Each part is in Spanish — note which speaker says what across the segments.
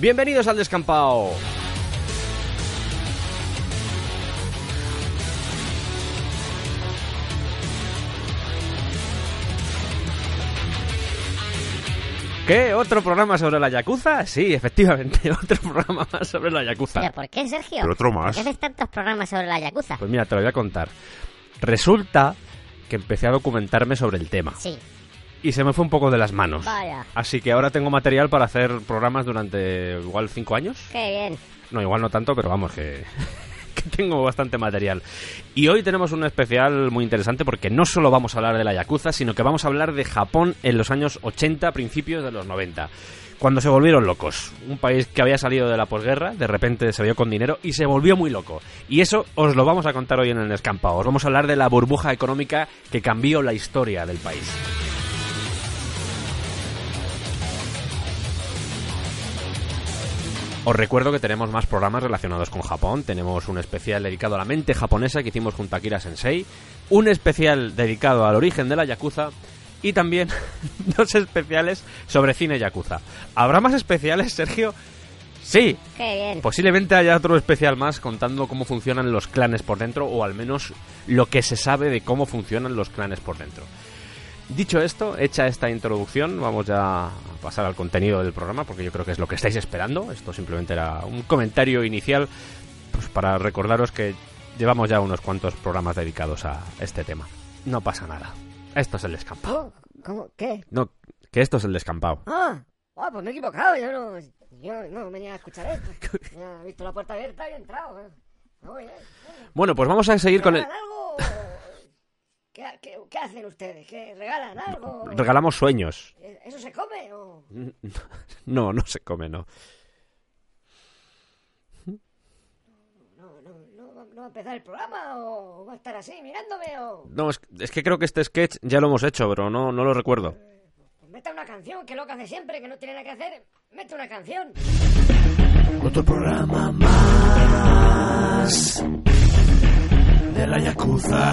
Speaker 1: Bienvenidos al descampado. ¿Qué? ¿Otro programa sobre la Yakuza? Sí, efectivamente, otro programa más sobre la Yakuza.
Speaker 2: ¿Pero por qué, Sergio?
Speaker 3: Pero otro más.
Speaker 2: ¿Por qué haces tantos programas sobre la Yakuza?
Speaker 1: Pues mira, te lo voy a contar. Resulta que empecé a documentarme sobre el tema
Speaker 2: Sí,
Speaker 1: y se me fue un poco de las manos.
Speaker 2: vaya.
Speaker 1: Así que ahora tengo material para hacer programas durante igual cinco años.
Speaker 2: Qué bien.
Speaker 1: No, igual no tanto, pero vamos, que, que tengo bastante material. Y hoy tenemos un especial muy interesante porque no solo vamos a hablar de la Yakuza, sino que vamos a hablar de Japón en los años 80, principios de los 90. Cuando se volvieron locos. Un país que había salido de la posguerra, de repente se vio con dinero y se volvió muy loco. Y eso os lo vamos a contar hoy en el Descampado. Os vamos a hablar de la burbuja económica que cambió la historia del país. Os recuerdo que tenemos más programas relacionados con Japón. Tenemos un especial dedicado a la mente japonesa que hicimos junto a Kira Sensei, un especial dedicado al origen de la Yakuza y también dos especiales sobre cine Yakuza. ¿Habrá más especiales, Sergio? Sí,
Speaker 2: Qué bien.
Speaker 1: Posiblemente haya otro especial más contando cómo funcionan los clanes por dentro o al menos lo que se sabe de cómo funcionan los clanes por dentro. Dicho esto, hecha esta introducción, vamos ya a pasar al contenido del programa porque yo creo que es lo que estáis esperando. Esto simplemente era un comentario inicial pues para recordaros que llevamos ya unos cuantos programas dedicados a este tema. No pasa nada. Esto es el descampado.
Speaker 2: Oh, ¿Cómo? ¿Qué?
Speaker 1: No, que esto es el descampado.
Speaker 2: Ah, ah, pues me he equivocado. Yo no, yo no venía a escuchar esto. Ya he visto la puerta abierta y he entrado. eh.
Speaker 1: Bueno, pues vamos a seguir con el...
Speaker 2: ¿Regalan algo? ¿Qué, qué, qué hacen ustedes? ¿Qué regalan algo?
Speaker 1: Regalamos sueños.
Speaker 2: ¿Eso se come o...?
Speaker 1: No, no se come, no.
Speaker 2: No, no, no, va- no va a empezar el programa o va a estar así mirándome o...
Speaker 1: No, es, es que creo que este sketch ya lo hemos hecho, pero no, no lo recuerdo.
Speaker 2: Pues meta una canción, que es lo que hace siempre, que no tiene nada que hacer. Mete una canción.
Speaker 4: Otro programa más de la Yakuza.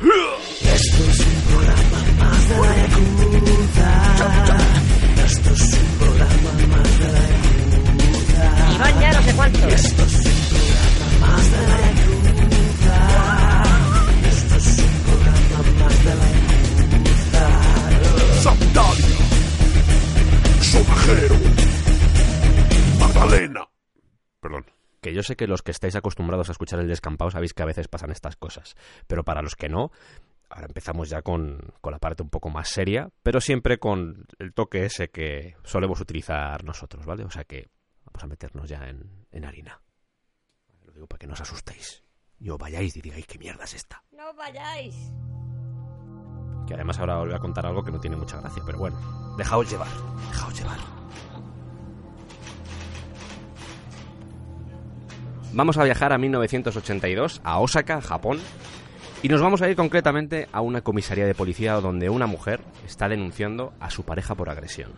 Speaker 4: Esto es un programa más de la Yakuza. Esto es un programa más de la.
Speaker 2: Y van ya no sé cuántos.
Speaker 4: Esto es un programa más de la Yakuza. Esto es un programa más de la Yakuza.
Speaker 3: Sandalia. Sonajero. Magdalena.
Speaker 1: Que yo sé que los que estáis acostumbrados a escuchar el descampado sabéis que a veces pasan estas cosas. Pero para los que no, ahora empezamos ya con, con la parte un poco más seria, pero siempre con el toque ese que solemos utilizar nosotros, ¿vale? O sea que vamos a meternos ya en, en harina. Lo digo para que no os asustéis. Y os vayáis y digáis qué mierda es esta.
Speaker 2: No vayáis.
Speaker 1: Que además ahora os voy a contar algo que no tiene mucha gracia, pero bueno, dejaos llevar, dejaos llevar. Vamos a viajar a 1982, a Osaka, Japón, y nos vamos a ir concretamente a una comisaría de policía donde una mujer está denunciando a su pareja por agresión.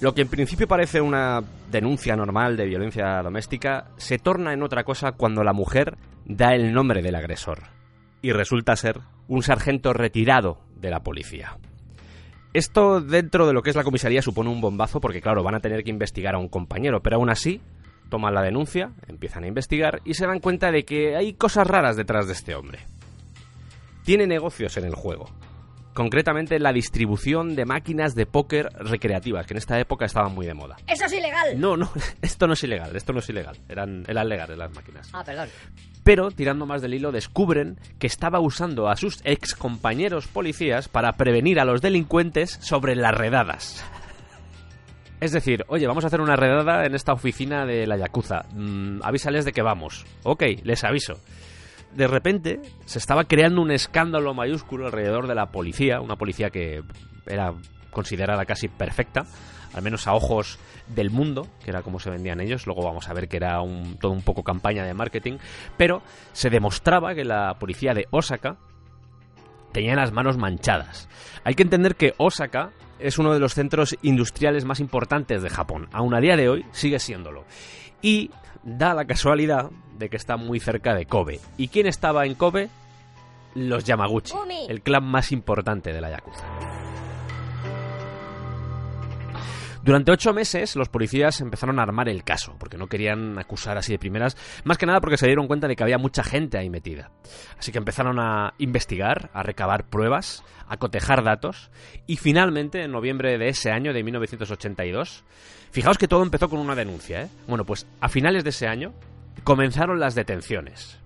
Speaker 1: Lo que en principio parece una denuncia normal de violencia doméstica se torna en otra cosa cuando la mujer da el nombre del agresor y resulta ser un sargento retirado de la policía. Esto dentro de lo que es la comisaría supone un bombazo porque claro, van a tener que investigar a un compañero, pero aún así toman la denuncia, empiezan a investigar y se dan cuenta de que hay cosas raras detrás de este hombre. Tiene negocios en el juego. Concretamente la distribución de máquinas de póker recreativas, que en esta época estaban muy de moda.
Speaker 2: Eso es ilegal.
Speaker 1: No, no, esto no es ilegal, esto no es ilegal. Eran, eran legales las máquinas.
Speaker 2: Ah, perdón.
Speaker 1: Pero, tirando más del hilo, descubren que estaba usando a sus ex compañeros policías para prevenir a los delincuentes sobre las redadas. Es decir, oye, vamos a hacer una redada en esta oficina de la Yakuza. Mm, avísales de que vamos. Ok, les aviso. de repente se estaba creando un escándalo mayúsculo alrededor de la policía, una policía que era considerada casi perfecta, al menos a ojos del mundo, que era como se vendían ellos. Luego vamos a ver que era un, todo un poco campaña de marketing, pero se demostraba que la policía de Osaka tenía las manos manchadas. Hay que entender que Osaka es uno de los centros industriales más importantes de Japón. Aún a día de hoy sigue siéndolo. Y da la casualidad de que está muy cerca de Kobe. ¿Y quién estaba en Kobe? Los Yamaguchi, el clan más importante de la Yakuza. Durante ocho meses los policías empezaron a armar el caso, porque no querían acusar así de primeras, más que nada porque se dieron cuenta de que había mucha gente ahí metida. Así que empezaron a investigar, a recabar pruebas, a cotejar datos, y finalmente, en noviembre de ese año, de 1982, fijaos que todo empezó con una denuncia, ¿eh? Bueno, pues a finales de ese año comenzaron las detenciones.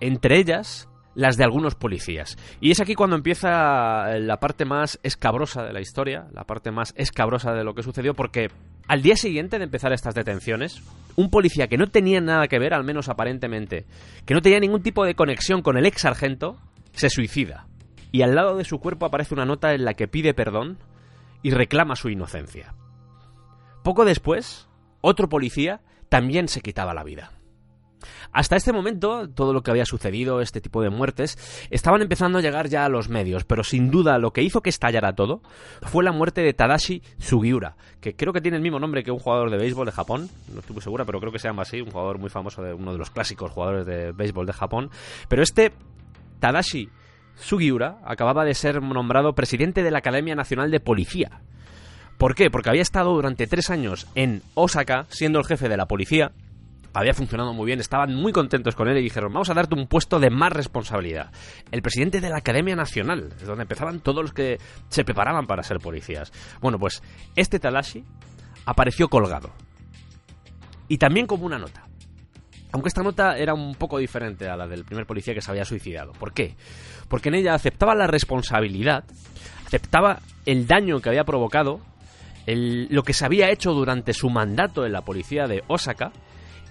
Speaker 1: Entre ellas, las de algunos policías. Y es aquí cuando empieza la parte más escabrosa de la historia, la parte más escabrosa de lo que sucedió, porque al día siguiente de empezar estas detenciones, un policía que no tenía nada que ver, al menos aparentemente, que no tenía ningún tipo de conexión con el ex sargento, se suicida. Y al lado de su cuerpo aparece una nota en la que pide perdón y reclama su inocencia. Poco después, otro policía también se quitaba la vida. Hasta este momento, todo lo que había sucedido, este tipo de muertes, estaban empezando a llegar ya a los medios, pero sin duda lo que hizo que estallara todo fue la muerte de Tadashi Sugiura, que creo que tiene el mismo nombre que un jugador de béisbol de Japón, no estoy muy segura, pero creo que se llama así, un jugador muy famoso de uno de los clásicos jugadores de béisbol de Japón. Pero este Tadashi Sugiura acababa de ser nombrado presidente de la Academia Nacional de Policía. ¿Por qué? Porque había estado durante tres años en Osaka siendo el jefe de la policía había funcionado muy bien, estaban muy contentos con él y dijeron, vamos a darte un puesto de más responsabilidad. El presidente de la Academia Nacional, es donde empezaban todos los que se preparaban para ser policías. Bueno, pues este Talashi apareció colgado. Y también como una nota. Aunque esta nota era un poco diferente a la del primer policía que se había suicidado. ¿Por qué? Porque en ella aceptaba la responsabilidad, aceptaba el daño que había provocado, lo que se había hecho durante su mandato en la policía de Osaka,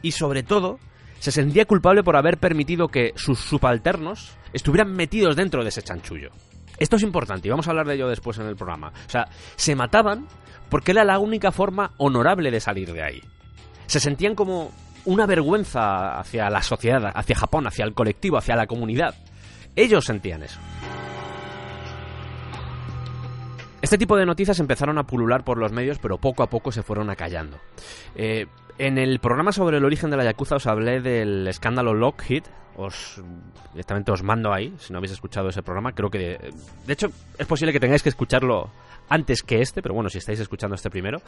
Speaker 1: y sobre todo se sentía culpable por haber permitido que sus subalternos estuvieran metidos dentro de ese chanchullo. Esto es importante y vamos a hablar de ello después en el programa. O sea, se mataban porque era la única forma honorable de salir de ahí. Se sentían como una vergüenza hacia la sociedad, hacia Japón, hacia el colectivo, hacia la comunidad. Ellos sentían eso. Este tipo de noticias empezaron a pulular por los medios, pero poco a poco se fueron acallando. Eh, en el programa sobre el origen de la Yakuza os hablé del escándalo Lockheed. Os directamente os mando ahí, si no habéis escuchado ese programa. Creo que, de, hecho, es posible que tengáis que escucharlo antes que este, pero bueno, si estáis escuchando este primero,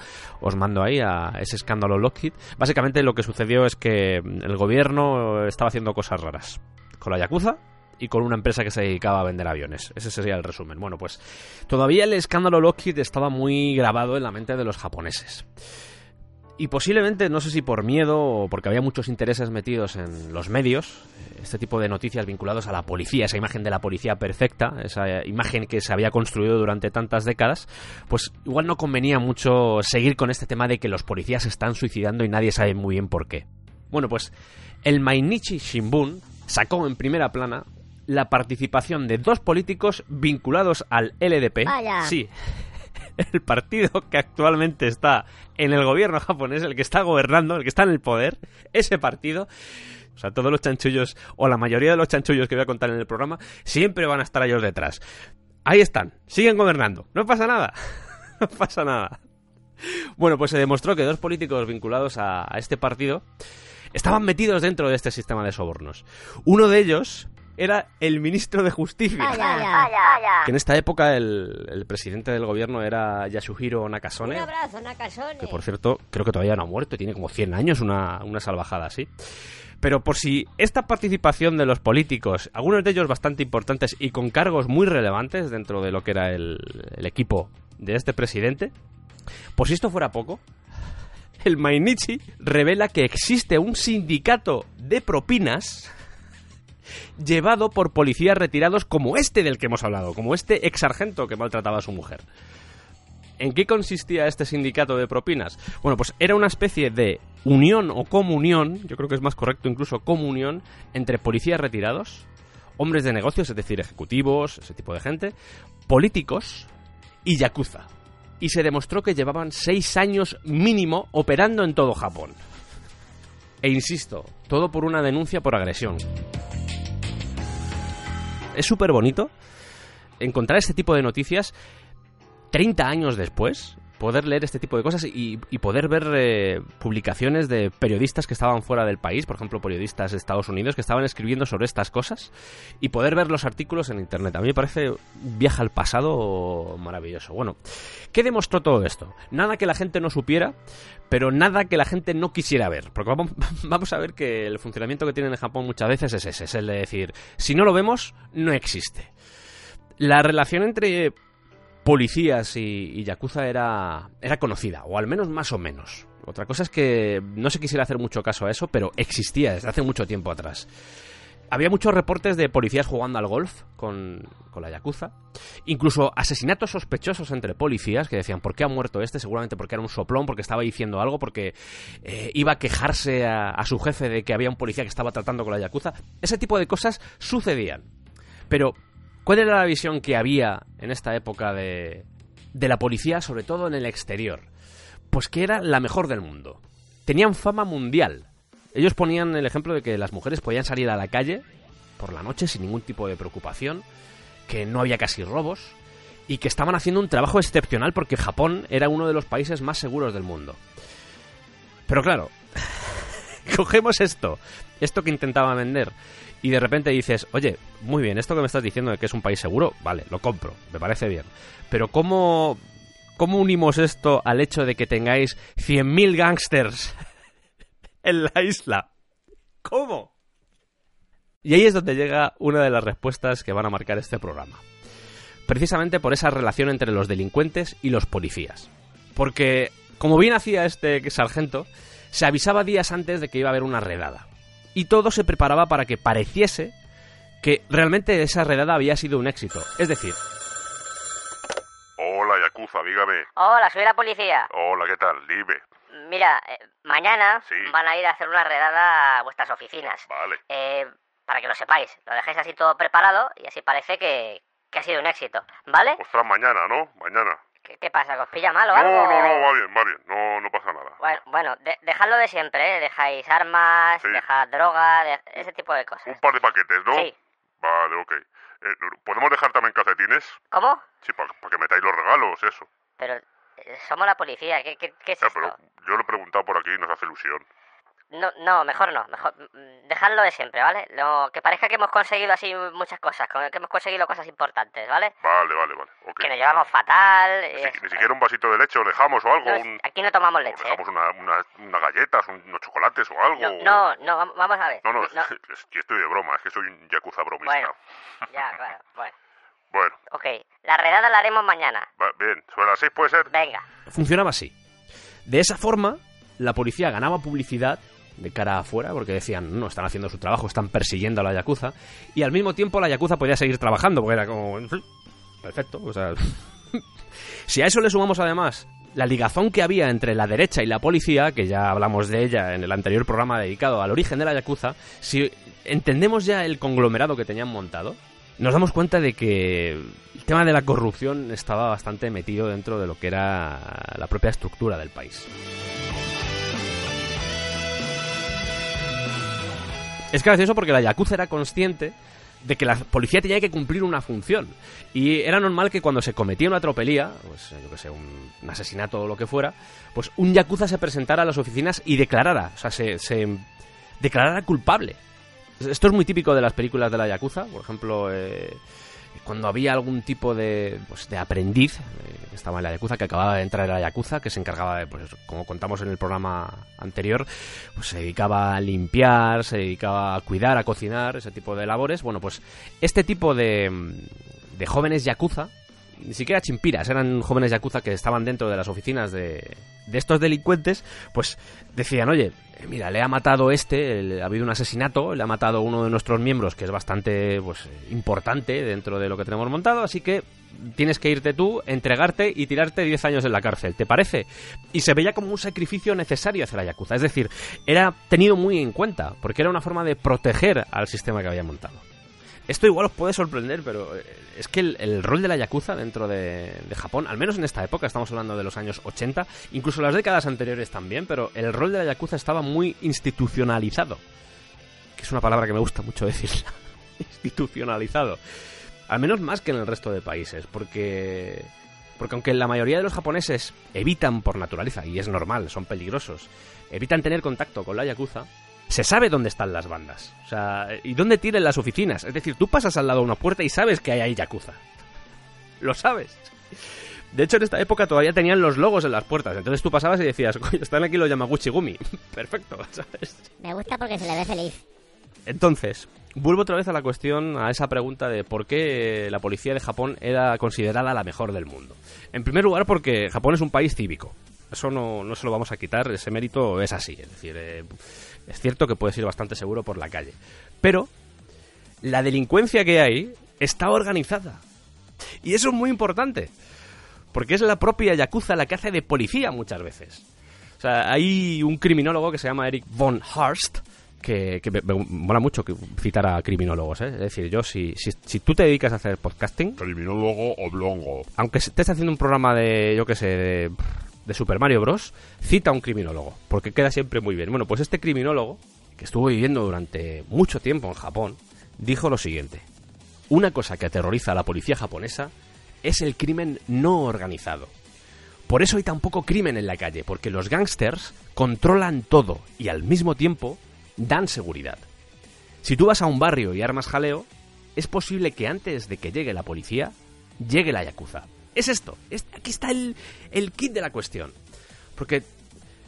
Speaker 1: os mando ahí a ese escándalo Lockheed. Básicamente lo que sucedió es que el gobierno estaba haciendo cosas raras con la Yakuza y con una empresa que se dedicaba a vender aviones. Ese sería el resumen. Bueno, pues todavía el escándalo Lockheed estaba muy grabado en la mente de los japoneses. Y posiblemente, no sé si por miedo o porque había muchos intereses metidos en los medios, este tipo de noticias vinculados a la policía, esa imagen de la policía perfecta, esa imagen que se había construido durante tantas décadas, pues igual no convenía mucho seguir con este tema de que los policías se están suicidando y nadie sabe muy bien por qué. Bueno, pues el Mainichi Shimbun sacó en primera plana la participación de dos políticos vinculados al LDP.
Speaker 2: Vaya.
Speaker 1: Sí, el partido que actualmente está en el gobierno japonés, el que está gobernando, el que está en el poder, ese partido, o sea, todos los chanchullos, o la mayoría de los chanchullos que voy a contar en el programa, siempre van a estar ellos detrás. Ahí están, siguen gobernando, no pasa nada, no pasa nada. Bueno, pues se demostró que dos políticos vinculados a, a este partido estaban metidos dentro de este sistema de sobornos. Uno de ellos era el ministro de Justicia. Que en esta época el, el presidente del gobierno era Yasuhiro
Speaker 2: Un
Speaker 1: Nakasone.
Speaker 2: abrazo, Nakasone.
Speaker 1: Que por cierto, creo que todavía no ha muerto, tiene como 100 años, una, una salvajada así. Pero por si esta participación de los políticos, algunos de ellos bastante importantes y con cargos muy relevantes dentro de lo que era el, el equipo de este presidente, por si esto fuera poco, el Mainichi revela que existe un sindicato de propinas llevado por policías retirados como este del que hemos hablado, como este ex sargento que maltrataba a su mujer. ¿En qué consistía este sindicato de propinas? Bueno, pues era una especie de unión o comunión, yo creo que es más correcto incluso comunión, entre policías retirados, hombres de negocios, es decir, ejecutivos, ese tipo de gente, políticos y yakuza. Y se demostró que llevaban seis años mínimo operando en todo Japón. E insisto, todo por una denuncia por agresión. Es súper bonito encontrar este tipo de noticias 30 años después, poder leer este tipo de cosas y, poder ver eh, publicaciones de periodistas que estaban fuera del país, por ejemplo, periodistas de Estados Unidos que estaban escribiendo sobre estas cosas y poder ver los artículos en Internet. A mí me parece un viaje al pasado maravilloso. Bueno, ¿qué demostró todo esto? Nada que la gente no supiera, pero nada que la gente no quisiera ver. Porque vamos, vamos a ver que el funcionamiento que tienen en Japón muchas veces es ese, es el de decir, si no lo vemos, no existe. La relación entre policías y, y Yakuza era, era conocida, o al menos más o menos. Otra cosa es que no se quisiera hacer mucho caso a eso, pero existía desde hace mucho tiempo atrás. Había muchos reportes de policías jugando al golf con, con la Yakuza. Incluso asesinatos sospechosos entre policías que decían, ¿por qué ha muerto este? Seguramente porque era un soplón, porque estaba diciendo algo, porque eh, iba a quejarse a, a su jefe de que había un policía que estaba tratando con la Yakuza. Ese tipo de cosas sucedían. Pero ¿Cuál era la visión que había en esta época de, de la policía, sobre todo en el exterior? Pues que era la mejor del mundo. Tenían fama mundial. Ellos ponían el ejemplo de que las mujeres podían salir a la calle por la noche sin ningún tipo de preocupación, que no había casi robos y que estaban haciendo un trabajo excepcional porque Japón era uno de los países más seguros del mundo. Pero claro, cogemos esto, esto que intentaba vender, y de repente dices, oye, muy bien, esto que me estás diciendo de que es un país seguro, vale, lo compro, me parece bien. Pero ¿cómo, cómo unimos esto al hecho de que tengáis 100.000 gángsters en la isla? ¿Cómo? Y ahí es donde llega una de las respuestas que van a marcar este programa. Precisamente por esa relación entre los delincuentes y los policías. Porque, como bien hacía este sargento, se avisaba días antes de que iba a haber una redada y todo se preparaba para que pareciese que realmente esa redada había sido un éxito. Es decir,
Speaker 3: Hola, Yakuza, dígame.
Speaker 2: Hola, soy la policía.
Speaker 3: Hola, ¿qué tal? Dime.
Speaker 2: Mira, eh, mañana
Speaker 3: Sí.
Speaker 2: van a ir a hacer una redada a vuestras oficinas.
Speaker 3: Vale.
Speaker 2: Eh, para que lo sepáis, lo dejéis así todo preparado y así parece que, que ha sido un éxito, ¿vale?
Speaker 3: Ostras, mañana, ¿no? Mañana.
Speaker 2: ¿Qué, qué pasa? ¿Que os pilla mal o
Speaker 3: No,
Speaker 2: algo?
Speaker 3: no, no, va bien, va bien. No, no pasa nada.
Speaker 2: Bueno, bueno de- dejadlo de siempre, ¿eh? Dejáis armas,
Speaker 3: Sí.
Speaker 2: dejad droga, de- ese tipo de cosas.
Speaker 3: Un par de paquetes, ¿no?
Speaker 2: Sí.
Speaker 3: Vale, ok. Eh, ¿Podemos dejar también calcetines?
Speaker 2: ¿Cómo?
Speaker 3: Sí, para que metáis los regalos, eso.
Speaker 2: Pero eh, somos la policía, ¿qué, qué, qué es
Speaker 3: Ya,
Speaker 2: esto?
Speaker 3: pero yo lo he preguntado por aquí y nos hace ilusión.
Speaker 2: No, no, mejor no, mejor mm, dejadlo de siempre, ¿vale? No, que parezca que hemos conseguido así muchas cosas, que hemos conseguido cosas importantes, ¿vale?
Speaker 3: Vale, vale, vale.
Speaker 2: Que nos llevamos fatal.
Speaker 3: Ni, si- siquiera un vasito de leche os dejamos o algo.
Speaker 2: no,
Speaker 3: un-
Speaker 2: aquí no tomamos
Speaker 3: o
Speaker 2: leche, ¿eh?
Speaker 3: dejamos una, una, unas galletas, un- unos chocolates o algo.
Speaker 2: No, no, no, vam- vamos a ver.
Speaker 3: No, no,
Speaker 2: No,
Speaker 3: es que estoy de broma, es que soy un yakuza bromista.
Speaker 2: Bueno, ya, claro, bueno.
Speaker 3: Bueno,
Speaker 2: Ok, la redada la haremos mañana.
Speaker 3: va- bien, sobre las seis puede ser.
Speaker 2: Venga.
Speaker 1: funcionaba así. De esa forma, la policía ganaba publicidad de cara afuera, porque decían, no, están haciendo su trabajo, están persiguiendo a la Yakuza, y al mismo tiempo la Yakuza podía seguir trabajando, porque era como... Perfecto, o sea... si a eso le sumamos además la ligazón que había entre la derecha y la policía, que ya hablamos de ella en el anterior programa dedicado al origen de la Yakuza, si entendemos ya el conglomerado que tenían montado, nos damos cuenta de que el tema de la corrupción estaba bastante metido dentro de lo que era la propia estructura del país. Es gracioso porque la Yakuza era consciente de que la policía tenía que cumplir una función. Y era normal que cuando se cometía una tropelía, pues yo que sé, un, asesinato o lo que fuera, pues un Yakuza se presentara a las oficinas y declarara, o sea, se, se declarara culpable. Esto es muy típico de las películas de la Yakuza, por ejemplo, eh, cuando había algún tipo de, pues, de aprendiz eh, estaba en la Yakuza, que acababa de entrar en la Yakuza, que se encargaba de, pues como contamos en el programa anterior, pues se dedicaba a limpiar, se dedicaba a cuidar, a cocinar, ese tipo de labores. Bueno, pues este tipo de, de jóvenes Yakuza ni siquiera chimpiras, eran jóvenes yakuza que estaban dentro de las oficinas de, de estos delincuentes, pues decían, oye, eh, mira, le ha matado este, ha habido un asesinato, le ha matado uno de nuestros miembros que es bastante pues importante dentro de lo que tenemos montado, así que tienes que irte tú, entregarte y tirarte 10 años en la cárcel, ¿te parece? Y se veía como un sacrificio necesario hacia la Yakuza, es decir, era tenido muy en cuenta, porque era una forma de proteger al sistema que había montado. Esto igual os puede sorprender, pero eh, es que el, rol de la Yakuza dentro de, de Japón, al menos en esta época, estamos hablando de los años 80, incluso las décadas anteriores también, pero el rol de la Yakuza estaba muy institucionalizado. Que es una palabra que me gusta mucho decirla. institucionalizado. Al menos más que en el resto de países, porque... Porque aunque la mayoría de los japoneses evitan por naturaleza, y es normal, son peligrosos, evitan tener contacto con la Yakuza, se sabe dónde están las bandas. O sea, y dónde tienen las oficinas. Es decir, tú pasas al lado de una puerta y sabes que hay ahí Yakuza. Lo sabes. De hecho, en esta época todavía tenían los logos en las puertas. Entonces tú pasabas y decías, coño, están aquí los Yamaguchi Gumi. Perfecto, ¿sabes?
Speaker 5: Me gusta porque se le ve feliz.
Speaker 1: Entonces, vuelvo otra vez a la cuestión, a esa pregunta de por qué la policía de Japón era considerada la mejor del mundo. En primer lugar, porque Japón es un país cívico. Eso no, no se lo vamos a quitar, ese mérito es así. Es decir, eh, es cierto que puedes ir bastante seguro por la calle. Pero la delincuencia que hay está organizada. Y eso es muy importante. Porque es la propia Yakuza la que hace de policía muchas veces. O sea, hay un criminólogo que se llama Eric von Harst, que, que me, me mola mucho citar a criminólogos, ¿eh? Es decir, yo, si, si, si tú te dedicas a hacer podcasting,
Speaker 3: Criminólogo oblongo.
Speaker 1: aunque estés haciendo un programa de, yo qué sé, de, de Super Mario Bros., cita a un criminólogo, porque queda siempre muy bien. Bueno, pues este criminólogo, que estuvo viviendo durante mucho tiempo en Japón, dijo lo siguiente. Una cosa que aterroriza a la policía japonesa es el crimen no organizado. Por eso hay tan poco crimen en la calle, porque los gángsters controlan todo y al mismo tiempo dan seguridad. Si tú vas a un barrio y armas jaleo, es posible que antes de que llegue la policía, llegue la Yakuza. Es esto, es- aquí está el, el kit de la cuestión. Porque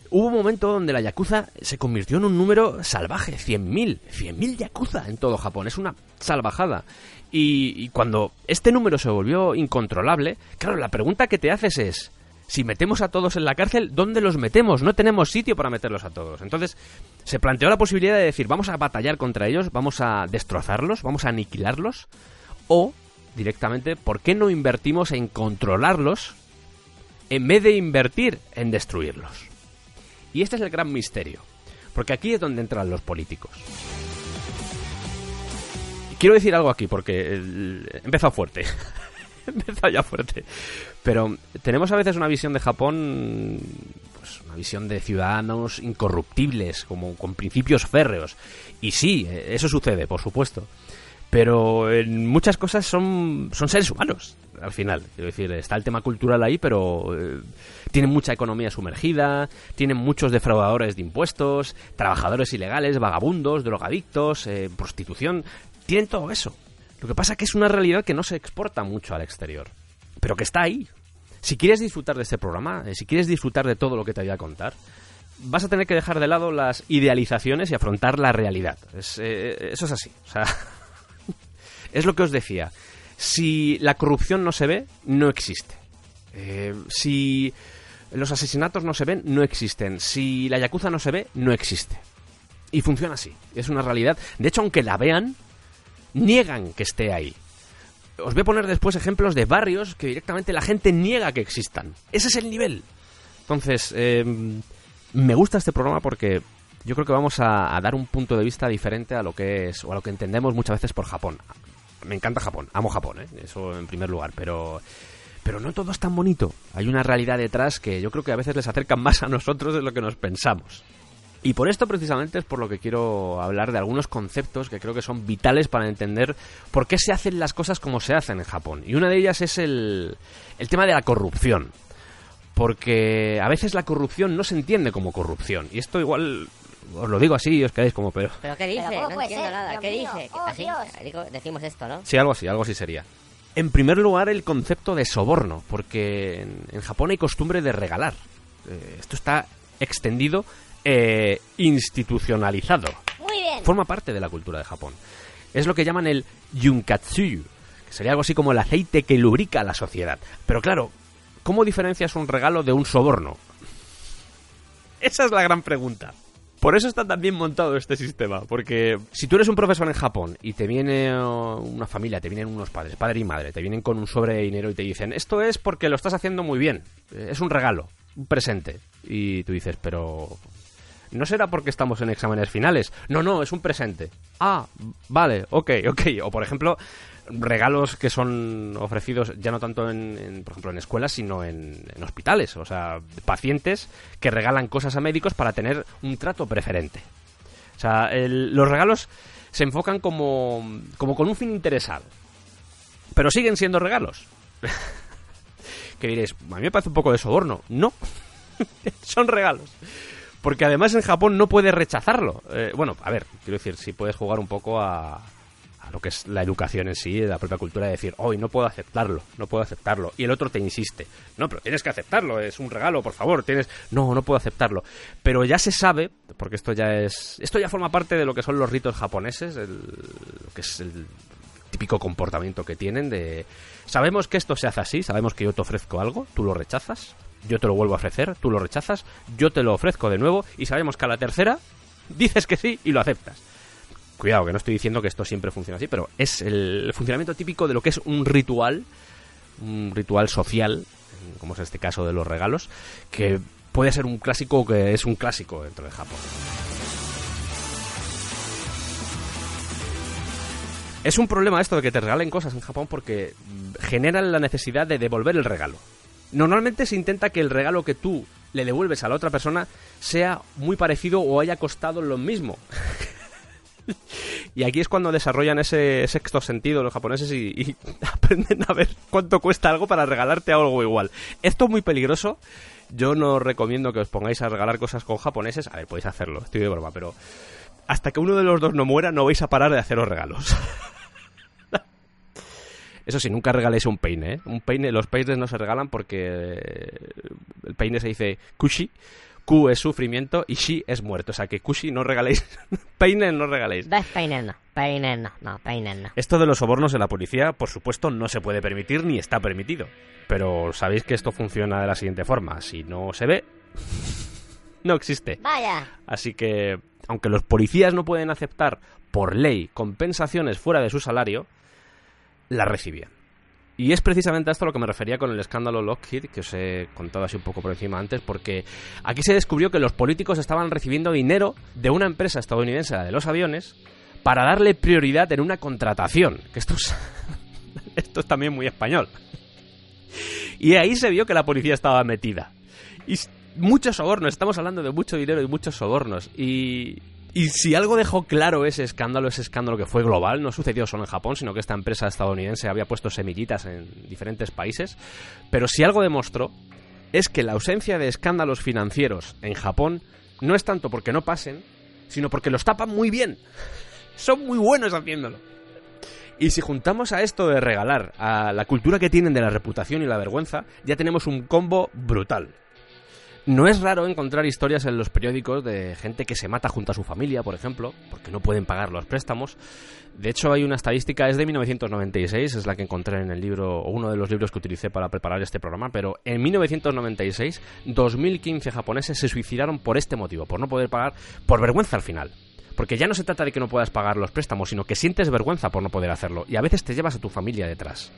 Speaker 1: hubo un momento donde la Yakuza se convirtió en un número salvaje, 100.000, 100.000 Yakuza en todo Japón, es una salvajada. Y, y cuando este número se volvió incontrolable, claro, la pregunta que te haces es, si metemos a todos en la cárcel, ¿dónde los metemos? No tenemos sitio para meterlos a todos. Entonces, se planteó la posibilidad de decir, vamos a batallar contra ellos, vamos a destrozarlos, vamos a aniquilarlos, o directamente, ¿por qué no invertimos en controlarlos en vez de invertir en destruirlos? Y este es el gran misterio, porque aquí es donde entran los políticos. Quiero decir algo aquí, porque he empezado fuerte. he empezado ya fuerte. Pero tenemos a veces una visión de Japón, pues una visión de ciudadanos incorruptibles, como con principios férreos. Y sí, eh, eso sucede, por supuesto. Pero en muchas cosas son, son seres humanos, al final. Quiero decir, está el tema cultural ahí, pero eh, tienen mucha economía sumergida, tienen muchos defraudadores de impuestos, trabajadores ilegales, vagabundos, drogadictos, eh, prostitución. Tienen todo eso. Lo que pasa es que es una realidad que no se exporta mucho al exterior, pero que está ahí. Si quieres disfrutar de este programa, eh, si quieres disfrutar de todo lo que te voy a contar, vas a tener que dejar de lado las idealizaciones y afrontar la realidad. Es, eh, eso es así. O sea, es lo que os decía. Si la corrupción no se ve, no existe. Eh, si los asesinatos no se ven, no existen. Si la yakuza no se ve, no existe. Y funciona así. Es una realidad. De hecho, aunque la vean, niegan que esté ahí. Os voy a poner después ejemplos de barrios que directamente la gente niega que existan. Ese es el nivel. Entonces, eh, me gusta este programa porque yo creo que vamos a dar un punto de vista diferente a lo que es o a lo que entendemos muchas veces por Japón. Me encanta Japón, amo Japón, ¿eh? eso en primer lugar, pero pero no todo es tan bonito. Hay una realidad detrás que yo creo que a veces les acerca más a nosotros de lo que nos pensamos. Y por esto precisamente es por lo que quiero hablar de algunos conceptos que creo que son vitales para entender por qué se hacen las cosas como se hacen en Japón. Y una de ellas es el, el tema de la corrupción. Porque a veces la corrupción no se entiende como corrupción. Y esto igual os lo digo así y os quedáis como pero...
Speaker 2: ¿Pero qué dice?
Speaker 5: Pero ¿cómo
Speaker 2: no entiendo
Speaker 5: ser?
Speaker 2: nada.
Speaker 5: Dios
Speaker 2: ¿Qué
Speaker 5: mío.
Speaker 2: dice?
Speaker 5: Oh,
Speaker 2: Así,
Speaker 5: Dios.
Speaker 2: decimos esto, ¿no?
Speaker 1: Sí, algo así, algo así sería. En primer lugar, el concepto de soborno, porque en, en Japón hay costumbre de regalar. Eh, esto está extendido, eh, institucionalizado.
Speaker 5: Muy bien.
Speaker 1: Forma parte de la cultura de Japón. Es lo que llaman el yunkatsuyu, que sería algo así como el aceite que lubrica la sociedad. Pero claro, ¿cómo diferencias un regalo de un soborno? Esa es la gran pregunta. Por eso está tan bien montado este sistema, porque si tú eres un profesor en Japón y te viene una familia, te vienen unos padres, padre y madre, te vienen con un sobre de dinero y te dicen, esto es porque lo estás haciendo muy bien, es un regalo, un presente. Y tú dices, pero... ¿No será porque estamos en exámenes finales? No, no, es un presente. Ah, vale, ok, ok. O por ejemplo, regalos que son ofrecidos ya no tanto en, por ejemplo en escuelas sino en, hospitales. O sea pacientes que regalan cosas a médicos para tener un trato preferente. O sea los regalos se enfocan como como con un fin interesado pero siguen siendo regalos. Que diréis a mí me parece un poco de soborno no son regalos. Porque además en Japón no puedes rechazarlo. Eh, bueno a ver quiero decir si puedes jugar un poco a lo que es la educación en sí, la propia cultura de decir, hoy no puedo aceptarlo, no puedo aceptarlo. Y el otro te insiste, no, pero tienes que aceptarlo, es un regalo, por favor, tienes, no, no puedo aceptarlo. Pero ya se sabe, porque esto ya es, esto ya forma parte de lo que son los ritos japoneses, el, que es el típico comportamiento que tienen de, sabemos que esto se hace así, sabemos que yo te ofrezco algo, tú lo rechazas, yo te lo vuelvo a ofrecer, tú lo rechazas, yo te lo ofrezco de nuevo y sabemos que a la tercera dices que sí y lo aceptas. Cuidado, que no estoy diciendo que esto siempre funciona así, pero es el funcionamiento típico de lo que es un ritual, un ritual social, como es este caso de los regalos, que puede ser un clásico que es un clásico dentro de Japón. Es un problema esto de que te regalen cosas en Japón porque generan la necesidad de devolver el regalo. Normalmente se intenta que el regalo que tú le devuelves a la otra persona sea muy parecido o haya costado lo mismo. Y aquí es cuando desarrollan ese sexto sentido los japoneses y, aprenden a ver cuánto cuesta algo para regalarte algo igual. Esto es muy peligroso. Yo no recomiendo que os pongáis a regalar cosas con japoneses. A ver, podéis hacerlo, estoy de broma, pero hasta que uno de los dos no muera no vais a parar de haceros regalos. Eso sí, nunca regaléis un peine, ¿eh? Un peine, los peines no se regalan porque el peine se dice kushi, Q es sufrimiento y Shi es muerto. O sea que Kushi no regaléis. Peinen no regaléis.
Speaker 2: Peinen no. Peinen no. No, peinen no.
Speaker 1: Esto de los sobornos en la policía, por supuesto, no se puede permitir ni está permitido. Pero sabéis que esto funciona de la siguiente forma. Si no se ve, no existe.
Speaker 2: Vaya.
Speaker 1: Así que, aunque los policías no pueden aceptar por ley compensaciones fuera de su salario, la recibían. Y es precisamente a esto a lo que me refería con el escándalo Lockheed, que os he contado así un poco por encima antes, porque aquí se descubrió que los políticos estaban recibiendo dinero de una empresa estadounidense, de los aviones, para darle prioridad en una contratación. Que esto es, esto es también muy español. Y ahí se vio que la policía estaba metida. Y muchos sobornos, estamos hablando de mucho dinero y muchos sobornos. Y, y si algo dejó claro ese escándalo, ese escándalo que fue global, no sucedió solo en Japón, sino que esta empresa estadounidense había puesto semillitas en diferentes países, pero si algo demostró es que la ausencia de escándalos financieros en Japón no es tanto porque no pasen, sino porque los tapan muy bien. Son muy buenos haciéndolo. Y si juntamos a esto de regalar, a la cultura que tienen de la reputación y la vergüenza, ya tenemos un combo brutal. No es raro encontrar historias en los periódicos de gente que se mata junto a su familia, por ejemplo, porque no pueden pagar los préstamos. De hecho, hay una estadística, es de 1996, es la que encontré en el libro, uno de los libros que utilicé para preparar este programa, pero en 1996, 2015 japoneses se suicidaron por este motivo, por no poder pagar, por vergüenza al final. Porque ya no se trata de que no puedas pagar los préstamos, sino que sientes vergüenza por no poder hacerlo. Y a veces te llevas a tu familia detrás.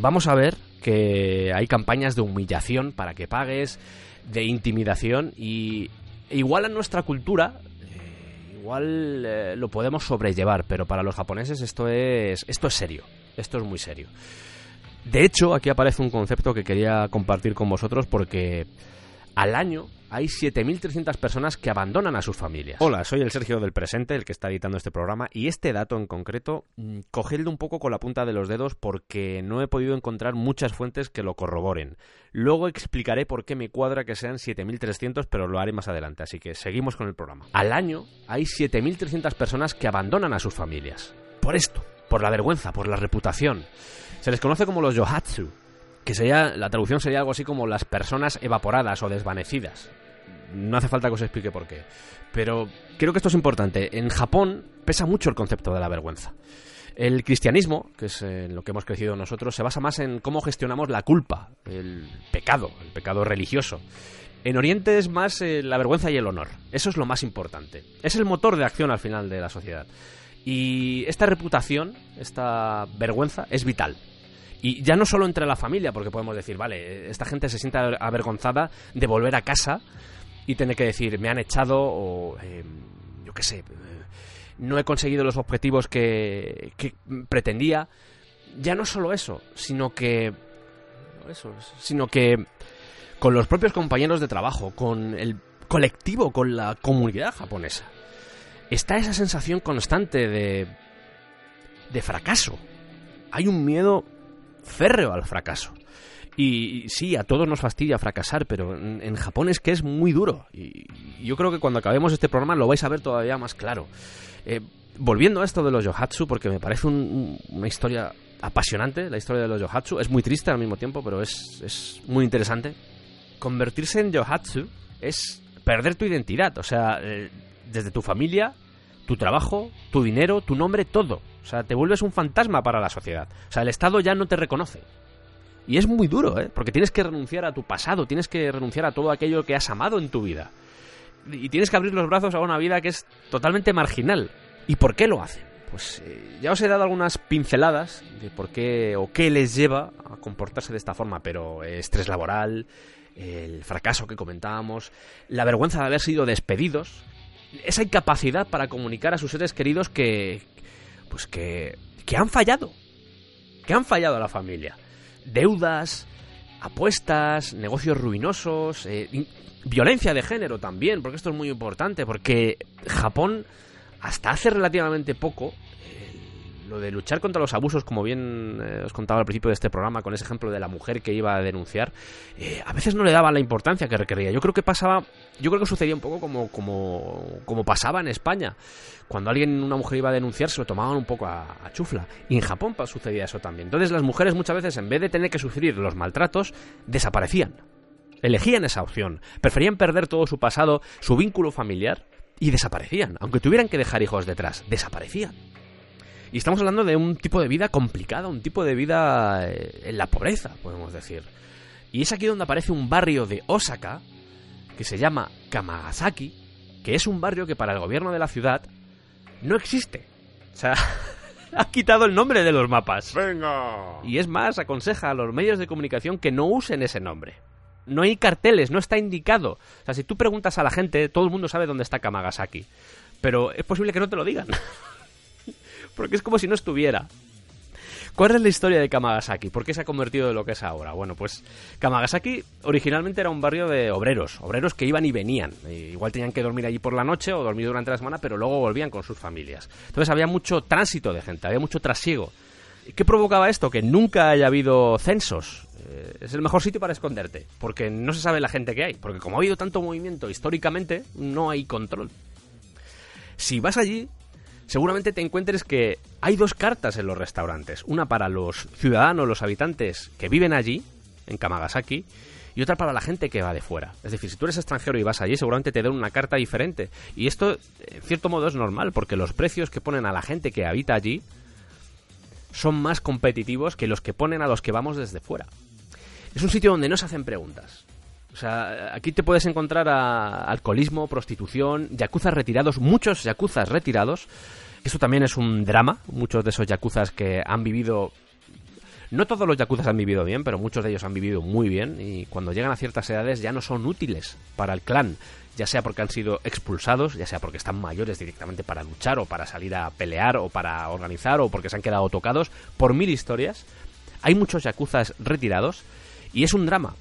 Speaker 1: Vamos a ver que hay campañas de humillación para que pagues, de intimidación y igual a nuestra cultura eh, igual eh, lo podemos sobrellevar pero para los japoneses esto es esto es serio esto es muy serio. De hecho aquí aparece un concepto que quería compartir con vosotros porque al año hay 7.300 personas que abandonan a sus familias. Hola, soy el Sergio del presente, el que está editando este programa, y este dato en concreto, mmm, cogedlo un poco con la punta de los dedos porque no he podido encontrar muchas fuentes que lo corroboren. Luego explicaré por qué me cuadra que sean 7.300, pero lo haré más adelante, así que seguimos con el programa. Al año hay 7.300 personas que abandonan a sus familias. Por esto, por la vergüenza, por la reputación. Se les conoce como los yohatsu, que sería, la traducción sería algo así como las personas evaporadas o desvanecidas. No hace falta que os explique por qué. Pero creo que esto es importante. En Japón pesa mucho el concepto de la vergüenza. El cristianismo, que es en lo que hemos crecido nosotros, se basa más en cómo gestionamos la culpa, el pecado, el pecado religioso. En Oriente es más eh, la vergüenza y el honor. Eso es lo más importante. Es el motor de acción al final de la sociedad. Y esta reputación, esta vergüenza, es vital. Y ya no solo entre la familia, porque podemos decir, vale, esta gente se siente avergonzada de volver a casa y tener que decir, me han echado o, eh, yo qué sé, eh, no he conseguido los objetivos que, que pretendía. Ya no solo eso, sino que... Eso, sino que con los propios compañeros de trabajo, con el colectivo, con la comunidad japonesa. Está esa sensación constante de, de fracaso. Hay un miedo férreo al fracaso. Y sí, a todos nos fastidia fracasar, pero en, Japón es que es muy duro. Y yo creo que cuando acabemos este programa lo vais a ver todavía más claro. Eh, volviendo a esto de los Yohatsu, porque me parece una historia apasionante, la historia de los Yohatsu. Es muy triste al mismo tiempo, pero es, es muy interesante convertirse en Yohatsu es perder tu identidad. O sea, eh, desde tu familia, tu trabajo, tu dinero, tu nombre, todo. O sea, te vuelves un fantasma para la sociedad. O sea, el Estado ya no te reconoce. Y es muy duro, ¿eh? Porque tienes que renunciar a tu pasado, tienes que renunciar a todo aquello que has amado en tu vida. Y tienes que abrir los brazos a una vida que es totalmente marginal. ¿Y por qué lo hacen? Pues eh, ya os he dado algunas pinceladas de por qué o qué les lleva a comportarse de esta forma, pero estrés laboral, el fracaso que comentábamos, la vergüenza de haber sido despedidos, esa incapacidad para comunicar a sus seres queridos que, pues que, que han fallado, que han fallado a la familia. Deudas, apuestas, negocios ruinosos, eh, violencia de género también, porque esto es muy importante, porque Japón hasta hace relativamente poco lo de luchar contra los abusos, como bien eh, os contaba al principio de este programa, con ese ejemplo de la mujer que iba a denunciar, eh, a veces no le daban la importancia que requería. Yo creo que pasaba, yo creo que sucedía un poco como, como, como pasaba en España. Cuando alguien, una mujer iba a denunciar, se lo tomaban un poco a, a chufla. Y en Japón sucedía eso también. Entonces las mujeres muchas veces, en vez de tener que sufrir los maltratos, desaparecían. Elegían esa opción. Preferían perder todo su pasado, su vínculo familiar, y desaparecían. Aunque tuvieran que dejar hijos detrás, desaparecían. Y estamos hablando de un tipo de vida complicada, un tipo de vida eh, en la pobreza, podemos decir. Y es aquí donde aparece un barrio de Osaka que se llama Kamagasaki, que es un barrio que para el gobierno de la ciudad no existe. O sea, ha quitado el nombre de los mapas.
Speaker 3: ¡Venga!
Speaker 1: Y es más, aconseja a los medios de comunicación que no usen ese nombre. No hay carteles, no está indicado. O sea, si tú preguntas a la gente, todo el mundo sabe dónde está Kamagasaki. Pero es posible que no te lo digan. porque es como si no estuviera. ¿Cuál es la historia de Kamagasaki? ¿Por qué se ha convertido en lo que es ahora? Bueno, pues Kamagasaki originalmente era un barrio de obreros, obreros que iban y venían. igual tenían que dormir allí por la noche o dormir durante la semana, pero luego volvían con sus familias. Entonces había mucho tránsito de gente, había mucho trasiego. ¿Qué provocaba esto? Que nunca haya habido censos. Eh, es el mejor sitio para esconderte, porque no se sabe la gente que hay, porque como ha habido tanto movimiento históricamente, no hay control. Si vas allí, seguramente te encuentres que hay dos cartas en los restaurantes. Una para los ciudadanos, los habitantes que viven allí, en Kamagasaki, y otra para la gente que va de fuera. Es decir, si tú eres extranjero y vas allí, seguramente te den una carta diferente. Y esto, en cierto modo, es normal, porque los precios que ponen a la gente que habita allí son más competitivos que los que ponen a los que vamos desde fuera. Es un sitio donde no se hacen preguntas. O sea, aquí te puedes encontrar a alcoholismo, prostitución, yacuzas retirados, muchos yacuzas retirados. Eso también es un drama, muchos de esos yacuzas que han vivido... No todos los yacuzas han vivido bien, pero muchos de ellos han vivido muy bien y cuando llegan a ciertas edades ya no son útiles para el clan, ya sea porque han sido expulsados, ya sea porque están mayores directamente para luchar o para salir a pelear o para organizar o porque se han quedado tocados por mil historias. Hay muchos yacuzas retirados y es un drama,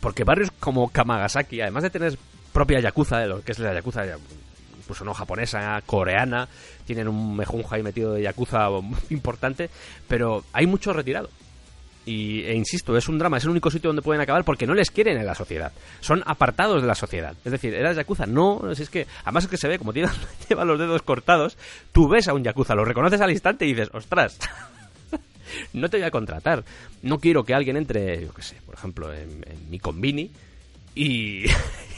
Speaker 1: porque barrios como Kamagasaki, además de tener propia yakuza, de lo que es la yakuza, incluso no japonesa, coreana, tienen un mejunja ahí metido de yakuza importante, pero hay mucho retirado. Y, e insisto, es un drama, es el único sitio donde pueden acabar porque no les quieren en la sociedad. Son apartados de la sociedad. Es decir, eras yakuza, no, si es que, además es que se ve, como tiene, lleva los dedos cortados, tú ves a un yakuza, lo reconoces al instante y dices, ostras, no te voy a contratar. No quiero que alguien entre, yo qué sé, por ejemplo, en, mi convini y,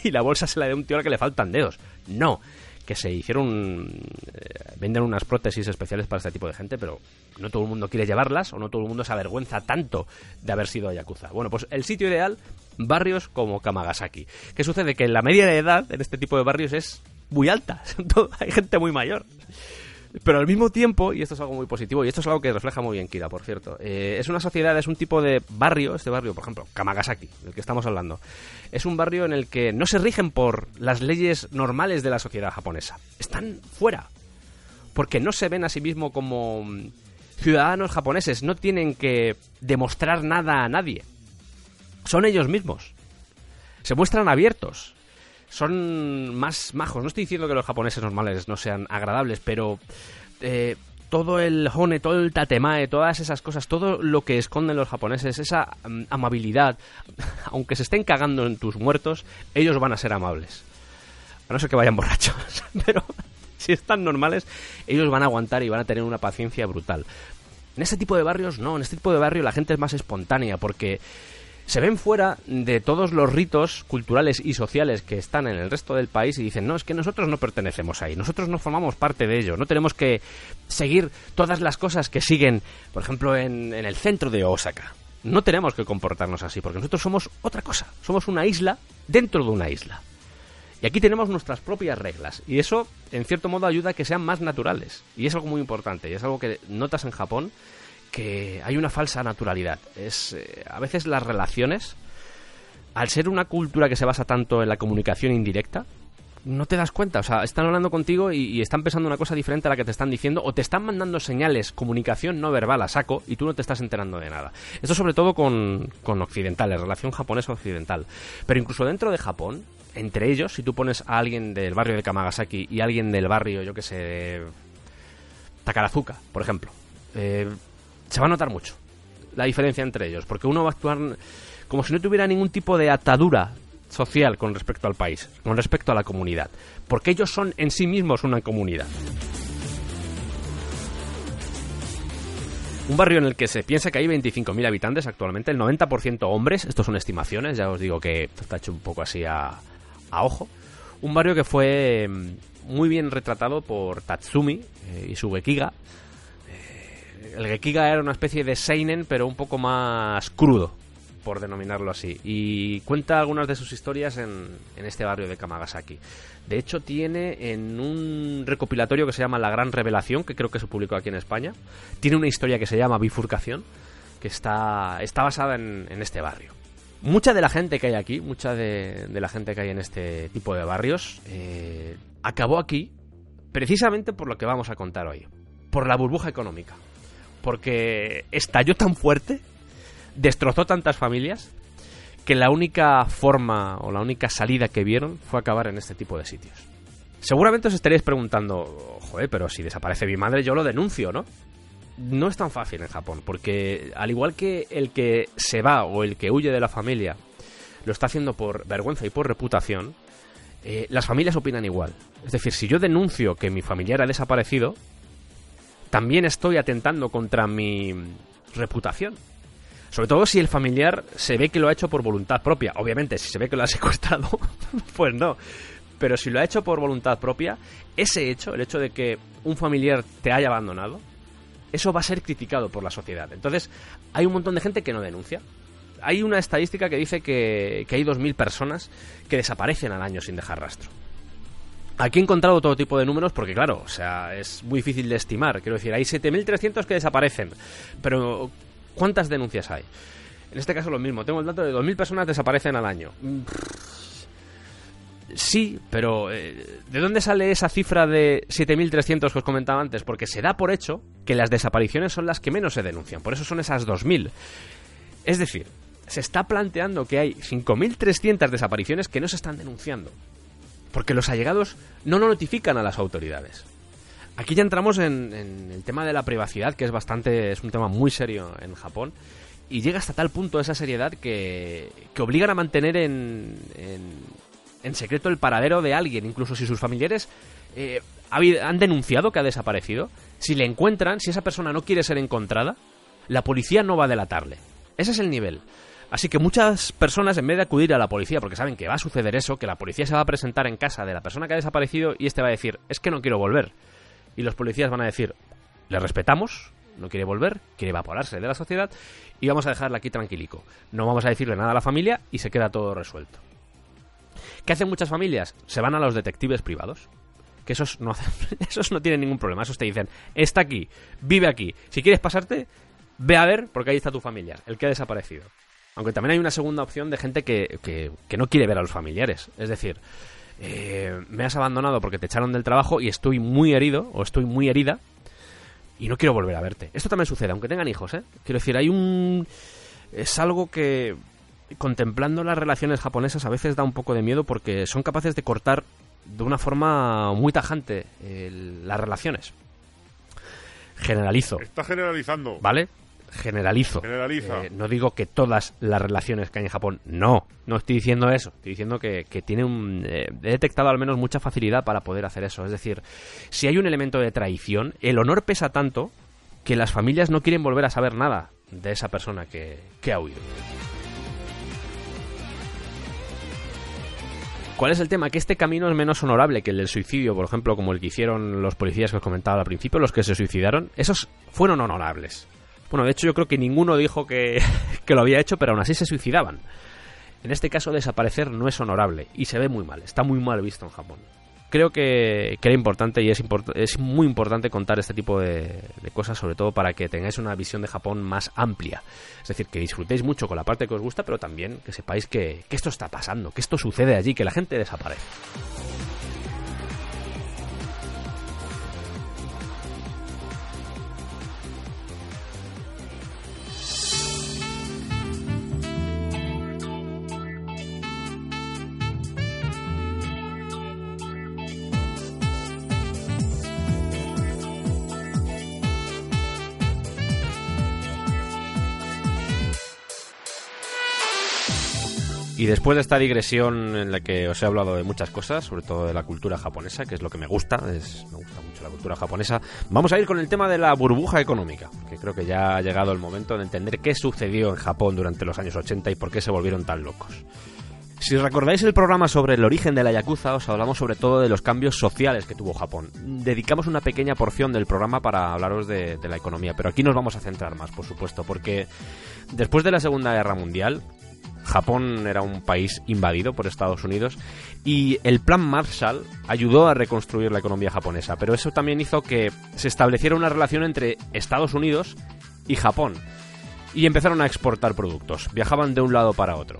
Speaker 1: la bolsa se la dé un tío al que le faltan dedos. No. que se hicieron, eh, venden unas prótesis especiales para este tipo de gente, pero no todo el mundo quiere llevarlas o no todo el mundo se avergüenza tanto de haber sido Yakuza. Bueno, pues el sitio ideal, barrios como Kamagasaki. ¿Qué sucede? Que la media de edad en este tipo de barrios es muy alta, hay gente muy mayor. Pero al mismo tiempo, y esto es algo muy positivo, y esto es algo que refleja muy bien Kira, por cierto, eh, es una sociedad, es un tipo de barrio, este barrio, por ejemplo, Kamagasaki, del que estamos hablando, es un barrio en el que no se rigen por las leyes normales de la sociedad japonesa. Están fuera. Porque no se ven a sí mismos como ciudadanos japoneses, no tienen que demostrar nada a nadie. Son ellos mismos. Se muestran abiertos son más majos. No estoy diciendo que los japoneses normales no sean agradables, pero eh, todo el hone, todo el tatemae, todas esas cosas, todo lo que esconden los japoneses, esa mm, amabilidad, aunque se estén cagando en tus muertos, ellos van a ser amables. A no ser que vayan borrachos, pero si están normales, ellos van a aguantar y van a tener una paciencia brutal. En este tipo de barrios no, en este tipo de barrio la gente es más espontánea porque se ven fuera de todos los ritos culturales y sociales que están en el resto del país y dicen, no, es que nosotros no pertenecemos ahí, nosotros no formamos parte de ello, no tenemos que seguir todas las cosas que siguen, por ejemplo, en, el centro de Osaka. No tenemos que comportarnos así, porque nosotros somos otra cosa, somos una isla dentro de una isla. Y aquí tenemos nuestras propias reglas. Y eso, en cierto modo, ayuda a que sean más naturales. Y es algo muy importante. Y es algo que notas en Japón que hay una falsa naturalidad. Es eh, a veces las relaciones, al ser una cultura que se basa tanto en la comunicación indirecta, no te das cuenta, o sea, están hablando contigo y, están pensando una cosa diferente a la que te están diciendo o te están mandando señales, comunicación no verbal a saco y tú no te estás enterando de nada. Esto sobre todo con, con occidentales, relación japonesa-occidental. Pero incluso dentro de Japón, entre ellos, si tú pones a alguien del barrio de Kamagasaki y alguien del barrio, yo que sé, de Takarazuka, por ejemplo, eh, se va a notar mucho la diferencia entre ellos, porque uno va a actuar como si no tuviera ningún tipo de atadura social con respecto al país, con respecto a la comunidad, porque ellos son en sí mismos una comunidad. Un barrio en el que se piensa que hay 25.000 habitantes actualmente, el 90% hombres, estos son estimaciones, ya os digo que está hecho un poco así a, a ojo. Un barrio que fue mm, muy bien retratado por Tatsumi eh, y su Gekiga, el Gekiga era una especie de Seinen, pero un poco más crudo, por denominarlo así. Y cuenta algunas de sus historias en, este barrio de Kamagasaki. De hecho, tiene en un recopilatorio que se llama La Gran Revelación, que creo que se publicó aquí en España, tiene una historia que se llama Bifurcación, que está, está basada en, este barrio. Mucha de la gente que hay aquí, mucha de, la gente que hay en este tipo de barrios, eh, acabó aquí precisamente por lo que vamos a contar hoy, por la burbuja económica porque estalló tan fuerte, destrozó tantas familias, que la única forma o la única salida que vieron fue acabar en este tipo de sitios. Seguramente os estaréis preguntando, joder, pero si desaparece mi madre yo lo denuncio, ¿no? No es tan fácil en Japón, porque al igual que el que se va o el que huye de la familia lo está haciendo por vergüenza y por reputación, eh, las familias opinan igual. Es decir, si yo denuncio que mi familiar ha desaparecido, también estoy atentando contra mi reputación. Sobre todo si el familiar se ve que lo ha hecho por voluntad propia. Obviamente, si se ve que lo ha secuestrado, pues no. Pero si lo ha hecho por voluntad propia, ese hecho, el hecho de que un familiar te haya abandonado, eso va a ser criticado por la sociedad. Entonces, hay un montón de gente que no denuncia. Hay una estadística que dice que, que hay 2.000 personas que desaparecen al año sin dejar rastro. Aquí he encontrado todo tipo de números porque, claro, o sea, es muy difícil de estimar. Quiero decir, hay 7.300 que desaparecen, pero ¿cuántas denuncias hay? En este caso lo mismo, tengo el dato de 2.000 personas desaparecen al año. Sí, pero eh, ¿de dónde sale esa cifra de 7.300 que os comentaba antes? Porque se da por hecho que las desapariciones son las que menos se denuncian, por eso son esas 2.000. Es decir, se está planteando que hay 5.300 desapariciones que no se están denunciando. Porque los allegados no lo notifican a las autoridades. Aquí ya entramos en, el tema de la privacidad, que es bastante, es un tema muy serio en Japón, y llega hasta tal punto esa seriedad que, que obligan a mantener en, en, secreto el paradero de alguien, incluso si sus familiares eh, han denunciado que ha desaparecido. Si le encuentran, si esa persona no quiere ser encontrada, la policía no va a delatarle. Ese es el nivel. Así que muchas personas, en vez de acudir a la policía, porque saben que va a suceder eso, que la policía se va a presentar en casa de la persona que ha desaparecido y este va a decir, es que no quiero volver. Y los policías van a decir, le respetamos, no quiere volver, quiere evaporarse de la sociedad y vamos a dejarla aquí tranquilico. No vamos a decirle nada a la familia y se queda todo resuelto. ¿Qué hacen muchas familias? Se van a los detectives privados. Que esos no, hacen, esos no tienen ningún problema. Esos te dicen, está aquí, vive aquí. Si quieres pasarte, ve a ver porque ahí está tu familia, el que ha desaparecido. Aunque también hay una segunda opción de gente que, que, que no quiere ver a los familiares. Es decir, eh, me has abandonado porque te echaron del trabajo y estoy muy herido o estoy muy herida y no quiero volver a verte. Esto también sucede, aunque tengan hijos, ¿eh? Quiero decir, hay un... Es algo que, contemplando las relaciones japonesas, a veces da un poco de miedo porque son capaces de cortar de una forma muy tajante el- las relaciones. Generalizo,
Speaker 3: Está generalizando.
Speaker 1: ¿vale? Generalizo.
Speaker 3: Generaliza.
Speaker 1: Eh, no digo que todas las relaciones que hay en Japón, no, no estoy diciendo eso. Estoy diciendo que, que tiene un. eh, he detectado al menos mucha facilidad para poder hacer eso. Es decir, si hay un elemento de traición, el honor pesa tanto que las familias no quieren volver a saber nada de esa persona que, que ha huido. ¿Cuál es el tema? Que este camino es menos honorable que el del suicidio, por ejemplo, como el que hicieron los policías que os comentaba al principio, los que se suicidaron. Esos fueron honorables. Bueno, de hecho yo creo que ninguno dijo que, que lo había hecho, pero aún así se suicidaban. En este caso desaparecer no es honorable y se ve muy mal, está muy mal visto en Japón. Creo que, que era importante y es, es muy importante contar este tipo de, de cosas, sobre todo para que tengáis una visión de Japón más amplia. Es decir, que disfrutéis mucho con la parte que os gusta, pero también que sepáis que, que esto está pasando, que esto sucede allí, que la gente desaparece. Y después de esta digresión en la que os he hablado de muchas cosas, sobre todo de la cultura japonesa, que es lo que me gusta, es, me gusta mucho la cultura japonesa, vamos a ir con el tema de la burbuja económica, que creo que ya ha llegado el momento de entender qué sucedió en Japón durante los años 80 y por qué se volvieron tan locos. Si recordáis el programa sobre el origen de la Yakuza, os hablamos sobre todo de los cambios sociales que tuvo Japón. Dedicamos una pequeña porción del programa para hablaros de, de la economía, pero aquí nos vamos a centrar más, por supuesto, porque después de la Segunda Guerra Mundial, Japón era un país invadido por Estados Unidos y el plan Marshall ayudó a reconstruir la economía japonesa, pero eso también hizo que se estableciera una relación entre Estados Unidos y Japón y empezaron a exportar productos, viajaban de un lado para otro.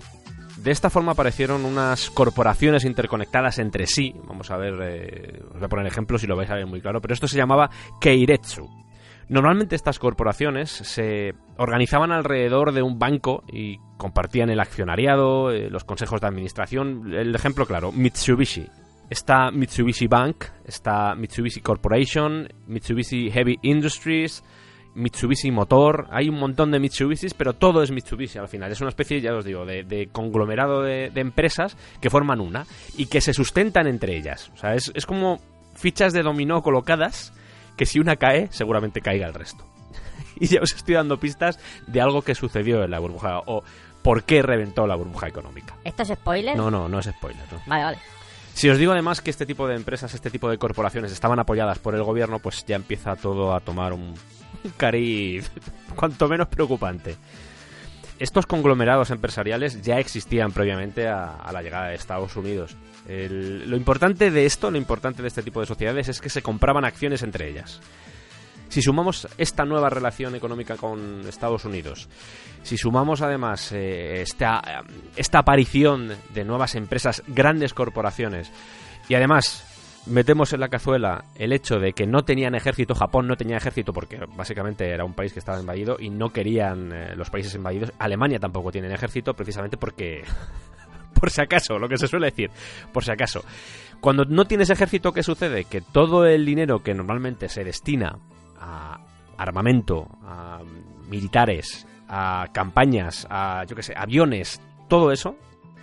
Speaker 1: De esta forma aparecieron unas corporaciones interconectadas entre sí. Vamos a ver, eh, os voy a poner ejemplos y lo vais a ver muy claro, pero esto se llamaba Keiretsu. Normalmente estas corporaciones se organizaban alrededor de un banco y compartían el accionariado, eh, los consejos de administración. El ejemplo claro, Mitsubishi. Está Mitsubishi Bank, está Mitsubishi Corporation, Mitsubishi Heavy Industries, Mitsubishi Motor. Hay un montón de Mitsubishis, pero todo es Mitsubishi al final. Es una especie, ya os digo, de, de conglomerado de, de empresas que forman una y que se sustentan entre ellas. O sea, es, es como fichas de dominó colocadas que si una cae, seguramente caiga el resto. y ya os estoy dando pistas de algo que sucedió en la burbuja o por qué reventó la burbuja económica.
Speaker 2: ¿Esto es spoiler?
Speaker 1: No, no, no es spoiler. ¿no?
Speaker 2: Vale, vale.
Speaker 1: Si os digo además que este tipo de empresas, este tipo de corporaciones estaban apoyadas por el gobierno, pues ya empieza todo a tomar un un cariz cuanto menos preocupante. Estos conglomerados empresariales ya existían previamente a, la llegada de Estados Unidos. Lo importante de esto, lo importante de este tipo de sociedades es que se compraban acciones entre ellas. Si sumamos esta nueva relación económica con Estados Unidos, si sumamos además eh, esta aparición de nuevas empresas, grandes corporaciones, y además metemos en la cazuela el hecho de que no tenían ejército, Japón no tenía ejército porque básicamente era un país que estaba invadido y no querían eh, los países invadidos, Alemania tampoco tiene ejército precisamente porque... por si acaso, lo que se suele decir, por si acaso. Cuando no tienes ejército, ¿qué sucede? Que todo el dinero que normalmente se destina a armamento, a militares, a campañas, a yo qué sé, aviones, todo eso,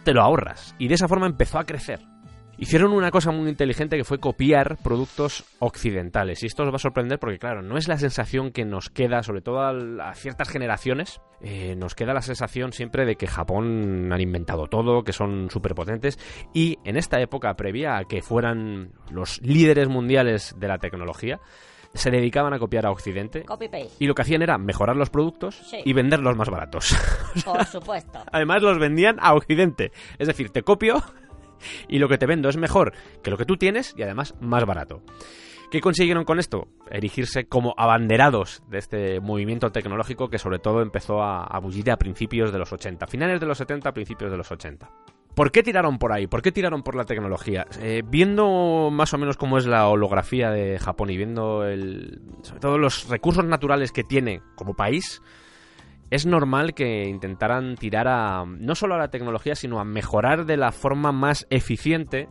Speaker 1: te lo ahorras. Y de esa forma empezó a crecer. Hicieron una cosa muy inteligente que fue copiar productos occidentales. Y esto os va a sorprender porque, claro, no es la sensación que nos queda, sobre todo a, ciertas generaciones, eh, nos queda la sensación siempre de que Japón han inventado todo, que son superpotentes. Y en esta época previa a que fueran los líderes mundiales de la tecnología, se dedicaban a copiar a Occidente.
Speaker 2: Copy-paste,
Speaker 1: Y lo que hacían era mejorar los productos
Speaker 2: Sí.
Speaker 1: y venderlos más baratos.
Speaker 2: por supuesto.
Speaker 1: Además los vendían a Occidente. Es decir, te copio y lo que te vendo es mejor que lo que tú tienes y además más barato. ¿Qué consiguieron con esto? Erigirse como abanderados de este movimiento tecnológico que sobre todo empezó a, a bullir a principios de los 80, finales de los 70, principios de los 80. ¿Por qué tiraron por ahí? ¿Por qué tiraron por la tecnología? Eh, viendo más o menos cómo es la holografía de Japón y viendo el, sobre todo los recursos naturales que tiene como país, es normal que intentaran tirar a no solo a la tecnología, sino a mejorar de la forma más eficiente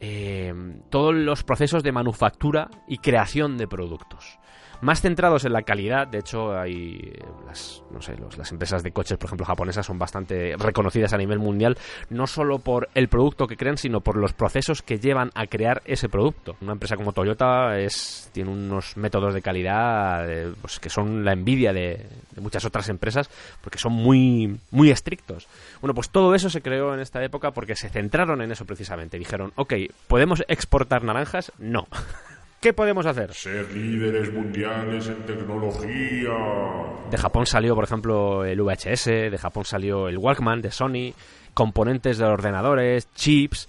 Speaker 1: eh, todos los procesos de manufactura y creación de productos. Más centrados en la calidad, de hecho hay eh, las, no sé, los- las empresas de coches, por ejemplo, japonesas son bastante reconocidas a nivel mundial, no solo por el producto que crean, sino por los procesos que llevan a crear ese producto. Una empresa como Toyota es, tiene unos métodos de calidad eh, pues, que son la envidia de, de muchas otras empresas porque son muy, muy estrictos. Bueno, pues todo eso se creó en esta época porque se centraron en eso precisamente. Dijeron, ok, ¿podemos exportar naranjas? No. ¿Qué podemos hacer?
Speaker 3: Ser líderes mundiales en tecnología.
Speaker 1: De Japón salió, por ejemplo, el VHS, de Japón salió el Walkman de Sony, componentes de ordenadores, chips.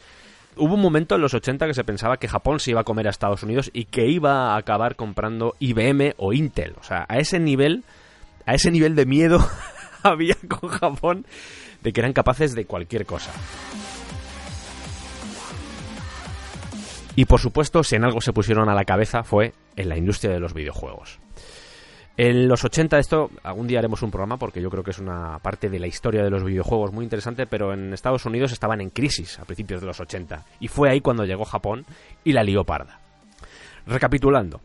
Speaker 1: Hubo un momento en los 80 que se pensaba que Japón se iba a comer a Estados Unidos y que iba a acabar comprando IBM o Intel. O sea, a ese nivel, a ese nivel de miedo había con Japón de que eran capaces de cualquier cosa. Y por supuesto, si en algo se pusieron a la cabeza fue en la industria de los videojuegos. En los 80 esto, algún día haremos un programa porque yo creo que es una parte de la historia de los videojuegos muy interesante, pero en Estados Unidos estaban en crisis a principios de los 80 y fue ahí cuando llegó Japón y la lió parda. Recapitulando,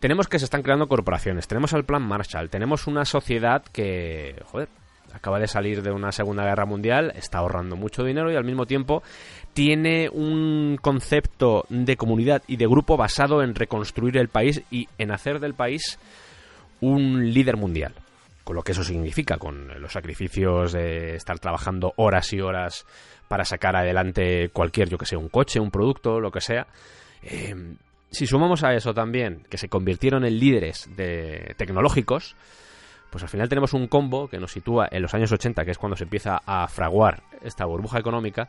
Speaker 1: tenemos que se están creando corporaciones, tenemos el plan Marshall, tenemos una sociedad que, joder, acaba de salir de una Segunda Guerra Mundial, está ahorrando mucho dinero y al mismo tiempo tiene un concepto de comunidad y de grupo basado en reconstruir el país y en hacer del país un líder mundial. Con lo que eso significa, con los sacrificios de estar trabajando horas y horas para sacar adelante cualquier, yo que sé, un coche, un producto, lo que sea. Eh, si sumamos a eso también que se convirtieron en líderes de tecnológicos, pues al final tenemos un combo que nos sitúa en los años 80, que es cuando se empieza a fraguar esta burbuja económica,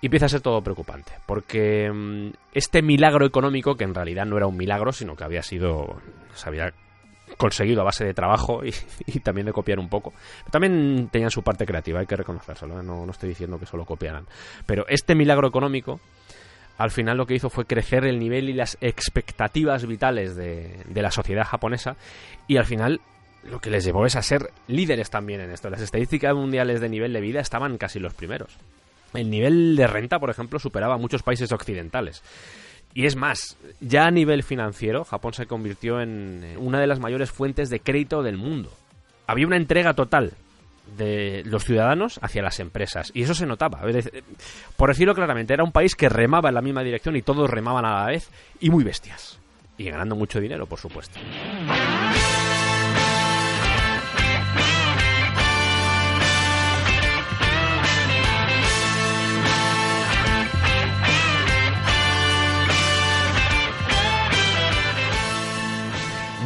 Speaker 1: y empieza a ser todo preocupante. Porque mm, este milagro económico, que en realidad no era un milagro, sino que había sido. se había conseguido a base de trabajo y, también de copiar un poco. Pero también tenían su parte creativa, hay que reconocérselo, ¿eh? no, no estoy diciendo que solo copiaran. Pero este milagro económico, al final lo que hizo fue crecer el nivel y las expectativas vitales de la sociedad japonesa, y al final lo que les llevó es a ser líderes también en esto. Las estadísticas mundiales de nivel de vida estaban casi los primeros. El nivel de renta, por ejemplo, superaba a muchos países occidentales. Y es más, ya a nivel financiero, Japón se convirtió en una de las mayores fuentes de crédito del mundo. Había una entrega total de los ciudadanos hacia las empresas. Y eso se notaba. Por decirlo claramente, era un país que remaba en la misma dirección y todos remaban a la vez y muy bestias. Y ganando mucho dinero, por supuesto.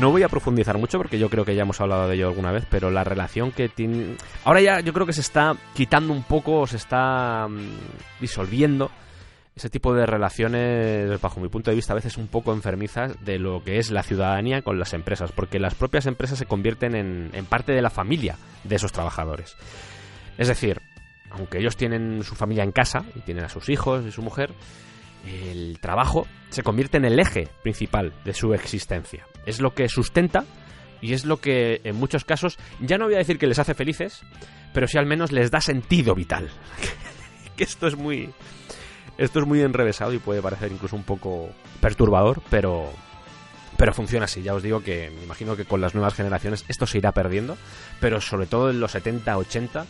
Speaker 1: No voy a profundizar mucho porque yo creo que ya hemos hablado de ello alguna vez, pero la relación que tiene... Ahora ya yo creo que se está quitando un poco, se está mm, disolviendo ese tipo de relaciones, bajo mi punto de vista, a veces un poco enfermizas de lo que es la ciudadanía con las empresas, porque las propias empresas se convierten en, en parte de la familia de esos trabajadores. Es decir, aunque ellos tienen su familia en casa y tienen a sus hijos y su mujer, el trabajo se convierte en el eje principal de su existencia. Es lo que sustenta y es lo que en muchos casos, ya no voy a decir que les hace felices, pero sí al menos les da sentido vital. que esto es muy esto es muy enrevesado y puede parecer incluso un poco perturbador, pero pero funciona así. Ya os digo que me imagino que con las nuevas generaciones esto se irá perdiendo, pero sobre todo en los 70, 80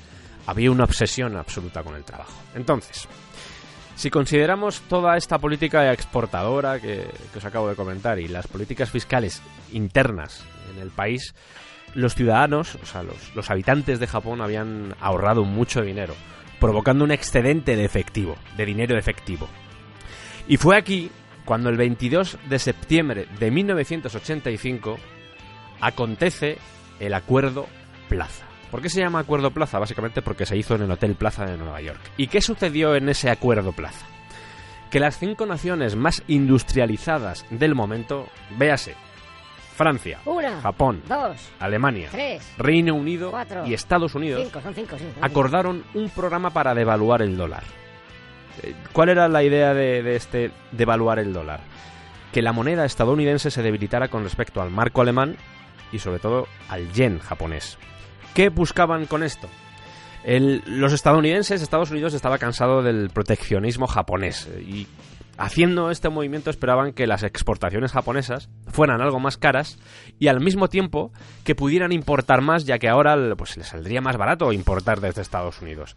Speaker 1: había una obsesión absoluta con el trabajo. Entonces, Si consideramos toda esta política exportadora que, os acabo de comentar y las políticas fiscales internas en el país, los ciudadanos, o sea, los, los habitantes de Japón habían ahorrado mucho dinero, provocando un excedente de efectivo, de dinero efectivo. Y fue aquí cuando el 22 de septiembre de 1985 acontece el Acuerdo Plaza. ¿Por qué se llama Acuerdo Plaza? Básicamente porque se hizo en el Hotel Plaza de Nueva York. ¿Y qué sucedió en ese Acuerdo Plaza? Que las cinco naciones más industrializadas del momento, véase, Francia,
Speaker 2: Una,
Speaker 1: Japón,
Speaker 2: dos,
Speaker 1: Alemania,
Speaker 2: tres,
Speaker 1: Reino Unido
Speaker 2: Cuatro.
Speaker 1: y Estados Unidos,
Speaker 2: cinco, son cinco, sí. son cinco.
Speaker 1: acordaron un programa para devaluar el dólar. Eh, ¿Cuál era la idea de, de este devaluar el dólar? Que la moneda estadounidense se debilitara con respecto al marco alemán y sobre todo al yen japonés. ¿Qué buscaban con esto? Los estadounidenses, Estados Unidos estaba cansado del proteccionismo japonés eh, y haciendo este movimiento esperaban que las exportaciones japonesas fueran algo más caras y al mismo tiempo que pudieran importar más ya que ahora pues les saldría más barato importar desde Estados Unidos.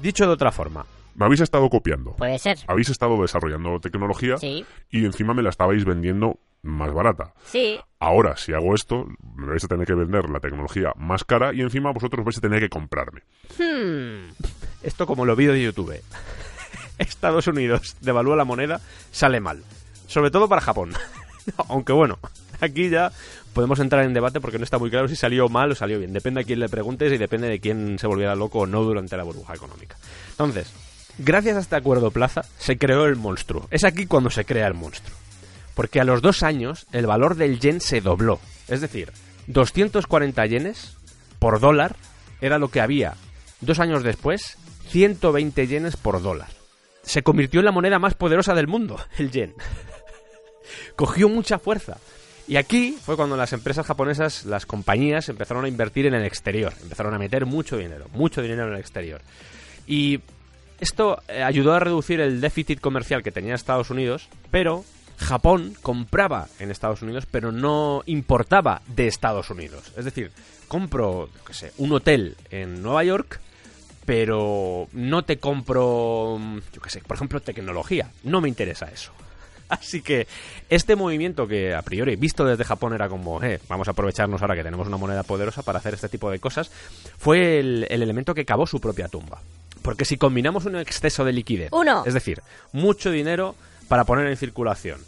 Speaker 1: Dicho de otra forma,
Speaker 3: Me habéis estado copiando.
Speaker 2: Puede ser.
Speaker 3: Habéis estado desarrollando tecnología
Speaker 2: Sí,
Speaker 3: y encima me la estabais vendiendo más barata.
Speaker 2: sí.
Speaker 3: Ahora, si hago esto, me vais a tener que vender la tecnología más cara y encima vosotros vais a tener que comprarme.
Speaker 2: Hmm.
Speaker 1: esto como lo vídeo de YouTube. Estados Unidos devalúa la moneda, sale mal. Sobre todo para Japón. Aunque bueno, aquí ya podemos entrar en debate porque no está muy claro si salió mal o salió bien. Depende a quién le preguntes y depende de quién se volviera loco o no durante la burbuja económica. Entonces, gracias a este acuerdo plaza, se creó el monstruo. Es aquí cuando se crea el monstruo. Porque a los dos años el valor del yen se dobló. Es decir, 240 yenes por dólar era lo que había. Dos años después, 120 yenes por dólar. Se convirtió en la moneda más poderosa del mundo, el yen. Cogió mucha fuerza. Y aquí fue cuando las empresas japonesas, las compañías, empezaron a invertir en el exterior. Empezaron a meter mucho dinero, mucho dinero en el exterior. Y esto eh, ayudó a reducir el déficit comercial que tenía Estados Unidos, pero Japón compraba en Estados Unidos, pero no importaba de Estados Unidos. Es decir, compro, qué sé, un hotel en Nueva York, pero no te compro, mm, yo qué sé, por ejemplo, tecnología. No me interesa eso. Así que este movimiento que a priori visto desde Japón era como, eh, vamos a aprovecharnos ahora que tenemos una moneda poderosa para hacer este tipo de cosas, fue el, el elemento que cavó su propia tumba. Porque si combinamos un exceso de liquidez,
Speaker 2: Uno.
Speaker 1: es decir, mucho dinero para poner en circulación,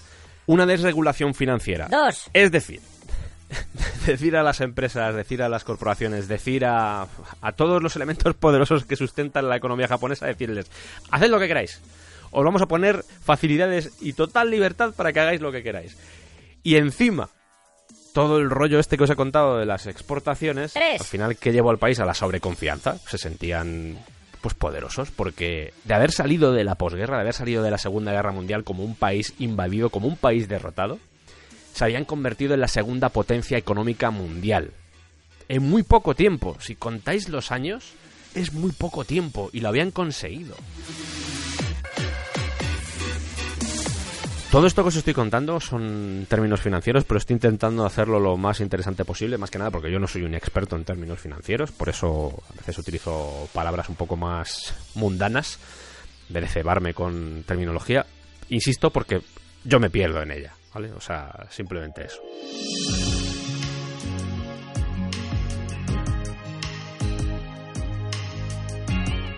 Speaker 1: una desregulación financiera,
Speaker 2: Dos.
Speaker 1: es decir, decir a las empresas, decir a las corporaciones, decir a, a todos los elementos poderosos que sustentan la economía japonesa, decirles, haced lo que queráis. Os vamos a poner facilidades y total libertad para que hagáis lo que queráis. Y encima, todo el rollo este que os he contado de las exportaciones,
Speaker 2: Tres.
Speaker 1: al final que llevó al país a la sobreconfianza, se sentían pues poderosos porque de haber salido de la posguerra, de haber salido de la Segunda Guerra Mundial como un país invadido, como un país derrotado, se habían convertido en la segunda potencia económica mundial. En muy poco tiempo, si contáis los años, es muy poco tiempo y lo habían conseguido. Todo esto que os estoy contando son términos financieros, pero estoy intentando hacerlo lo más interesante posible, más que nada porque yo no soy un experto en términos financieros, por eso a veces utilizo palabras un poco más mundanas, de cebarme con terminología. Insisto, porque yo me pierdo en ella, ¿vale? O sea, simplemente eso.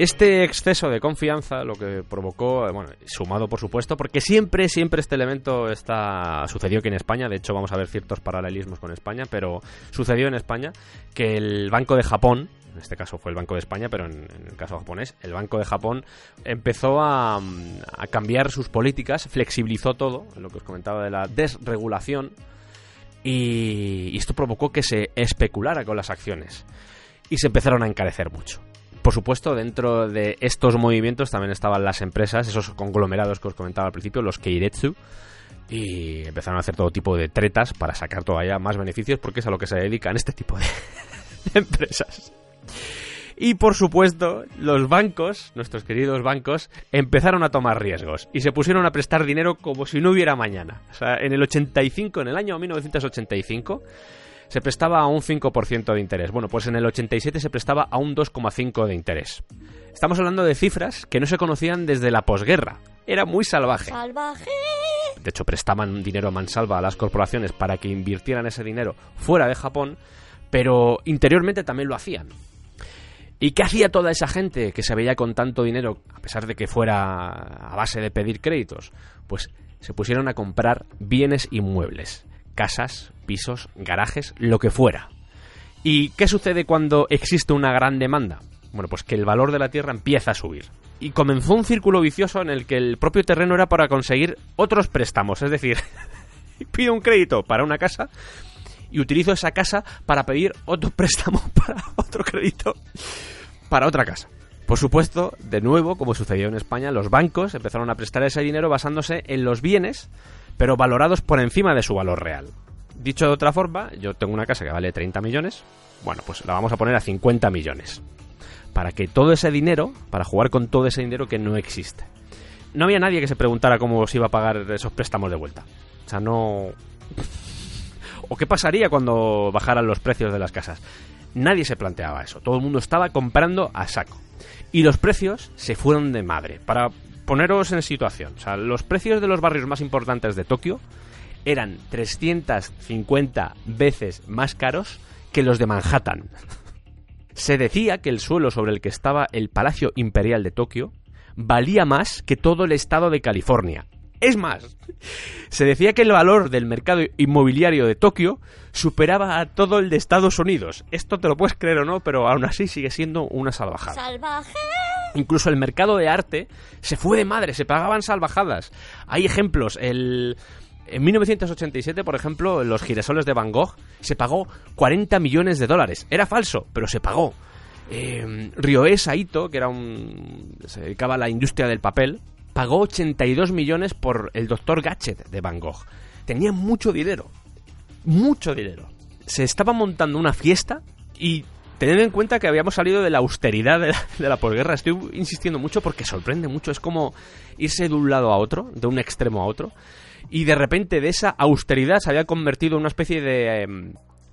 Speaker 1: Este exceso de confianza lo que provocó, eh, bueno, sumado por supuesto, porque siempre, siempre este elemento está sucedió aquí en España, de hecho vamos a ver ciertos paralelismos con España, pero sucedió en España que el Banco de Japón, en este caso fue el Banco de España, pero en, el caso japonés, el Banco de Japón empezó a, a cambiar sus políticas, flexibilizó todo, lo que os comentaba de la desregulación, y, y esto provocó que se especulara con las acciones y se empezaron a encarecer mucho. Por supuesto, dentro de estos movimientos también estaban las empresas, esos conglomerados que os comentaba al principio, los Keiretsu, y empezaron a hacer todo tipo de tretas para sacar todavía más beneficios porque es a lo que se dedican este tipo de, de empresas. Y por supuesto, los bancos, nuestros queridos bancos, empezaron a tomar riesgos y se pusieron a prestar dinero como si no hubiera mañana. O sea, en el 85, en el año 1985, se prestaba a un 5% de interés. Bueno, pues en el 87 se prestaba a un 2,5% de interés. Estamos hablando de cifras que no se conocían desde la posguerra. Era muy salvaje.
Speaker 2: Salvaje.
Speaker 1: De hecho, prestaban dinero a mansalva a las corporaciones para que invirtieran ese dinero fuera de Japón, pero interiormente también lo hacían. ¿Y qué hacía toda esa gente que se veía con tanto dinero, a pesar de que fuera a base de pedir créditos? Pues se pusieron a comprar bienes inmuebles, casas, pisos, garajes, lo que fuera. ¿Y qué sucede cuando existe una gran demanda? Bueno, pues que el valor de la tierra empieza a subir. Y comenzó un círculo vicioso en el que el propio terreno era para conseguir otros préstamos. Es decir, pido un crédito para una casa y utilizo esa casa para pedir otro préstamo para otro crédito para otra casa. Por supuesto, de nuevo, como sucedió en España, los bancos empezaron a prestar ese dinero basándose en los bienes, pero valorados por encima de su valor real. Dicho de otra forma, yo tengo una casa que vale 30 millones, bueno, pues la vamos a poner a 50 millones. Para que todo ese dinero, para jugar con todo ese dinero que no existe. No había nadie que se preguntara cómo se iba a pagar esos préstamos de vuelta. O sea, no... ¿O qué pasaría cuando bajaran los precios de las casas? Nadie se planteaba eso. Todo el mundo estaba comprando a saco. Y los precios se fueron de madre. Para poneros en situación, los precios de los barrios más importantes de Tokio eran 350 veces más caros que los de Manhattan. Se decía que el suelo sobre el que estaba el Palacio Imperial de Tokio valía más que todo el estado de California. Es más, se decía que el valor del mercado inmobiliario de Tokio superaba a todo el de Estados Unidos. Esto te lo puedes creer o no, pero aún así sigue siendo una salvajada.
Speaker 2: Salvaje.
Speaker 1: Incluso el mercado de arte se fue de madre, se pagaban salvajadas. Hay ejemplos, el... En 1987, por ejemplo, los girasoles de Van Gogh se pagó 40 millones de dólares. Era falso, pero se pagó. Eh, Ryoe Saito, que era un... se dedicaba a la industria del papel, pagó 82 millones por el Doctor Gadget de Van Gogh. Tenía mucho dinero. Mucho dinero. Se estaba montando una fiesta y tened en cuenta que habíamos salido de la austeridad de la, de posguerra. Estoy insistiendo mucho porque sorprende mucho. Es como irse de un lado a otro, de un extremo a otro. Y de repente de esa austeridad se había convertido en una especie de eh,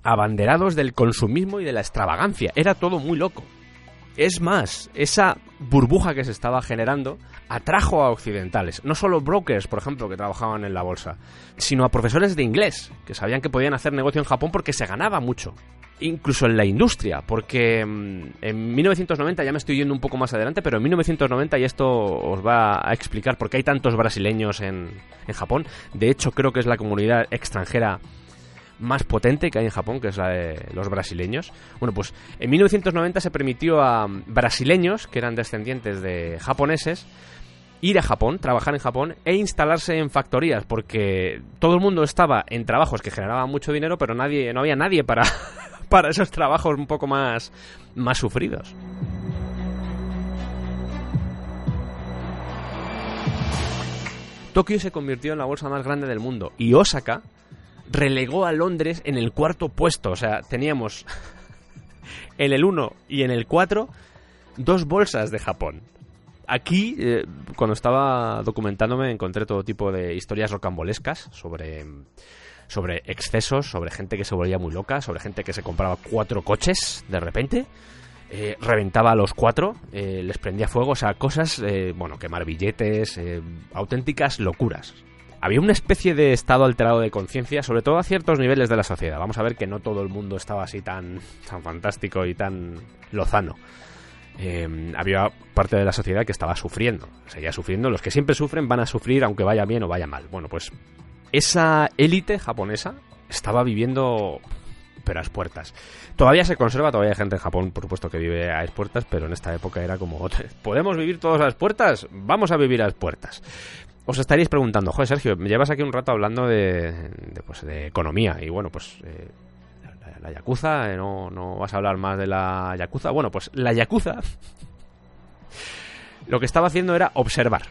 Speaker 1: abanderados del consumismo y de la extravagancia. Era todo muy loco. Es más, esa burbuja que se estaba generando atrajo a occidentales, no solo brokers, por ejemplo, que trabajaban en la bolsa, sino a profesores de inglés, que sabían que podían hacer negocio en Japón porque se ganaba mucho. Incluso en la industria, porque mm, en 1990, ya me estoy yendo un poco más adelante, pero en 1990, y esto os va a explicar por qué hay tantos brasileños en, en Japón, de hecho creo que es la comunidad extranjera más potente que hay en Japón, que es la de los brasileños. Bueno, pues en 1990 se permitió a brasileños, que eran descendientes de japoneses, ir a Japón, trabajar en Japón e instalarse en factorías, porque todo el mundo estaba en trabajos que generaban mucho dinero, pero nadie, no había nadie para, para esos trabajos un poco más, más sufridos. Tokio se convirtió en la bolsa más grande del mundo y Osaka relegó a Londres en el cuarto puesto. O sea, teníamos en el 1 y en el 4 dos bolsas de Japón. Aquí, eh, cuando estaba documentándome, encontré todo tipo de historias rocambolescas sobre, sobre excesos, sobre gente que se volvía muy loca, sobre gente que se compraba cuatro coches de repente, eh, reventaba a los cuatro, eh, les prendía fuego, o sea, cosas, eh, bueno, quemar billetes, auténticas locuras. Había una especie de estado alterado de conciencia, sobre todo a ciertos niveles de la sociedad. Vamos a ver que no todo el mundo estaba así tan, tan fantástico y tan lozano. Eh, había parte de la sociedad que estaba sufriendo, seguía sufriendo. Los que siempre sufren van a sufrir aunque vaya bien o vaya mal. Bueno, pues esa élite japonesa estaba viviendo pero a expuertas. Todavía se conserva, todavía hay gente en Japón, por supuesto, que vive a expuertas, pero en esta época era como, ¿podemos vivir todos a expuertas? Vamos a vivir a expuertas. Os estaréis preguntando, joder, Sergio, me llevas aquí un rato hablando de, de, pues, de economía, y bueno, pues eh, la, la Yakuza, eh, no, no vas a hablar más de la Yakuza. Bueno, pues la Yakuza lo que estaba haciendo era observar.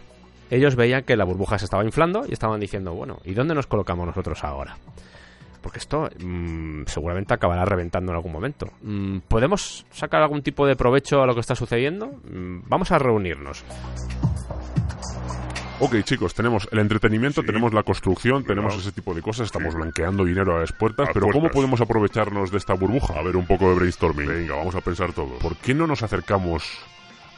Speaker 1: Ellos veían que la burbuja se estaba inflando y estaban diciendo, bueno, ¿y dónde nos colocamos nosotros ahora? Porque esto mmm, seguramente acabará reventando en algún momento. Mm, ¿Podemos sacar algún tipo de provecho a lo que está sucediendo? Mm, vamos a reunirnos.
Speaker 3: Ok, chicos, tenemos el entretenimiento, tenemos la construcción, tenemos ese tipo de cosas, estamos blanqueando dinero a las puertas,
Speaker 5: A
Speaker 3: pero ¿cómo
Speaker 5: puertas.
Speaker 3: podemos aprovecharnos de esta burbuja?
Speaker 5: A ver, un poco de brainstorming.
Speaker 3: Venga, vamos a pensar todo. ¿Por qué no nos acercamos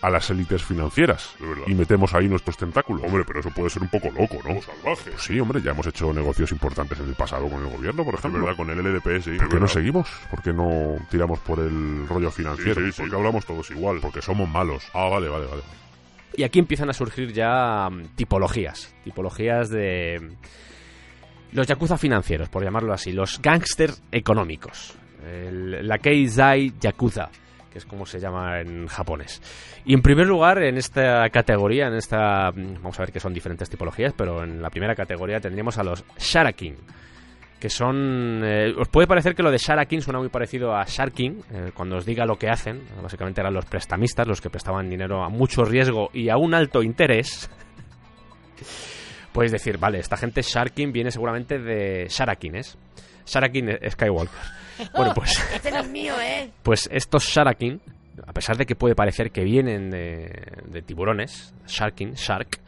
Speaker 3: a las élites financieras y metemos ahí nuestros tentáculos.
Speaker 5: Hombre, pero eso puede ser un poco loco, ¿no? salvaje.
Speaker 3: Pues sí, hombre, ya hemos hecho negocios importantes en el pasado con el gobierno, por ejemplo.
Speaker 5: verdad, con el LDP, sí.
Speaker 3: ¿Por qué no seguimos? ¿Por qué no tiramos por el rollo financiero?
Speaker 5: sí, sí, porque hablamos todos igual.
Speaker 3: Porque somos malos. Ah, vale, vale, vale.
Speaker 1: Y aquí empiezan a surgir ya mm, tipologías. Tipologías de. mm, Los yakuza financieros, por llamarlo así. Los gángsters económicos. La Keizai Yakuza, que es como se llama en japonés. Y en primer lugar, en esta categoría, en esta. mm, Vamos a ver que son diferentes tipologías, pero en la primera categoría tendríamos a los Sharakin. Que son. eh, os puede parecer que lo de Sharakin suena muy parecido a Sharking, eh, cuando os diga lo que hacen. Básicamente eran los prestamistas, los que prestaban dinero a mucho riesgo y a un alto interés. Podéis decir, vale, esta gente Sharking viene seguramente de Sharakines. Sharakin Skywalker. Bueno, pues.
Speaker 2: Este no es mío, ¿eh?
Speaker 1: Pues estos Sharakin, a pesar de que puede parecer que vienen de, de tiburones, Sharkin, Shark,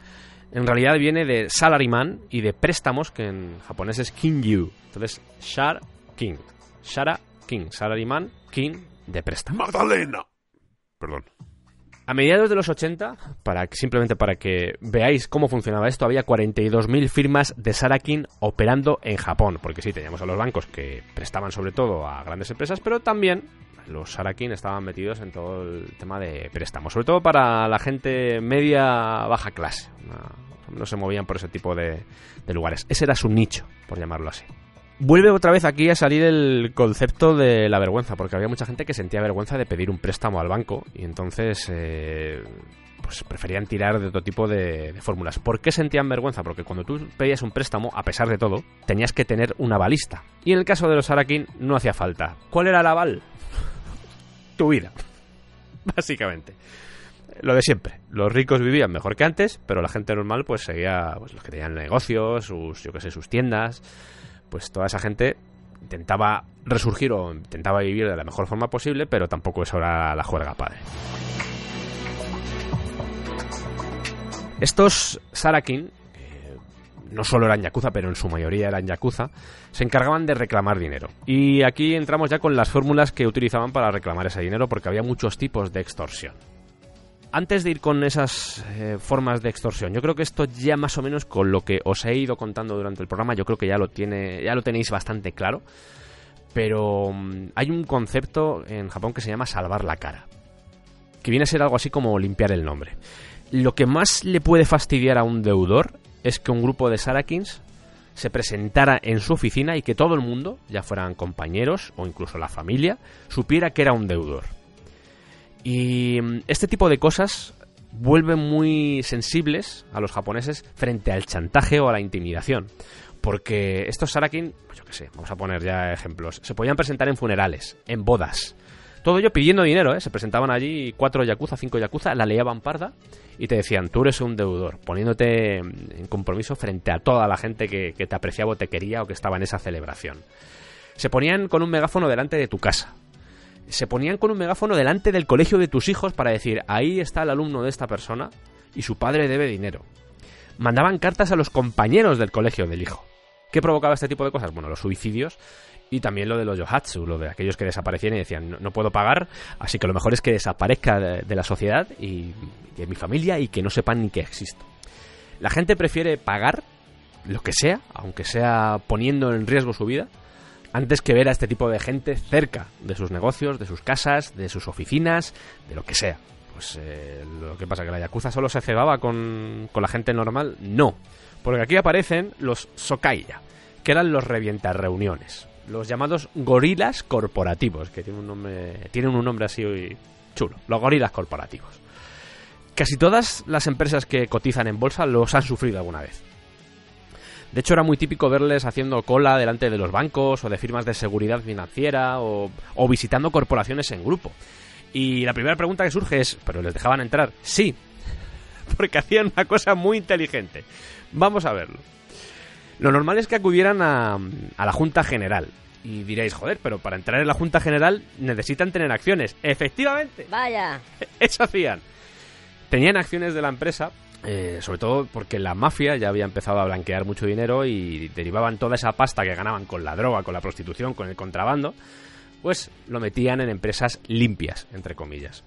Speaker 1: en realidad viene de Salaryman y de préstamos, que en japonés es Kinju. Entonces, Sharkin, Shara King, Salaryman, King de préstamo.
Speaker 3: ¡Magdalena! Perdón.
Speaker 1: A mediados de los 80, para, simplemente para que veáis cómo funcionaba esto, había 42.000 firmas de Sarakin operando en Japón. Porque sí, teníamos a los bancos que prestaban sobre todo a grandes empresas, pero también los Sarakin estaban metidos en todo el tema de préstamos. Sobre todo para la gente media-baja clase. No, no se movían por ese tipo de, de lugares. Ese era su nicho, por llamarlo así. Vuelve otra vez aquí a salir el concepto de la vergüenza, porque había mucha gente que sentía vergüenza de pedir un préstamo al banco y entonces eh, pues preferían tirar de otro tipo de, fórmulas. ¿Por qué sentían vergüenza? Porque cuando tú pedías un préstamo, a pesar de todo, tenías que tener un avalista. Y en el caso de los Arakin no hacía falta. ¿Cuál era el aval? tu vida, básicamente. Lo de siempre. Los ricos vivían mejor que antes, pero la gente normal pues seguía, pues los que tenían negocios, sus, yo qué sé, sus tiendas, pues toda esa gente intentaba resurgir o intentaba vivir de la mejor forma posible, pero tampoco eso era la juerga padre. Estos Sarakin, no solo eran yakuza, pero en su mayoría eran yakuza, se encargaban de reclamar dinero. Y aquí entramos ya con las fórmulas que utilizaban para reclamar ese dinero, porque había muchos tipos de extorsión. Antes de ir con esas eh, formas de extorsión, yo creo que esto ya más o menos con lo que os he ido contando durante el programa, yo creo que ya lo tiene, ya lo tenéis bastante claro. Pero mm, hay un concepto en Japón que se llama salvar la cara, que viene a ser algo así como limpiar el nombre. Lo que más le puede fastidiar a un deudor es que un grupo de Sarakins se presentara en su oficina y que todo el mundo, ya fueran compañeros o incluso la familia, supiera que era un deudor. Y mm, este tipo de cosas vuelven muy sensibles a los japoneses frente al chantaje o a la intimidación. Porque estos Sarakin, pues yo qué sé, vamos a poner ya ejemplos, se podían presentar en funerales, en bodas. Todo ello pidiendo dinero, ¿eh? Se presentaban allí cuatro yakuza, cinco yakuza, la leían parda y te decían, tú eres un deudor, poniéndote en compromiso frente a toda la gente que te apreciaba o te quería o que estaba en esa celebración. Se ponían con un megáfono delante de tu casa, se ponían con un megáfono delante del colegio de tus hijos para decir, ahí está el alumno de esta persona y su padre debe dinero. Mandaban cartas a los compañeros del colegio del hijo. ¿Qué provocaba este tipo de cosas? Bueno, los suicidios y también lo de los yohatsu, lo de aquellos que desaparecían y decían, no, puedo pagar, así que lo mejor es que desaparezca de, de la sociedad y de mi familia y que no sepan ni que existo. La gente prefiere pagar lo que sea, aunque sea poniendo en riesgo su vida, antes que ver a este tipo de gente cerca de sus negocios, de sus casas, de sus oficinas, de lo que sea. Pues eh, lo que pasa que la Yakuza solo se cebaba con, con la gente normal, no. Porque aquí aparecen los Sokaiya, que eran los revientas reuniones. Los llamados gorilas corporativos, que tienen un nombre, tienen un nombre así chulo. Los gorilas corporativos. Casi todas las empresas que cotizan en bolsa los han sufrido alguna vez. De hecho, era muy típico verles haciendo cola delante de los bancos o de firmas de seguridad financiera o, o, visitando corporaciones en grupo. Y la primera pregunta que surge es, ¿pero les dejaban entrar? Sí, porque hacían una cosa muy inteligente. Vamos a verlo. Lo normal es que acudieran a, a la Junta General. Y diréis, joder, pero para entrar en la Junta General necesitan tener acciones. Efectivamente.
Speaker 2: Vaya.
Speaker 1: Eso hacían. Tenían acciones de la empresa, eh, sobre todo porque la mafia ya había empezado a blanquear mucho dinero y derivaban toda esa pasta que ganaban con la droga, con la prostitución, con el contrabando, pues lo metían en empresas limpias, entre comillas.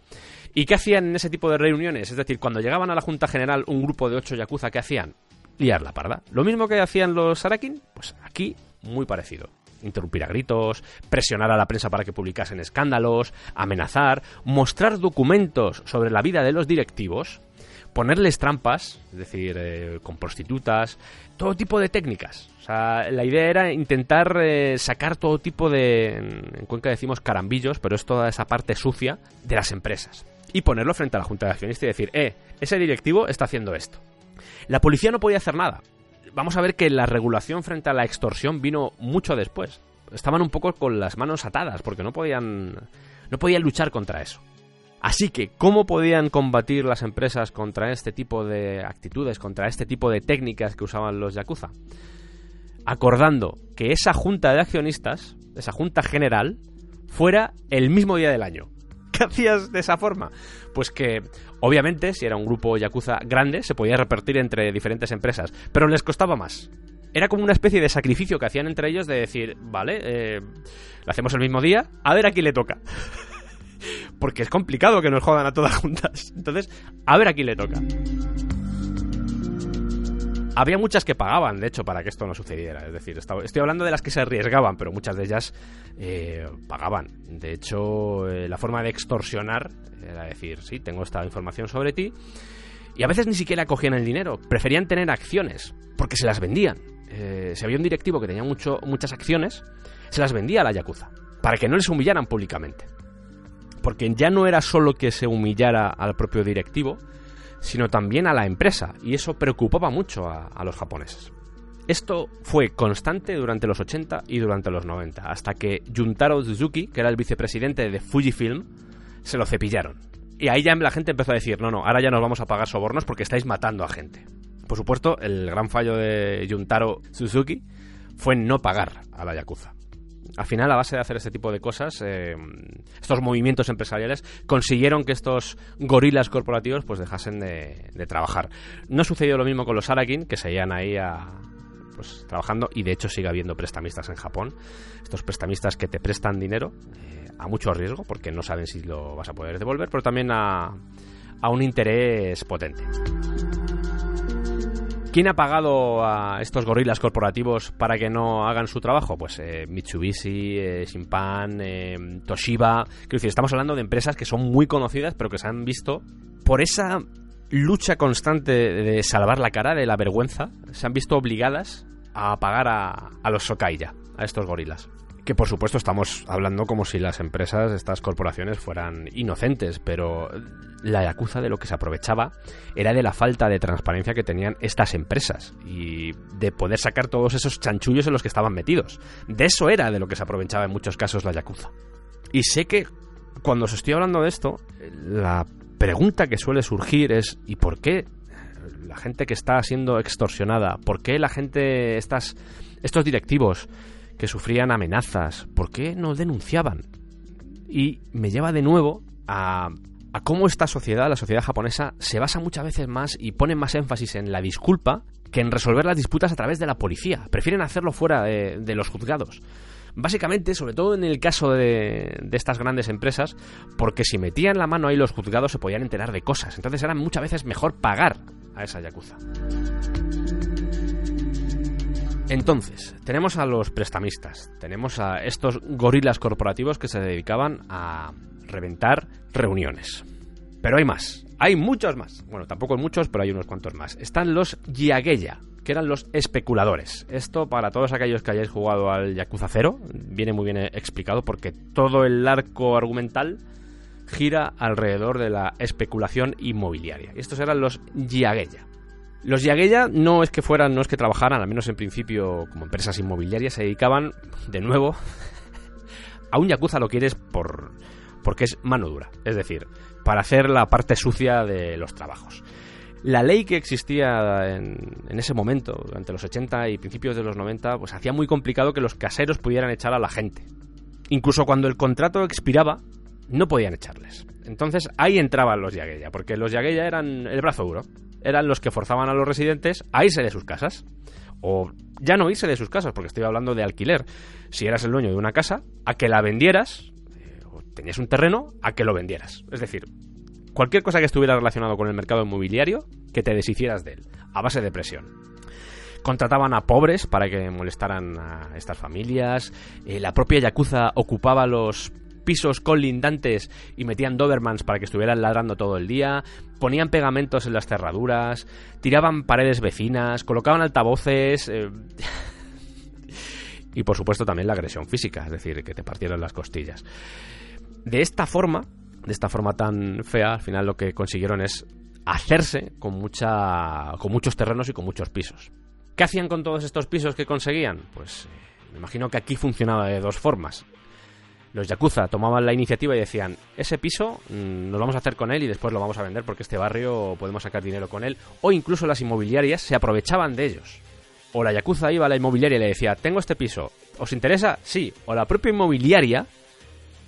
Speaker 1: ¿Y qué hacían en ese tipo de reuniones? Es decir, cuando llegaban a la Junta General un grupo de ocho yakuza, ¿qué hacían? Liar la parda. Lo mismo que hacían los Sarakin, pues aquí muy parecido. Interrumpir a gritos, presionar a la prensa para que publicasen escándalos, amenazar, mostrar documentos sobre la vida de los directivos, ponerles trampas, es decir, eh, con prostitutas, todo tipo de técnicas. O sea, la idea era intentar eh, sacar todo tipo de, en Cuenca decimos carambillos, pero es toda esa parte sucia de las empresas. Y ponerlo frente a la Junta de Accionistas y decir, eh, ese directivo está haciendo esto. La policía no podía hacer nada. Vamos a ver que la regulación frente a la extorsión vino mucho después. Estaban un poco con las manos atadas porque no podían no podían luchar contra eso. Así que, ¿cómo podían combatir las empresas contra este tipo de actitudes, contra este tipo de técnicas que usaban los Yakuza? Acordando que esa junta de accionistas, esa junta general, fuera el mismo día del año. ¿Qué hacías de esa forma? Pues que, obviamente, si era un grupo Yakuza grande, se podía repartir entre diferentes empresas, pero les costaba más. Era como una especie de sacrificio que hacían entre ellos de decir, vale, eh, lo hacemos el mismo día, a ver a quién le toca. Porque es complicado que nos jodan a todas juntas. Entonces, a ver a quién le toca. Había muchas que pagaban, de hecho, para que esto no sucediera. Es decir, estoy hablando de las que se arriesgaban, pero muchas de ellas eh, pagaban. De hecho, eh, la forma de extorsionar era decir, sí, tengo esta información sobre ti. Y a veces ni siquiera cogían el dinero, preferían tener acciones, porque se las vendían. Eh, si había un directivo que tenía mucho, muchas acciones, se las vendía a la Yakuza, para que no les humillaran públicamente. Porque ya no era solo que se humillara al propio directivo, sino también a la empresa, y eso preocupaba mucho a, los japoneses. Esto fue constante durante los 80 y durante los 90, hasta que Juntaro Suzuki, que era el vicepresidente de Fujifilm, se lo cepillaron. Y ahí ya la gente empezó a decir, no, no, ahora ya nos vamos a pagar sobornos porque estáis matando a gente. Por supuesto, el gran fallo de Juntaro Suzuki fue no pagar a la Yakuza. Al final, a base de hacer este tipo de cosas, eh, estos movimientos empresariales consiguieron que estos gorilas corporativos pues dejasen de, trabajar. No sucedió lo mismo con los Arakin, que seguían ahí a, pues, trabajando, y de hecho sigue habiendo prestamistas en Japón. Estos prestamistas que te prestan dinero eh, a mucho riesgo, porque no saben si lo vas a poder devolver, pero también a, a un interés potente. ¿Quién ha pagado a estos gorilas corporativos para que no hagan su trabajo? Pues eh, Mitsubishi, eh, eh, Toshiba. Quiero decir, estamos hablando de empresas que son muy conocidas, pero que se han visto por esa lucha constante de salvar la cara de la vergüenza, se han visto obligadas a pagar a, a los Sokaiya, a estos gorilas que por supuesto estamos hablando como si las empresas, estas corporaciones fueran inocentes, pero la yakuza de lo que se aprovechaba era de la falta de transparencia que tenían estas empresas y de poder sacar todos esos chanchullos en los que estaban metidos. De eso era de lo que se aprovechaba en muchos casos la yakuza. Y sé que cuando os estoy hablando de esto, la pregunta que suele surgir es ¿y por qué la gente que está siendo extorsionada, por qué la gente, estas, estos directivos, que sufrían amenazas. ¿Por qué no denunciaban? Y me lleva de nuevo a, cómo esta sociedad, la sociedad japonesa, se basa muchas veces más y pone más énfasis en la disculpa que en resolver las disputas a través de la policía. Prefieren hacerlo fuera de, de los juzgados. Básicamente, sobre todo en el caso de, de, estas grandes empresas, porque si metían la mano ahí los juzgados se podían enterar de cosas. Entonces era muchas veces mejor pagar a esa yakuza. Entonces, tenemos a los prestamistas, tenemos a estos gorilas corporativos que se dedicaban a reventar reuniones. Pero hay más, hay muchos más. Bueno, tampoco muchos, pero hay unos cuantos más. Están los Yageya, que eran los especuladores. Esto para todos aquellos que hayáis jugado al Yakuza 0, viene muy bien explicado porque todo el arco argumental gira alrededor de la especulación inmobiliaria. Estos eran los Yageya. Los Yageya no es que fueran, no es que trabajaran, al menos en principio, como empresas inmobiliarias, se dedicaban, de nuevo, a un Yakuza lo quieres por, porque es mano dura. Es decir, para hacer la parte sucia de los trabajos. La ley que existía en, en, ese momento, durante los 80 y principios de los 90, pues hacía muy complicado que los caseros pudieran echar a la gente. Incluso cuando el contrato expiraba, no podían echarles. Entonces ahí entraban los Yageya, porque los Yageya eran el brazo duro eran los que forzaban a los residentes a irse de sus casas. O ya no irse de sus casas, porque estoy hablando de alquiler. Si eras el dueño de una casa, a que la vendieras, eh, o tenías un terreno, a que lo vendieras. Es decir, cualquier cosa que estuviera relacionado con el mercado inmobiliario, que te deshicieras de él, a base de presión. Contrataban a pobres para que molestaran a estas familias. eh, la propia Yakuza ocupaba los pisos colindantes y metían Dobermans para que estuvieran ladrando todo el día, ponían pegamentos en las cerraduras, tiraban paredes vecinas, colocaban altavoces eh, y por supuesto también la agresión física, es decir, que te partieron las costillas. De esta forma, de esta forma tan fea, al final lo que consiguieron es hacerse con mucha con muchos terrenos y con muchos pisos. ¿Qué hacían con todos estos pisos que conseguían? Pues eh, me imagino que aquí funcionaba de dos formas los Yakuza tomaban la iniciativa y decían, ese piso mm, nos vamos a hacer con él y después lo vamos a vender porque este barrio podemos sacar dinero con él. O incluso las inmobiliarias se aprovechaban de ellos. O la Yakuza iba a la inmobiliaria y le decía, tengo este piso, ¿os interesa? Sí. O la propia inmobiliaria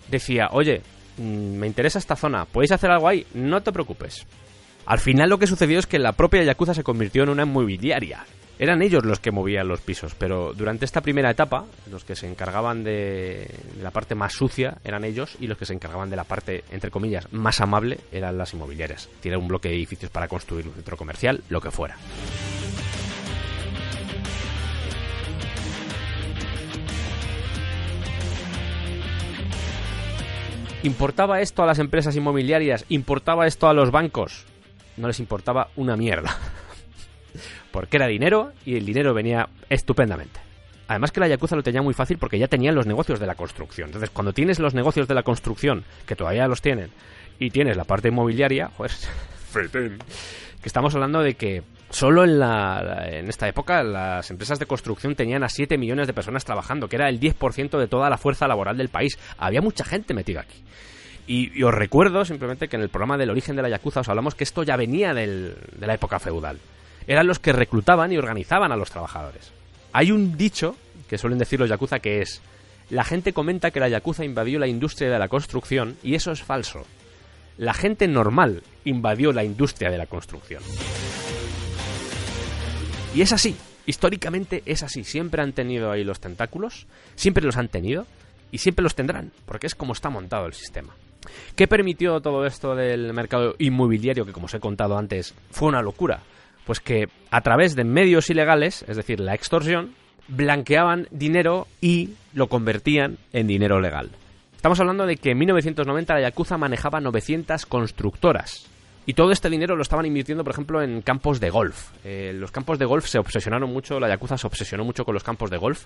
Speaker 1: decía, oye, mm, me interesa esta zona, ¿podéis hacer algo ahí? No te preocupes. Al final lo que sucedió es que la propia Yakuza se convirtió en una inmobiliaria. Eran ellos los que movían los pisos, pero durante esta primera etapa, los que se encargaban de la parte más sucia eran ellos y los que se encargaban de la parte, entre comillas, más amable eran las inmobiliarias. Tiene un bloque de edificios para construir un centro comercial, lo que fuera. ¿Importaba esto a las empresas inmobiliarias? ¿Importaba esto a los bancos? No les importaba una mierda porque era dinero y el dinero venía estupendamente. Además que la Yakuza lo tenía muy fácil porque ya tenían los negocios de la construcción. Entonces, cuando tienes los negocios de la construcción, que todavía los tienen, y tienes la parte inmobiliaria, pues
Speaker 3: Fetén.
Speaker 1: que estamos hablando de que solo en, la, en esta época las empresas de construcción tenían a 7 millones de personas trabajando, que era el 10% de toda la fuerza laboral del país. Había mucha gente metida aquí. Y, y os recuerdo simplemente que en el programa del origen de la Yakuza os hablamos que esto ya venía del- de la época feudal eran los que reclutaban y organizaban a los trabajadores. Hay un dicho que suelen decir los yakuza que es la gente comenta que la yakuza invadió la industria de la construcción y eso es falso. La gente normal invadió la industria de la construcción. Y es así, históricamente es así, siempre han tenido ahí los tentáculos, siempre los han tenido y siempre los tendrán, porque es como está montado el sistema. ¿Qué permitió todo esto del mercado inmobiliario que como os he contado antes fue una locura? Pues que a través de medios ilegales, es decir, la extorsión, blanqueaban dinero y lo convertían en dinero legal. Estamos hablando de que en 1990 la Yakuza manejaba 900 constructoras. Y todo este dinero lo estaban invirtiendo, por ejemplo, en campos de golf. Eh, los campos de golf se obsesionaron mucho, la Yakuza se obsesionó mucho con los campos de golf.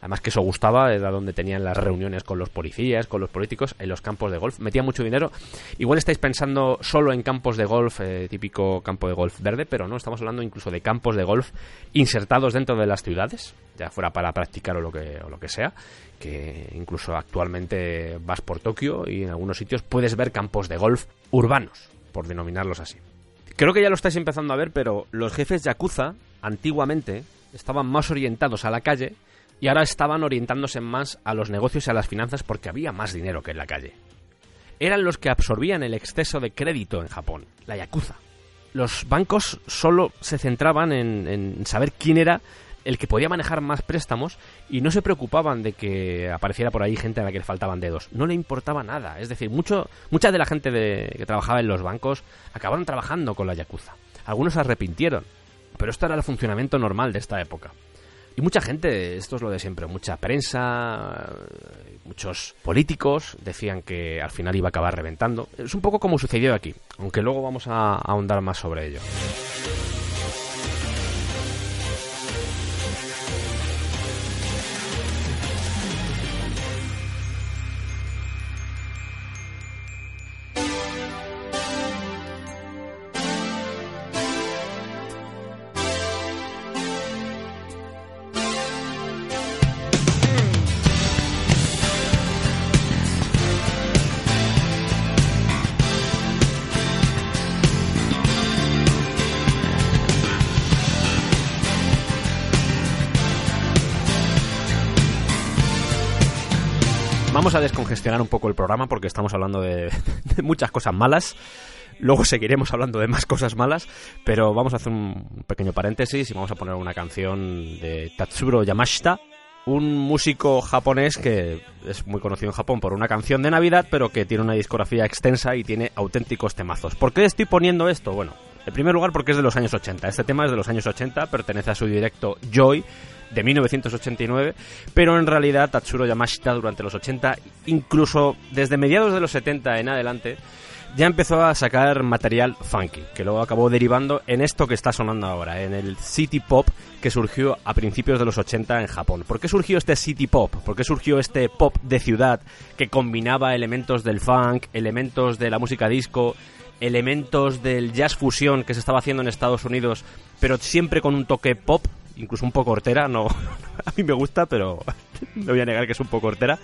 Speaker 1: Además que eso gustaba, era donde tenían las reuniones con los policías, con los políticos, en los campos de golf. Metía mucho dinero. Igual estáis pensando solo en campos de golf, eh, típico campo de golf verde, pero no, estamos hablando incluso de campos de golf insertados dentro de las ciudades, ya fuera para practicar o lo que, o lo que sea, que incluso actualmente vas por Tokio y en algunos sitios puedes ver campos de golf urbanos, por denominarlos así. Creo que ya lo estáis empezando a ver, pero los jefes Yakuza, antiguamente, estaban más orientados a la calle y ahora estaban orientándose más a los negocios y a las finanzas porque había más dinero que en la calle. Eran los que absorbían el exceso de crédito en Japón, la Yakuza. Los bancos solo se centraban en, en saber quién era el que podía manejar más préstamos y no se preocupaban de que apareciera por ahí gente a la que le faltaban dedos. No le importaba nada. Es decir, mucho, mucha de la gente que trabajaba en los bancos acabaron trabajando con la Yakuza. Algunos se arrepintieron, pero esto era el funcionamiento normal de esta época. Y mucha gente, esto es lo de siempre, mucha prensa, muchos políticos decían que al final iba a acabar reventando. Es un poco como sucedió aquí, aunque luego vamos a ahondar más sobre ello. Descongestionar un poco el programa porque estamos hablando de, de muchas cosas malas. Luego seguiremos hablando de más cosas malas, pero vamos a hacer un pequeño paréntesis y vamos a poner una canción de Tatsuro Yamashita, un músico japonés que es muy conocido en Japón por una canción de Navidad, pero que tiene una discografía extensa y tiene auténticos temazos. ¿Por qué estoy poniendo esto? Bueno, en primer lugar porque es de los años 80. Este tema es de los años 80, pertenece a su directo Joy de 1989, pero en realidad Tatsuro Yamashita durante los 80, incluso desde mediados de los 70 en adelante, ya empezó a sacar material funky, que luego acabó derivando en esto que está sonando ahora, en el city pop que surgió a principios de los 80 en Japón. ¿Por qué surgió este city pop? ¿Por qué surgió este pop de ciudad que combinaba elementos del funk, elementos de la música disco, elementos del jazz fusión que se estaba haciendo en Estados Unidos, pero siempre con un toque pop, incluso un poco hortera, no a mí me gusta, pero no voy a negar que es un poco hortera.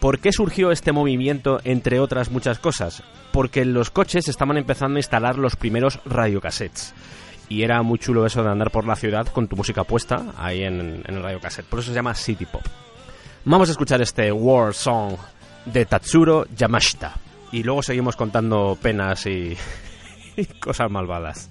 Speaker 1: ¿Por qué surgió este movimiento, entre otras muchas cosas? Porque los coches estaban empezando a instalar los primeros radiocassettes. Y era muy chulo eso de andar por la ciudad con tu música puesta ahí en, en el radiocassette. Por eso se llama City Pop. Vamos a escuchar este War Song de Tatsuro Yamashita. Y luego seguimos contando penas y, y cosas malvadas.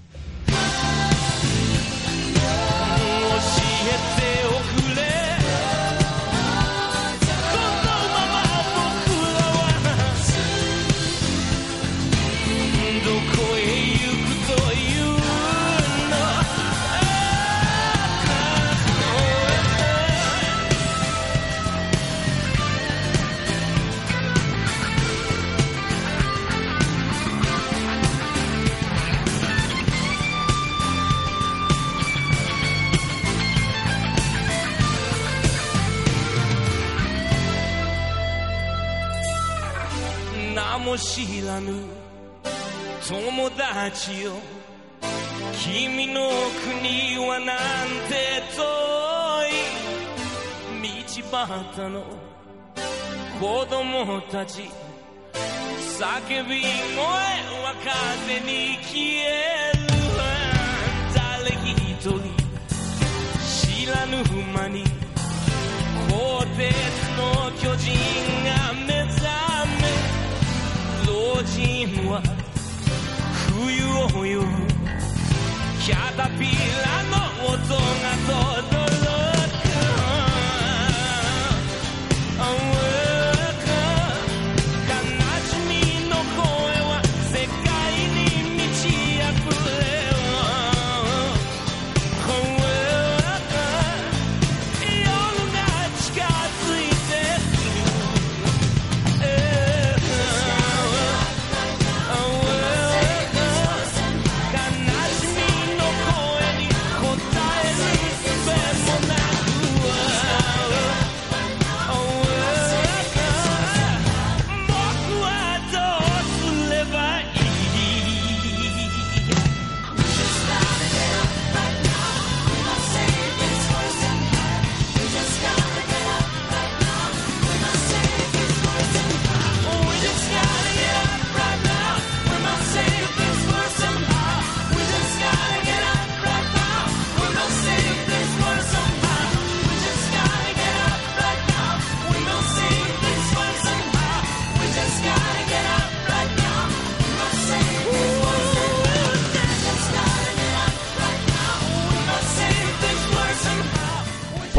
Speaker 4: 知らぬ友達よ。君の国はなんて遠い。道端の子供たち。叫び声は風に消える。誰一人知らぬ間に。鋼鉄の巨人が目覚め人は冬を酔うキャタピラの音が轟く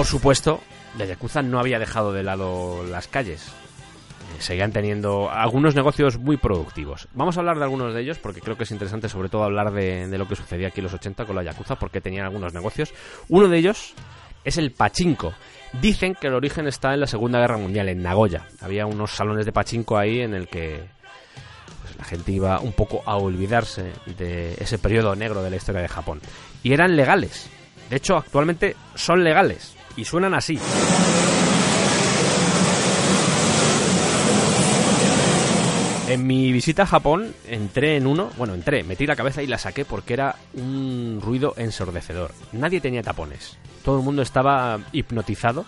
Speaker 1: Por supuesto, la Yakuza no había dejado de lado las calles. Eh, Seguían teniendo algunos negocios muy productivos. Vamos a hablar de algunos de ellos porque creo que es interesante sobre todo hablar de, lo que sucedía aquí en los 80 con la Yakuza porque tenían algunos negocios. Uno de ellos es el pachinko. Dicen que el origen está en la Segunda Guerra Mundial, en Nagoya. Había unos salones de pachinko ahí en el que pues, la gente iba un poco a olvidarse de ese periodo negro de la historia de Japón. Y eran legales. De hecho, actualmente son legales. Y suenan así. En mi visita a Japón entré en uno, bueno, entré, metí la cabeza y la saqué porque era un ruido ensordecedor. Nadie tenía tapones. Todo el mundo estaba hipnotizado,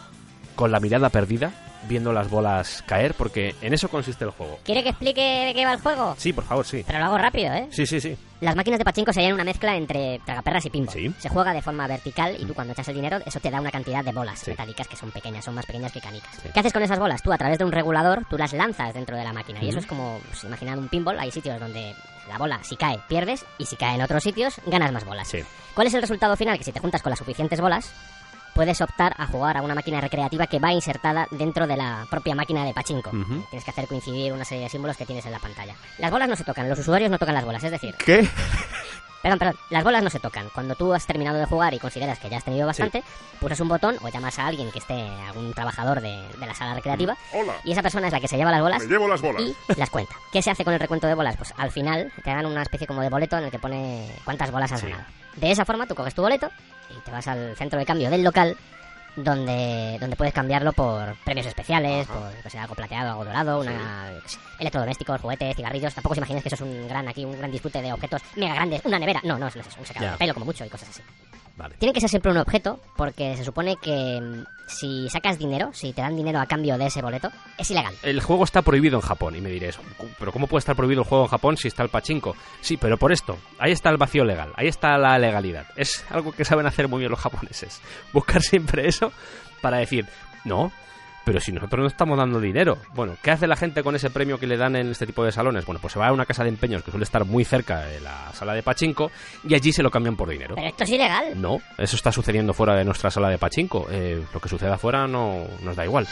Speaker 1: con la mirada perdida, viendo las bolas caer, porque en eso consiste el juego.
Speaker 2: ¿Quiere que explique de qué va el juego?
Speaker 1: Sí, por favor, sí.
Speaker 2: Pero lo hago rápido, ¿eh?
Speaker 1: Sí, sí, sí.
Speaker 2: Las máquinas de pachinko serían una mezcla entre tragaperras y pinball.
Speaker 1: Sí.
Speaker 2: Se juega de forma vertical y tú cuando echas el dinero, eso te da una cantidad de bolas
Speaker 1: Sí.
Speaker 2: metálicas que son pequeñas, son más pequeñas que canicas.
Speaker 1: Sí.
Speaker 2: ¿Qué haces con esas bolas? Tú a través de un regulador, tú las lanzas dentro de la máquina. Y eso es como, pues, imaginad un pinball, hay sitios donde La bola, si cae, pierdes, y si cae en otros sitios, ganas más bolas.
Speaker 1: Sí.
Speaker 2: ¿Cuál es el resultado final? Que si te juntas con las suficientes bolas, puedes optar a jugar a una máquina recreativa que va insertada dentro de la propia máquina de pachinko. Tienes que hacer coincidir una serie de símbolos que tienes en la pantalla. Las bolas no se tocan, los usuarios no tocan las bolas, es decir,
Speaker 1: ¿Qué?
Speaker 2: Perdón, perdón, las bolas no se tocan. Cuando tú has terminado de jugar y consideras que ya has tenido bastante, pulsas un botón o llamas a alguien que esté, algún trabajador de, de la sala recreativa,
Speaker 3: Hola.
Speaker 2: y esa persona es la que se lleva las bolas
Speaker 3: Me llevo las bolas.
Speaker 2: y las cuenta. ¿Qué se hace con el recuento de bolas? Pues al final te dan una especie como de boleto en el que pone cuántas bolas has ganado. De esa forma tú coges tu boleto y te vas al centro de cambio del local donde, donde puedes cambiarlo por premios especiales, por sea algo plateado, algo dorado, una, electrodomésticos, juguetes, cigarrillos. Tampoco os imaginéis que eso es un gran aquí, un gran disfrute de objetos mega grandes, una nevera. No, no, eso no es eso, un secador
Speaker 1: Ya.
Speaker 2: de pelo como mucho y cosas así.
Speaker 1: Vale.
Speaker 2: Tiene que ser siempre un objeto porque se supone que mm, si sacas dinero, si te dan dinero a cambio de ese boleto, es ilegal.
Speaker 1: El juego está prohibido en Japón y me diréis, pero ¿cómo puede estar prohibido el juego en Japón si está el pachinko? Sí, pero por esto, ahí está el vacío legal, ahí está la legalidad. Es algo que saben hacer muy bien los japoneses. Buscar siempre eso para decir, no, pero si nosotros no estamos dando dinero. Bueno, ¿qué hace la gente con ese premio que le dan en este tipo de salones? Bueno, pues se va a una casa de empeños que suele estar muy cerca de la sala de pachinko y allí se lo cambian por dinero.
Speaker 2: Pero esto es ilegal.
Speaker 1: No, eso está sucediendo fuera de nuestra sala de pachinko. Eh, lo que suceda afuera no nos da igual.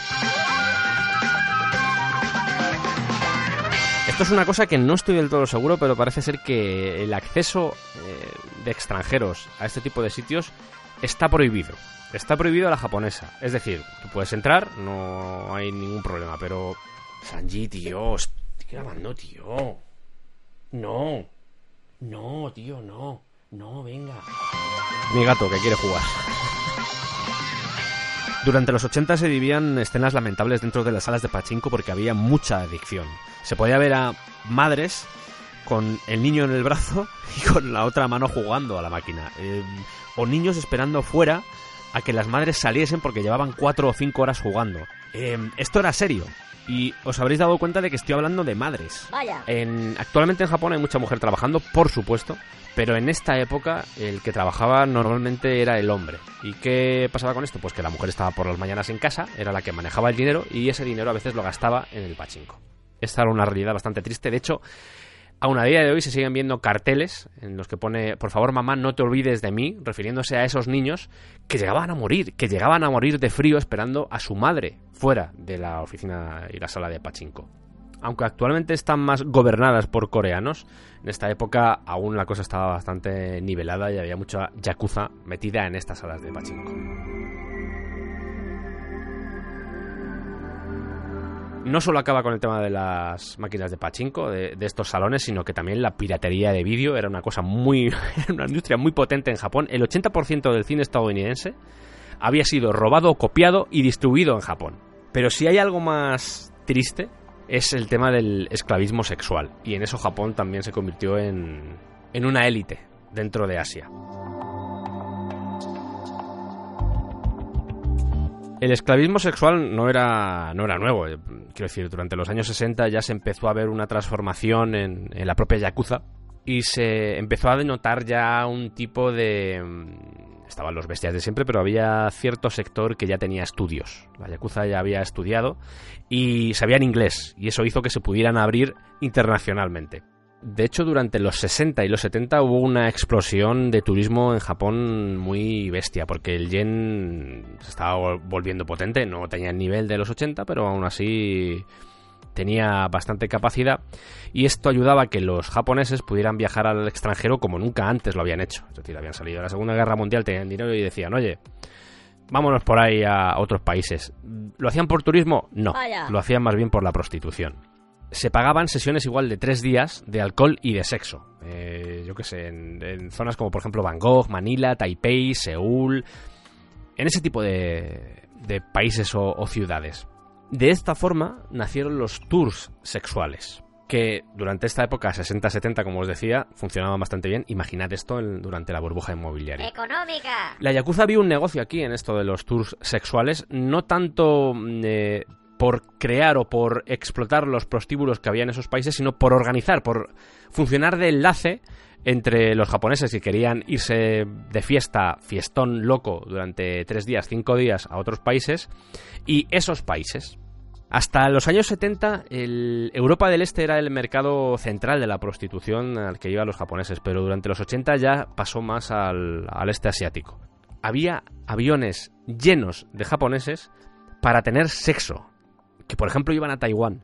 Speaker 1: Esto es una cosa que no estoy del todo seguro, pero parece ser que el acceso eh, de extranjeros a este tipo de sitios está prohibido. Está prohibido a la japonesa. Es decir, tú puedes entrar, no hay ningún problema, pero... Sanji, tío, estoy grabando, tío. No. No, tío, no. No, venga. Mi gato que quiere jugar. Durante los 80 se vivían escenas lamentables dentro de las salas de pachinko porque había mucha adicción. Se podía ver a madres con el niño en el brazo y con la otra mano jugando a la máquina. Eh, o niños esperando fuera a que las madres saliesen porque llevaban 4 o 5 horas jugando. Eh, esto era serio. Y os habréis dado cuenta de que estoy hablando de madres.
Speaker 2: Vaya.
Speaker 1: En, actualmente en Japón hay mucha mujer trabajando, por supuesto, pero en esta época el que trabajaba normalmente era el hombre. ¿Y qué pasaba con esto? Pues que la mujer estaba por las mañanas en casa, era la que manejaba el dinero y ese dinero a veces lo gastaba en el pachinko. Esta era una realidad bastante triste. De hecho, aún a día de hoy se siguen viendo carteles en los que pone, por favor mamá, no te olvides de mí, refiriéndose a esos niños que llegaban a morir, que llegaban a morir de frío esperando a su madre fuera de la oficina y la sala de pachinko. Aunque actualmente están más gobernadas por coreanos, en esta época aún la cosa estaba bastante nivelada y había mucha yakuza metida en estas salas de pachinko. No solo acaba con el tema de las máquinas de pachinko, de, estos salones, sino que también la piratería de vídeo era una cosa muy. una industria muy potente en Japón. El 80% del cine estadounidense había sido robado, copiado y distribuido en Japón. Pero si hay algo más triste, es el tema del esclavismo sexual. Y en eso Japón también se convirtió en, en una élite dentro de Asia. El esclavismo sexual no era, no era nuevo. eh, Quiero decir, durante los años 60 ya se empezó a ver una transformación en, en la propia Yakuza y se empezó a denotar ya un tipo de... mm, Estaban los bestias de siempre, pero había cierto sector que ya tenía estudios. La Yakuza ya había estudiado y sabían inglés y eso hizo que se pudieran abrir internacionalmente. De hecho, durante los 60 y los 70 hubo una explosión de turismo en Japón muy bestia, porque el yen se estaba vol- volviendo potente, no tenía el nivel de los 80, pero aún así tenía bastante capacidad y esto ayudaba a que los japoneses pudieran viajar al extranjero como nunca antes lo habían hecho. Es decir, habían salido de la Segunda Guerra Mundial, tenían dinero y decían, oye, vámonos por ahí a otros países. ¿Lo hacían por turismo? No,
Speaker 2: Vaya.
Speaker 1: lo hacían más bien por la prostitución se pagaban sesiones igual de tres días de alcohol y de sexo. Eh, yo qué sé, en, en zonas como por ejemplo Bangkok, Manila, Taipei, Seúl, en ese tipo de, de países o, o ciudades. De esta forma nacieron los tours sexuales, que durante esta época, 60-70, como os decía, funcionaban bastante bien. Imaginad esto en- durante la burbuja inmobiliaria.
Speaker 2: Económica.
Speaker 1: La Yakuza vio un negocio aquí en esto de los tours sexuales, no tanto mm, eh, por crear o por explotar los prostíbulos que había en esos países, sino por organizar, por funcionar de enlace entre los japoneses que querían irse de fiesta, fiestón loco, durante tres días, cinco días a otros países, y esos países. Hasta los años 70, el Europa del Este era el mercado central de la prostitución al que iban los japoneses, pero durante los 80 ya pasó más al, al este asiático. Había aviones llenos de japoneses para tener sexo, que por ejemplo iban a Taiwán.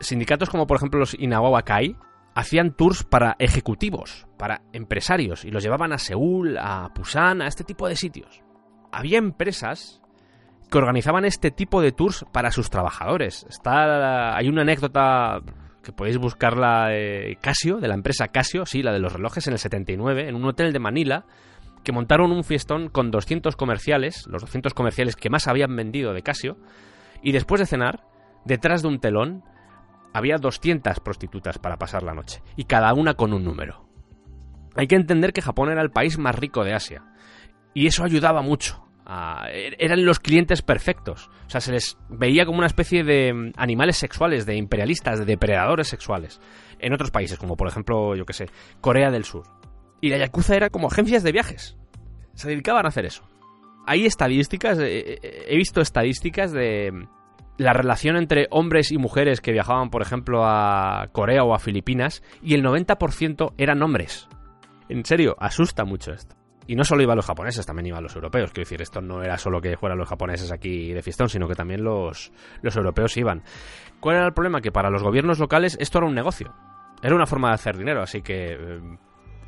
Speaker 1: Sindicatos como por ejemplo los Inagawa Kai hacían tours para ejecutivos, para empresarios, y los llevaban a Seúl, a Busan, a este tipo de sitios. Había empresas que organizaban este tipo de tours para sus trabajadores. Está, hay una anécdota que podéis buscarla de Casio, de la empresa Casio, sí, la de los relojes en el 79, en un hotel de Manila, que montaron un fiestón con 200 comerciales, los 200 comerciales que más habían vendido de Casio, y después de cenar, detrás de un telón, había 200 prostitutas para pasar la noche, y cada una con un número. Hay que entender que Japón era el país más rico de Asia, y eso ayudaba mucho. er- eran los clientes perfectos. O sea, se les veía como una especie de mm, animales sexuales, de imperialistas, de depredadores sexuales. En otros países, como por ejemplo, yo que sé, Corea del Sur. Y la Yakuza era como agencias de viajes. Se dedicaban a hacer eso. Hay estadísticas, eh, eh, he visto estadísticas de la relación entre hombres y mujeres que viajaban, por ejemplo, a Corea o a Filipinas, y el 90% eran hombres. En serio, asusta mucho esto. Y no solo iban los japoneses, también iban los europeos. Quiero decir, esto no era solo que fueran los japoneses aquí de fiestón, sino que también los, los europeos iban. ¿Cuál era el problema? Que para los gobiernos locales esto era un negocio. Era una forma de hacer dinero, así que eh,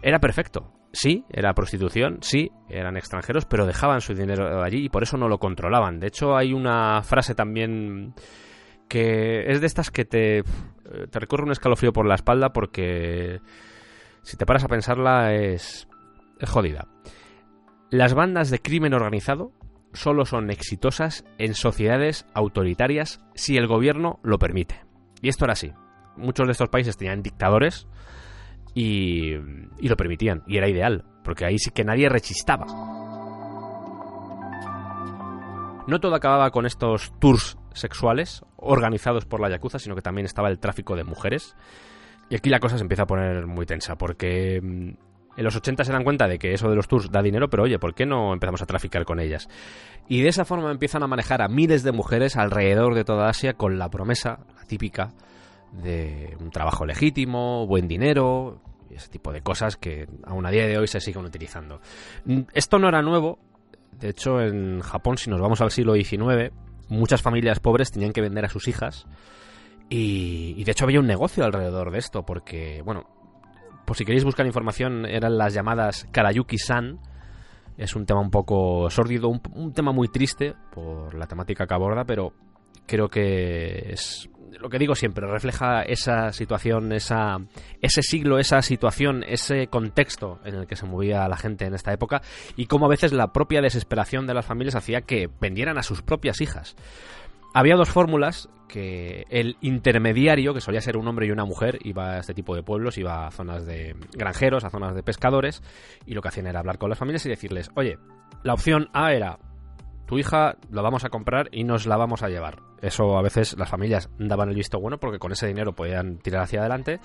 Speaker 1: era perfecto. Sí, era prostitución, sí, eran extranjeros, pero dejaban su dinero allí y por eso no lo controlaban. De hecho, hay una frase también que es de estas que te, te recorre un escalofrío por la espalda porque si te paras a pensarla es, es jodida. Las bandas de crimen organizado solo son exitosas en sociedades autoritarias si el gobierno lo permite. Y esto era así. Muchos de estos países tenían dictadores y, y lo permitían. Y era ideal, porque ahí sí que nadie rechistaba. No todo acababa con estos tours sexuales organizados por la Yakuza, sino que también estaba el tráfico de mujeres. Y aquí la cosa se empieza a poner muy tensa, porque mm, en los 80 se dan cuenta de que eso de los tours da dinero, pero oye, ¿por qué no empezamos a traficar con ellas? Y de esa forma empiezan a manejar a miles de mujeres alrededor de toda Asia con la promesa, la típica, de un trabajo legítimo, buen dinero, ese tipo de cosas que aún a día de hoy se siguen utilizando. Mm, Esto no era nuevo, de hecho en Japón, si nos vamos al siglo XIX, muchas familias pobres tenían que vender a sus hijas y, y de hecho había un negocio alrededor de esto, porque, bueno, por si queréis buscar información, eran las llamadas Karayuki-san. Es un tema un poco sórdido, un, un tema muy triste por la temática que aborda, pero creo que es lo que digo siempre, refleja esa situación, esa, ese siglo, esa situación, ese contexto en el que se movía la gente en esta época y cómo a veces la propia desesperación de las familias hacía que vendieran a sus propias hijas. Había dos fórmulas que el intermediario, que solía ser un hombre y una mujer, iba a este tipo de pueblos, iba a zonas de granjeros, a zonas de pescadores, y lo que hacían era hablar con las familias y decirles, oye, la opción A era, tu hija la vamos a comprar y nos la vamos a llevar. Eso a veces las familias daban el visto bueno porque con ese dinero podían tirar hacia adelante.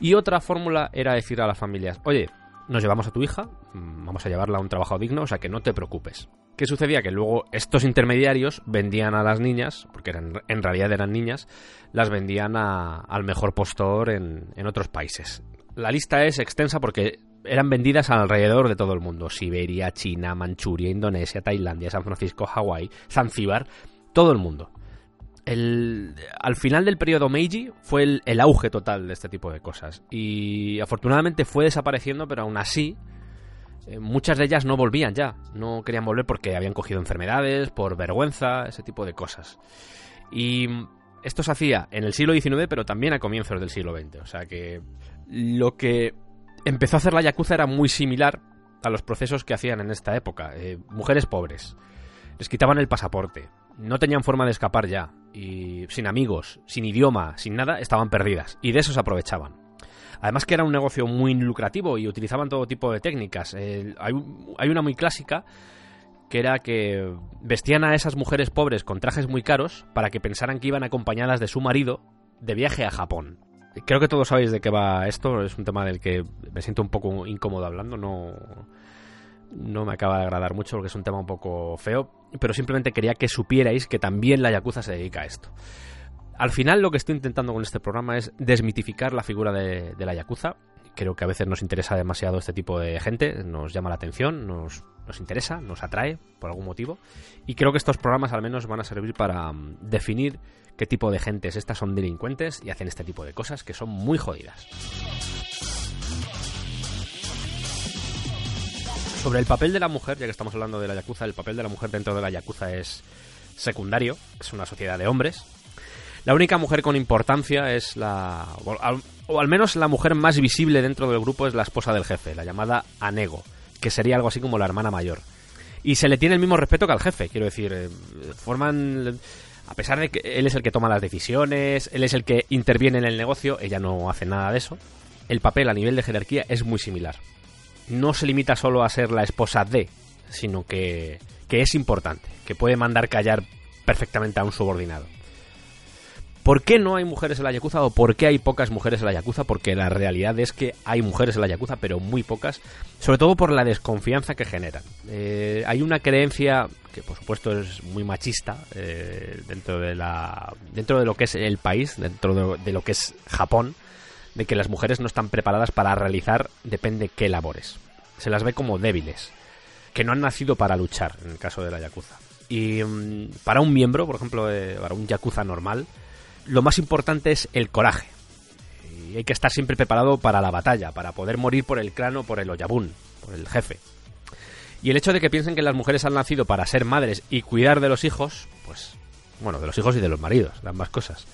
Speaker 1: Y otra fórmula era decir a las familias, oye, nos llevamos a tu hija, mm, vamos a llevarla a un trabajo digno, o sea que no te preocupes. ¿Qué sucedía? Que luego estos intermediarios vendían a las niñas, porque en realidad eran niñas, las vendían a- al mejor postor en, en otros países. La lista es extensa porque eran vendidas alrededor de todo el mundo. Siberia, China, Manchuria, Indonesia, Tailandia, San Francisco, Hawái, Zanzíbar, todo el mundo. El- al final del periodo Meiji fue el, el auge total de este tipo de cosas. Y afortunadamente fue desapareciendo, pero aún así eh, muchas de ellas no volvían ya. No querían volver porque habían cogido enfermedades, por vergüenza, ese tipo de cosas. Y esto se hacía en el siglo XIX, pero también a comienzos del siglo XX. O sea que lo que empezó a hacer la Yakuza era muy similar a los procesos que hacían en esta época. Eh, mujeres pobres. Les quitaban el pasaporte. No tenían forma de escapar ya. Y sin amigos, sin idioma, sin nada, estaban perdidas. Y de eso se aprovechaban. Además que era un negocio muy lucrativo y utilizaban todo tipo de técnicas. Eh, hay, un- hay una muy clásica que era que vestían a esas mujeres pobres con trajes muy caros para que pensaran que iban acompañadas de su marido de viaje a Japón. Creo que todos sabéis de qué va esto, es un tema del que me siento un poco incómodo hablando, no... no me acaba de agradar mucho porque es un tema un poco feo, pero simplemente quería que supierais que también la Yakuza se dedica a esto. Al final lo que estoy intentando con este programa es desmitificar la figura de, de la Yakuza. Creo que a veces nos interesa demasiado este tipo de gente, nos llama la atención, nos, nos interesa, nos atrae por algún motivo. Y creo que estos programas al menos van a servir para mm, definir qué tipo de gentes estas son delincuentes y hacen este tipo de cosas que son muy jodidas. Sobre el papel de la mujer, ya que estamos hablando de la Yakuza, el papel de la mujer dentro de la Yakuza es secundario, es una sociedad de hombres. La única mujer con importancia es la... O al, o al menos la mujer más visible dentro del grupo es la esposa del jefe, la llamada Anego, que sería algo así como la hermana mayor. Y se le tiene el mismo respeto que al jefe, quiero decir, eh, forman... A pesar de que él es el que toma las decisiones, él es el que interviene en el negocio, ella no hace nada de eso, el papel a nivel de jerarquía es muy similar no se limita solo a ser la esposa de, sino que, que es importante, que puede mandar callar perfectamente a un subordinado. ¿Por qué no hay mujeres en la Yakuza o por qué hay pocas mujeres en la Yakuza? Porque la realidad es que hay mujeres en la Yakuza, pero muy pocas, sobre todo por la desconfianza que generan. Eh, hay una creencia que, por supuesto, es muy machista eh, dentro de la dentro de lo que es el país, dentro de, lo que es Japón, de que las mujeres no están preparadas para realizar depende qué labores. Se las ve como débiles, que no han nacido para luchar, en el caso de la Yakuza. Y mm, para un miembro, por ejemplo, eh, para un Yakuza normal, lo más importante es el coraje. Y hay que estar siempre preparado para la batalla, para poder morir por el clan o por el Oyabun, por el jefe. Y el hecho de que piensen que las mujeres han nacido para ser madres y cuidar de los hijos, pues, bueno, de los hijos y de los maridos, de ambas cosas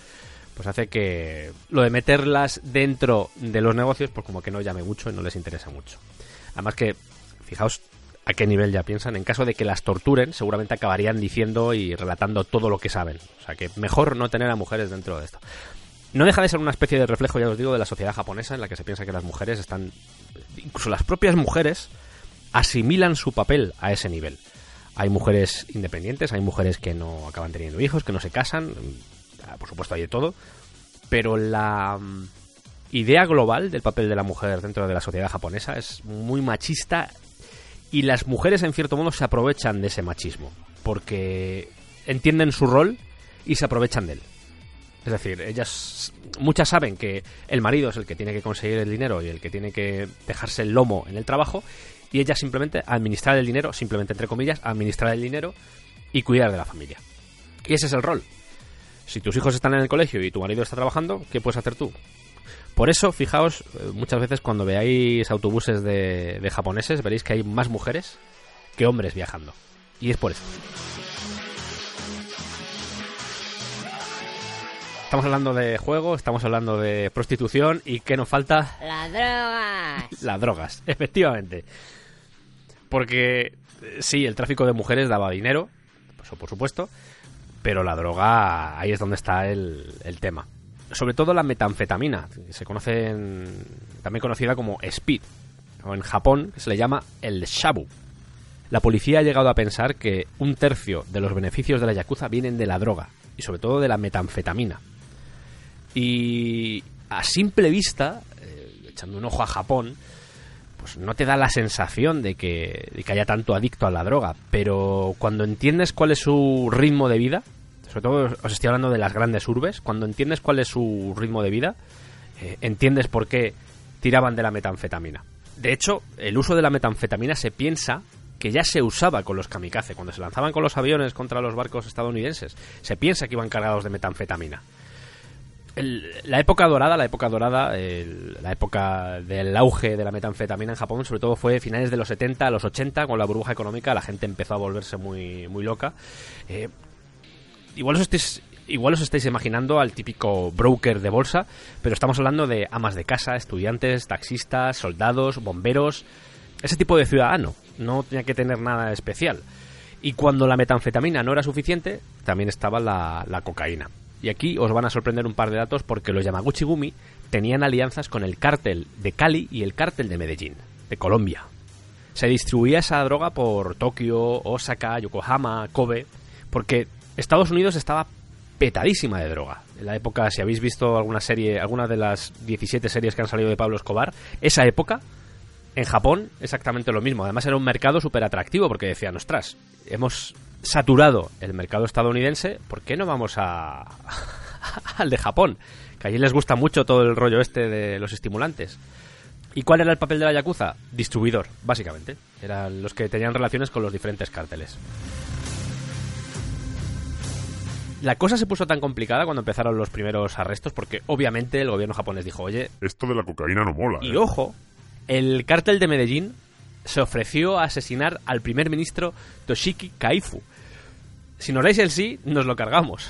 Speaker 1: pues hace que lo de meterlas dentro de los negocios, pues como que no llame mucho y no les interesa mucho. Además que, fijaos a qué nivel ya piensan, en caso de que las torturen, seguramente acabarían diciendo y relatando todo lo que saben. O sea que mejor no tener a mujeres dentro de esto. No deja de ser una especie de reflejo, ya os digo, de la sociedad japonesa en la que se piensa que las mujeres están... Incluso las propias mujeres asimilan su papel a ese nivel. Hay mujeres independientes, hay mujeres que no acaban teniendo hijos, que no se casan, por supuesto hay de todo, pero la mm, idea global del papel de la mujer dentro de la sociedad japonesa es muy machista y las mujeres en cierto modo se aprovechan de ese machismo, porque entienden su rol y se aprovechan de él. Es decir, ellas, muchas saben que el marido es el que tiene que conseguir el dinero y el que tiene que dejarse el lomo en el trabajo, y ellas simplemente administrar el dinero, simplemente entre comillas, administrar el dinero y cuidar de la familia. Y ese es el rol. Si tus hijos están en el colegio y tu marido está trabajando, ¿qué puedes hacer tú? Por eso, fijaos, eh, muchas veces cuando veáis autobuses de, de japoneses, veréis que hay más mujeres que hombres viajando. Y es por eso. Estamos hablando de juego, estamos hablando de prostitución y ¿qué nos falta?
Speaker 2: Las drogas.
Speaker 1: Las drogas, efectivamente. Porque eh, sí, el tráfico de mujeres daba dinero, eso por supuesto, pero la droga, ahí es donde está el, el tema. Sobre todo la metanfetamina, que se conoce también conocida como speed, o en Japón se le llama el shabu. La policía ha llegado a pensar que un tercio de los beneficios de la yakuza vienen de la droga, y sobre todo de la metanfetamina. Y a simple vista, eh, echando un ojo a Japón, pues no te da la sensación de que, de que haya tanto adicto a la droga, pero cuando entiendes cuál es su ritmo de vida, sobre todo os estoy hablando de las grandes urbes, cuando entiendes cuál es su ritmo de vida, eh, entiendes por qué tiraban de la metanfetamina. De hecho, el uso de la metanfetamina se piensa que ya se usaba con los kamikaze, cuando se lanzaban con los aviones contra los barcos estadounidenses, se piensa que iban cargados de metanfetamina la época dorada, la época dorada, la época del auge de la metanfetamina en Japón, sobre todo fue finales de los 70 a los 80, con la burbuja económica, la gente empezó a volverse muy, muy loca. Eh, igual os estáis imaginando al típico broker de bolsa, pero estamos hablando de amas de casa, estudiantes, taxistas, soldados, bomberos, ese tipo de ciudadano. No tenía que tener nada especial. Y cuando la metanfetamina no era suficiente, también estaba la, la cocaína. Y aquí os van a sorprender un par de datos porque los Yamaguchi Gumi tenían alianzas con el cártel de Cali y el cártel de Medellín, de Colombia. Se distribuía esa droga por Tokio, Osaka, Yokohama, Kobe, porque Estados Unidos estaba petadísima de droga. En la época, si habéis visto alguna serie, alguna de las 17 series que han salido de Pablo Escobar, esa época En Japón, exactamente lo mismo. Además, era un mercado súper atractivo porque decían, ostras, hemos saturado el mercado estadounidense, ¿por qué no vamos a al de Japón? Que allí les gusta mucho todo el rollo este de los estimulantes. ¿Y cuál era el papel de la Yakuza? Distribuidor, básicamente. Eran los que tenían relaciones con los diferentes cárteles. La cosa se puso tan complicada cuando empezaron los primeros arrestos porque obviamente el gobierno japonés dijo, oye,
Speaker 3: Esto de la cocaína no mola.
Speaker 1: y
Speaker 3: ¿eh?
Speaker 1: ojo, el cártel de Medellín se ofreció a asesinar al primer ministro Toshiki Kaifu. Si nos dais el sí, nos lo cargamos.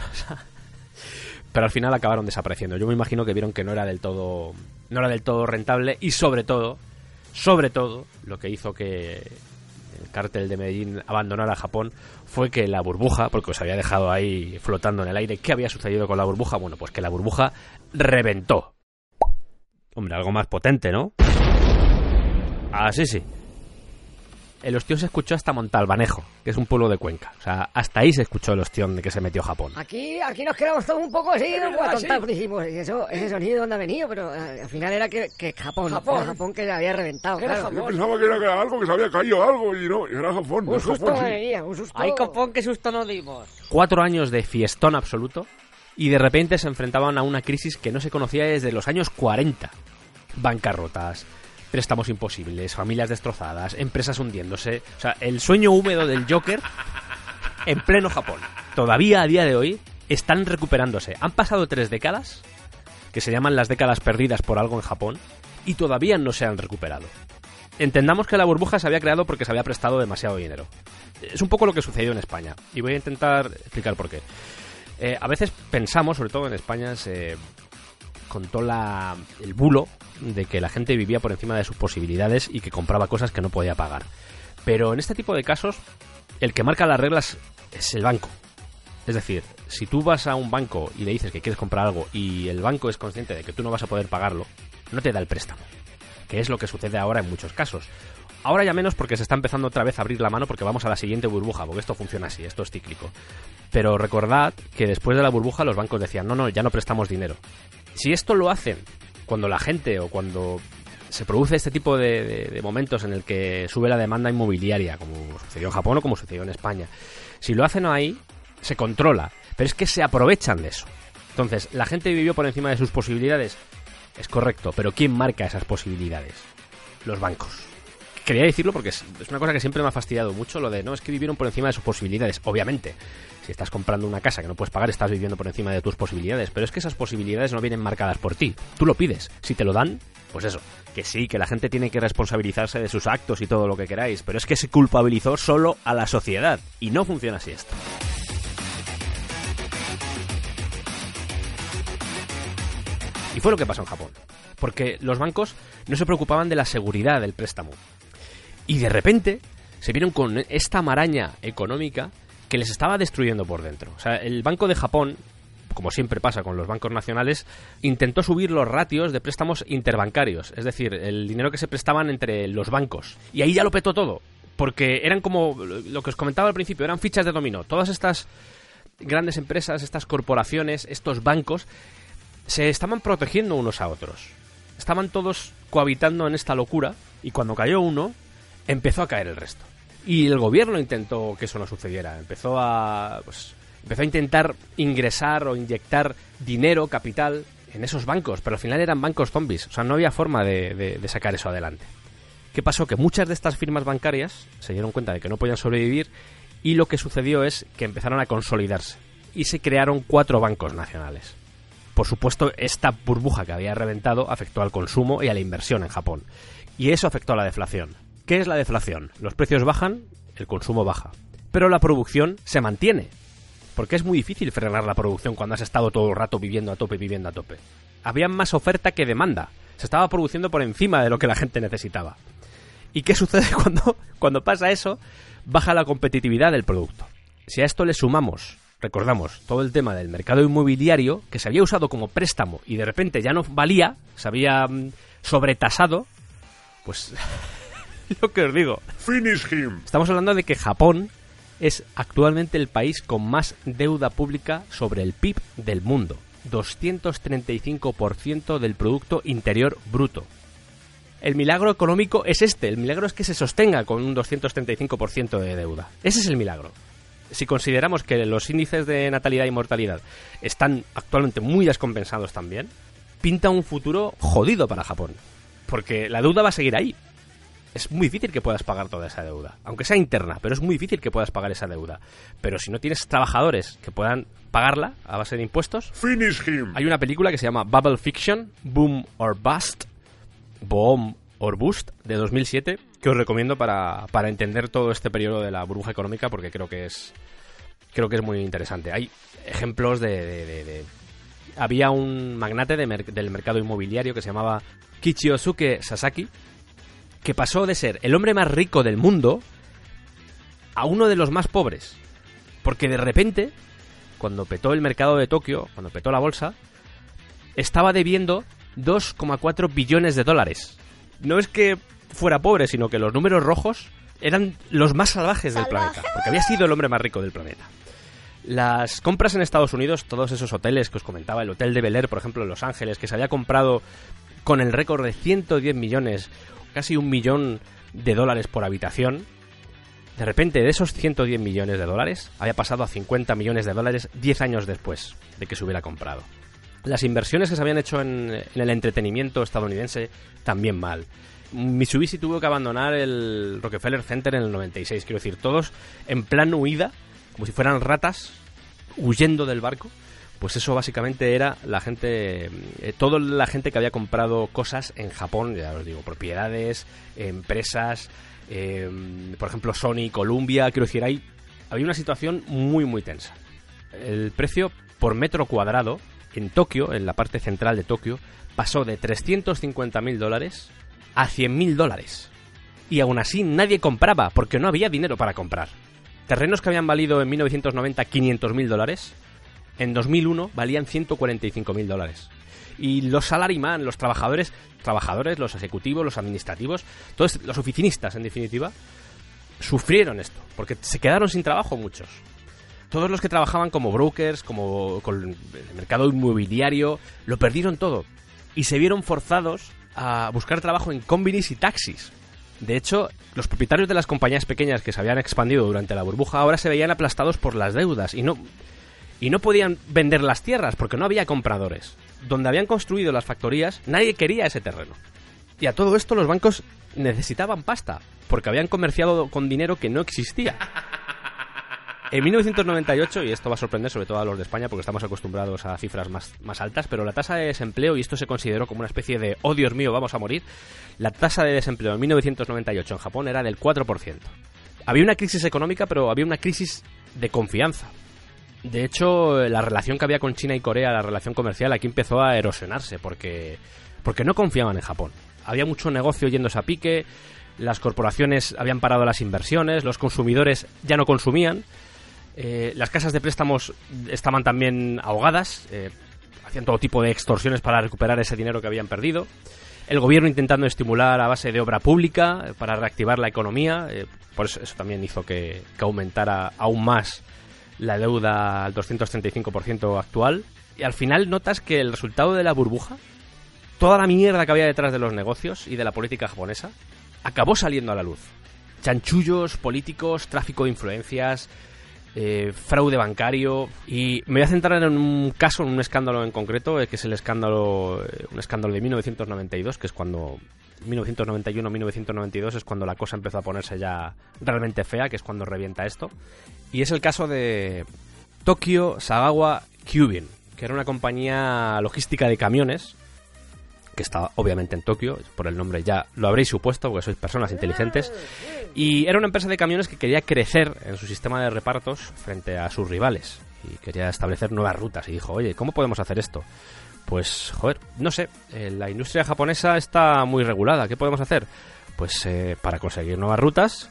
Speaker 1: Pero al final acabaron desapareciendo. Yo me imagino que vieron que no era del todo no era del todo rentable y sobre todo, sobre todo, lo que hizo que cártel de Medellín abandonara Japón fue que la burbuja, porque os había dejado ahí flotando en el aire, ¿qué había sucedido con la burbuja? Bueno, pues que la burbuja reventó. Hombre, algo más potente, ¿no? Ah, sí, sí. El ostión se escuchó hasta Montalbanejo, que es un pueblo de Cuenca. O sea, hasta ahí se escuchó el ostión de que se metió Japón.
Speaker 6: Aquí, aquí nos quedamos todos un poco así, atontados, dijimos, ¿y eso, ese sonido de dónde ha venido? Pero eh, al final era que, que Japón,
Speaker 4: Japón.
Speaker 6: era Japón que se había reventado,
Speaker 4: Era
Speaker 6: claro.
Speaker 3: Yo pensaba que era algo, que se había caído algo y no, y era Japón. no
Speaker 6: Un
Speaker 3: es
Speaker 6: susto
Speaker 3: Japón, sí.
Speaker 6: venía, un susto.
Speaker 7: Ay, copón, qué susto nos dimos.
Speaker 1: cuatro años de fiestón absoluto y de repente se enfrentaban a una crisis que no se conocía desde los años 40. Bancarrotas, préstamos imposibles, familias destrozadas, empresas hundiéndose. O sea, el sueño húmedo del Joker en pleno Japón. Todavía a día de hoy están recuperándose. Han pasado tres décadas, que se llaman las décadas perdidas por algo en Japón, y todavía no se han recuperado. Entendamos que la burbuja se había creado porque se había prestado demasiado dinero. Es un poco lo que sucedió en España, y voy a intentar explicar por qué. Eh, a veces pensamos, sobre todo en España, se contó la, el bulo de que la gente vivía por encima de sus posibilidades y que compraba cosas que no podía pagar. Pero en este tipo de casos, el que marca las reglas es el banco. Es decir, si tú vas a un banco y le dices que quieres comprar algo y el banco es consciente de que tú no vas a poder pagarlo, no te da el préstamo. Que es lo que sucede ahora en muchos casos. Ahora ya menos porque se está empezando otra vez a abrir la mano porque vamos a la siguiente burbuja, porque esto funciona así, esto es cíclico. Pero recordad que después de la burbuja los bancos decían, no, no, ya no prestamos dinero. Si esto lo hacen cuando la gente o cuando se produce este tipo de, momentos en el que sube la demanda inmobiliaria, como sucedió en Japón o como sucedió en España, si lo hacen ahí, se controla. Pero es que se aprovechan de eso. Entonces, la gente vivió por encima de sus posibilidades. Es correcto, pero ¿quién marca esas posibilidades? Los bancos. Quería decirlo porque es una cosa que siempre me ha fastidiado mucho, lo de no, es que vivieron por encima de sus posibilidades. Obviamente, si estás comprando una casa que no puedes pagar, estás viviendo por encima de tus posibilidades. Pero es que esas posibilidades no vienen marcadas por ti. Tú lo pides. Si te lo dan, pues eso. Que sí, que la gente tiene que responsabilizarse de sus actos y todo lo que queráis. Pero es que se culpabilizó solo a la sociedad. Y no funciona así esto. Y fue lo que pasó en Japón. Porque los bancos no se preocupaban de la seguridad del préstamo. Y de repente se vieron con esta maraña económica que les estaba destruyendo por dentro. O sea, el Banco de Japón, como siempre pasa con los bancos nacionales, intentó subir los ratios de préstamos interbancarios, es decir, el dinero que se prestaban entre los bancos. Y ahí ya lo petó todo, porque eran como lo que os comentaba al principio, eran fichas de dominó. Todas estas grandes empresas, estas corporaciones, estos bancos, se estaban protegiendo unos a otros. Estaban todos cohabitando en esta locura y cuando cayó uno, empezó a caer el resto. Y el gobierno intentó que eso no sucediera. Empezó a, pues, empezó a intentar ingresar o inyectar dinero, capital, en esos bancos, pero al final eran bancos zombies. O sea, no había forma de, sacar eso adelante. ¿Qué pasó? Que muchas de estas firmas bancarias se dieron cuenta de que no podían sobrevivir y lo que sucedió es que empezaron a consolidarse y se crearon cuatro bancos nacionales. Por supuesto, esta burbuja que había reventado afectó al consumo y a la inversión en Japón. Y eso afectó a la deflación. ¿Qué es la deflación? Los precios bajan, el consumo baja. Pero la producción se mantiene. Porque es muy difícil frenar la producción cuando has estado todo el rato viviendo a tope, viviendo a tope. Había más oferta que demanda. Se estaba produciendo por encima de lo que la gente necesitaba. ¿Y qué sucede cuando, cuando pasa eso? Baja la competitividad del producto. Si a esto le sumamos, recordamos, todo el tema del mercado inmobiliario, que se había usado como préstamo y de repente ya no valía, se había mm, sobretasado, pues lo que os digo,
Speaker 3: Finish him.
Speaker 1: Estamos hablando de que Japón es actualmente el país con más deuda pública sobre el PIB del mundo. 235% del Producto Interior Bruto. El milagro económico es este. El milagro es que se sostenga con un 235% de deuda. Ese es el milagro. Si consideramos que los índices de natalidad y mortalidad están actualmente muy descompensados también, pinta un futuro jodido para Japón. Porque la deuda va a seguir ahí. Es muy difícil que puedas pagar toda esa deuda. Aunque sea interna, pero es muy difícil que puedas pagar esa deuda. Pero si no tienes trabajadores que puedan pagarla a base de impuestos,
Speaker 3: Finish him.
Speaker 1: hay una película que se llama Bubble Fiction, Boom or Bust, Boom or Bust, de 2007, que os recomiendo para, para entender todo este periodo de la burbuja económica, porque creo que es creo que es muy interesante. Hay ejemplos de... de- de- de- Había un magnate mer- del mercado inmobiliario que se llamaba Kichiosuke Sasaki, que pasó de ser el hombre más rico del mundo a uno de los más pobres. Porque de repente, cuando petó el mercado de Tokio, cuando petó la bolsa, estaba debiendo 2,4 billones de dólares. No es que fuera pobre, sino que los números rojos eran los más salvajes del planeta, porque había sido el hombre más rico del planeta. Las compras en Estados Unidos, todos esos hoteles que os comentaba, el hotel de Bel Air, por ejemplo, en Los Ángeles, que se había comprado con el récord de 110 millones, casi un millón de dólares por habitación, de repente de esos 110 millones de dólares había pasado a 50 millones de dólares 10 años después de que se hubiera comprado. Las inversiones que se habían hecho en, en el entretenimiento estadounidense también mal. Mitsubishi tuvo que abandonar el Rockefeller Center en el 96, quiero decir, todos en plan huida, como si fueran ratas, huyendo del barco. Pues eso básicamente era la gente, eh, toda la gente que había comprado cosas en Japón, ya os digo, propiedades, empresas, eh, por ejemplo Sony, Columbia, quiero decir, hay, había una situación muy muy tensa. El precio por metro cuadrado en Tokio, en la parte central de Tokio, pasó de 350.000 dólares a 100.000 dólares. Y aún así nadie compraba, porque no había dinero para comprar. Terrenos que habían valido en 1990 500.000 dólares, en 2001 valían 145.000 dólares. Y los salaryman, los trabajadores, trabajadores, los ejecutivos, los administrativos, todos los oficinistas en definitiva, sufrieron esto, porque se quedaron sin trabajo muchos. Todos los que trabajaban como brokers, como con el mercado inmobiliario, lo perdieron todo y se vieron forzados a buscar trabajo en combinis y taxis. De hecho, los propietarios de las compañías pequeñas que se habían expandido durante la burbuja ahora se veían aplastados por las deudas y no y no podían vender las tierras porque no había compradores. Donde habían construido las factorías, nadie quería ese terreno. Y a todo esto los bancos necesitaban pasta, porque habían comerciado con dinero que no existía. En 1998, y esto va a sorprender sobre todo a los de España porque estamos acostumbrados a cifras más, más altas, pero la tasa de desempleo, y esto se consideró como una especie de, oh Dios mío, vamos a morir, la tasa de desempleo en 1998 en Japón era del 4%. Había una crisis económica, pero había una crisis de confianza. De hecho, la relación que había con China y Corea, la relación comercial, aquí empezó a erosionarse porque, porque no confiaban en Japón. Había mucho negocio yéndose a pique, las corporaciones habían parado las inversiones, los consumidores ya no consumían, eh, las casas de préstamos estaban también ahogadas, eh, hacían todo tipo de extorsiones para recuperar ese dinero que habían perdido. El gobierno intentando estimular a base de obra pública eh, para reactivar la economía, eh, por eso, eso también hizo que, que aumentara aún más la deuda al 235% actual. Y al final notas que el resultado de la burbuja, toda la mierda que había detrás de los negocios y de la política japonesa, acabó saliendo a la luz. Chanchullos políticos, tráfico de influencias, eh, fraude bancario y me voy a centrar en un caso, en un escándalo en concreto, eh, que es el escándalo, eh, un escándalo de 1992, que es cuando 1991-1992 es cuando la cosa empezó a ponerse ya realmente fea, que es cuando revienta esto. Y es el caso de Tokyo Sagawa Kyubin, que era una compañía logística de camiones que estaba obviamente en Tokio, por el nombre ya lo habréis supuesto porque sois personas inteligentes, y era una empresa de camiones que quería crecer en su sistema de repartos frente a sus rivales y quería establecer nuevas rutas y dijo, oye, ¿cómo podemos hacer esto? Pues, joder, no sé, eh, la industria japonesa está muy regulada, ¿qué podemos hacer? Pues eh, para conseguir nuevas rutas,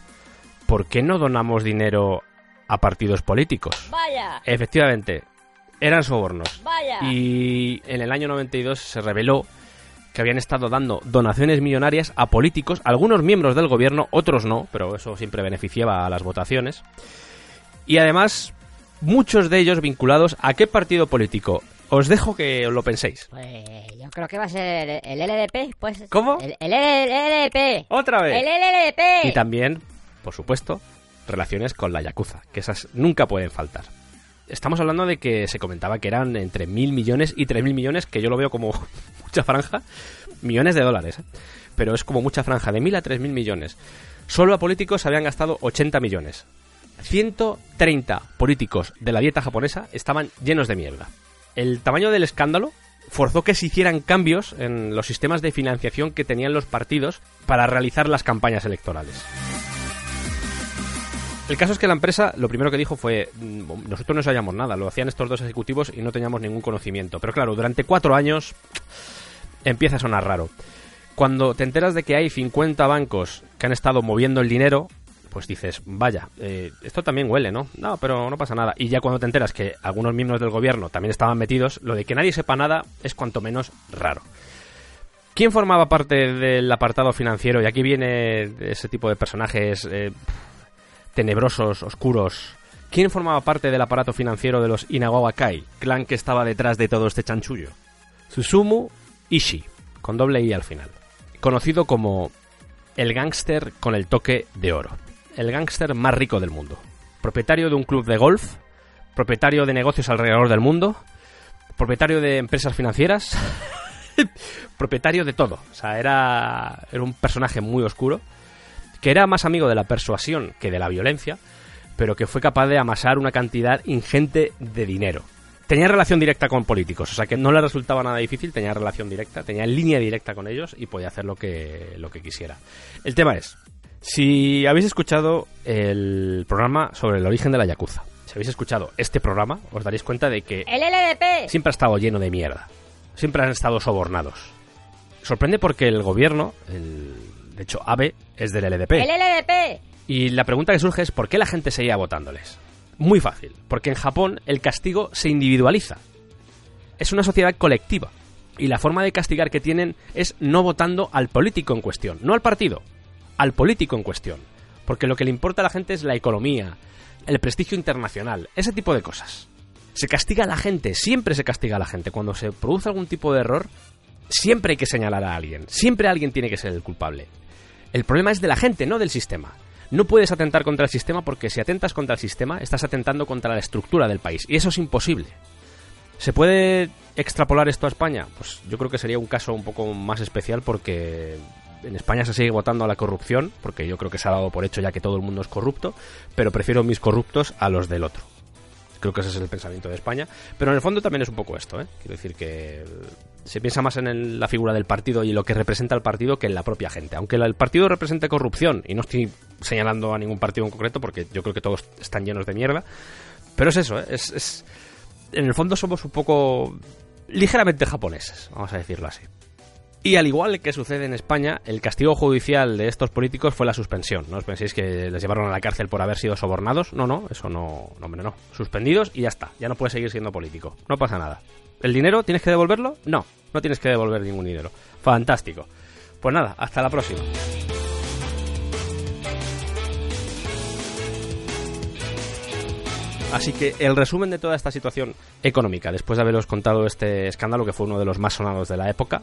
Speaker 1: ¿por qué no donamos dinero a partidos políticos?
Speaker 2: Vaya,
Speaker 1: Efectivamente, eran sobornos.
Speaker 2: vaya.
Speaker 1: Y en el año 92 se reveló que habían estado dando donaciones millonarias a políticos, algunos miembros del gobierno, otros no, pero eso siempre beneficiaba a las votaciones. Y además, muchos de ellos vinculados a qué partido político? Os dejo que os lo penséis.
Speaker 2: Pues yo creo que va a ser el LDP, pues.
Speaker 1: ¿Cómo?
Speaker 2: El, el LDP.
Speaker 1: ¡Otra vez!
Speaker 2: El LDP.
Speaker 1: Y también, por supuesto, relaciones con la Yakuza, que esas nunca pueden faltar. Estamos hablando de que se comentaba que eran entre mil millones y tres mil millones, que yo lo veo como mucha franja, millones de dólares, ¿eh? pero es como mucha franja, de mil a tres mil millones. Solo a políticos habían gastado 80 millones. 130 políticos de la dieta japonesa estaban llenos de mierda. El tamaño del escándalo forzó que se hicieran cambios en los sistemas de financiación que tenían los partidos para realizar las campañas electorales. El caso es que la empresa lo primero que dijo fue, "Mm, nosotros no sabíamos nada, lo hacían estos dos ejecutivos y no teníamos ningún conocimiento. Pero claro, durante cuatro años empieza a sonar raro. Cuando te enteras de que hay 50 bancos que han estado moviendo el dinero, pues dices, vaya, eh, esto también huele, ¿no? No, pero no pasa nada. Y ya cuando te enteras que algunos miembros del gobierno también estaban metidos, lo de que nadie sepa nada es cuanto menos raro. ¿Quién formaba parte del apartado financiero? Y aquí viene ese tipo de personajes eh, tenebrosos, oscuros. ¿Quién formaba parte del aparato financiero de los Inagawa Kai, clan que estaba detrás de todo este chanchullo? Susumu Ishii, con doble I al final. Conocido como el gángster con el toque de oro. El gángster más rico del mundo. Propietario de un club de golf, propietario de negocios alrededor del mundo, propietario de empresas financieras, propietario de todo. O sea, era, era un personaje muy oscuro, que era más amigo de la persuasión que de la violencia, pero que fue capaz de amasar una cantidad ingente de dinero. Tenía relación directa con políticos, o sea que no le resultaba nada difícil, tenía relación directa, tenía línea directa con ellos y podía hacer lo que, lo que quisiera. El tema es, si habéis escuchado el programa sobre el origen de la Yakuza, si habéis escuchado este programa, os daréis cuenta de que
Speaker 2: El LDP.
Speaker 1: siempre ha estado lleno de mierda. Siempre han estado sobornados. Sorprende porque el gobierno, el, de hecho ABE, es del LDP.
Speaker 2: El LDP.
Speaker 1: Y la pregunta que surge es ¿por qué la gente seguía votándoles? Muy fácil, porque en Japón el castigo se individualiza. Es una sociedad colectiva. Y la forma de castigar que tienen es no votando al político en cuestión, no al partido, al político en cuestión. Porque lo que le importa a la gente es la economía, el prestigio internacional, ese tipo de cosas. Se castiga a la gente, siempre se castiga a la gente. Cuando se produce algún tipo de error, siempre hay que señalar a alguien, siempre alguien tiene que ser el culpable. El problema es de la gente, no del sistema. No puedes atentar contra el sistema porque si atentas contra el sistema estás atentando contra la estructura del país y eso es imposible. ¿Se puede extrapolar esto a España? Pues yo creo que sería un caso un poco más especial porque en España se sigue votando a la corrupción, porque yo creo que se ha dado por hecho ya que todo el mundo es corrupto, pero prefiero mis corruptos a los del otro. Creo que ese es el pensamiento de España, pero en el fondo también es un poco esto, ¿eh? Quiero decir que se piensa más en la figura del partido y lo que representa el partido que en la propia gente. Aunque el partido represente corrupción, y no estoy señalando a ningún partido en concreto porque yo creo que todos están llenos de mierda, pero es eso, ¿eh? es, es- en el fondo somos un poco ligeramente japoneses, vamos a decirlo así. Y al igual que sucede en España, el castigo judicial de estos políticos fue la suspensión. No os penséis que les llevaron a la cárcel por haber sido sobornados. No, no, eso no, no, hombre, no. Suspendidos y ya está. Ya no puedes seguir siendo político. No pasa nada. ¿El dinero tienes que devolverlo? No, no tienes que devolver ningún dinero. Fantástico. Pues nada, hasta la próxima. Así que el resumen de toda esta situación económica, después de haberos contado este escándalo que fue uno de los más sonados de la época,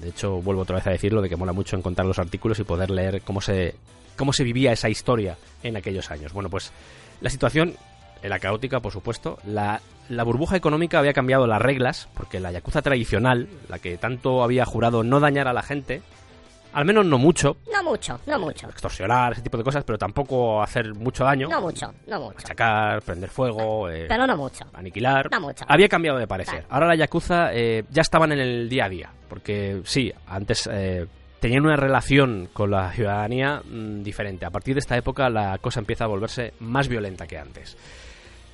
Speaker 1: de hecho vuelvo otra vez a decirlo de que mola mucho encontrar los artículos y poder leer cómo se cómo se vivía esa historia en aquellos años. Bueno, pues la situación era caótica, por supuesto. La, la burbuja económica había cambiado las reglas, porque la Yakuza tradicional, la que tanto había jurado no dañar a la gente, al menos no mucho,
Speaker 2: No mucho, no mucho.
Speaker 1: extorsionar, ese tipo de cosas, pero tampoco hacer mucho daño,
Speaker 2: No mucho, no mucho.
Speaker 1: machacar, prender fuego, eh,
Speaker 2: Pero no mucho.
Speaker 1: aniquilar.
Speaker 2: No mucho.
Speaker 1: Había cambiado de parecer. Ahora la Yakuza eh, ya estaban en el día a día. Porque sí, antes eh, tenían una relación con la ciudadanía mm, diferente. A partir de esta época la cosa empieza a volverse más violenta que antes.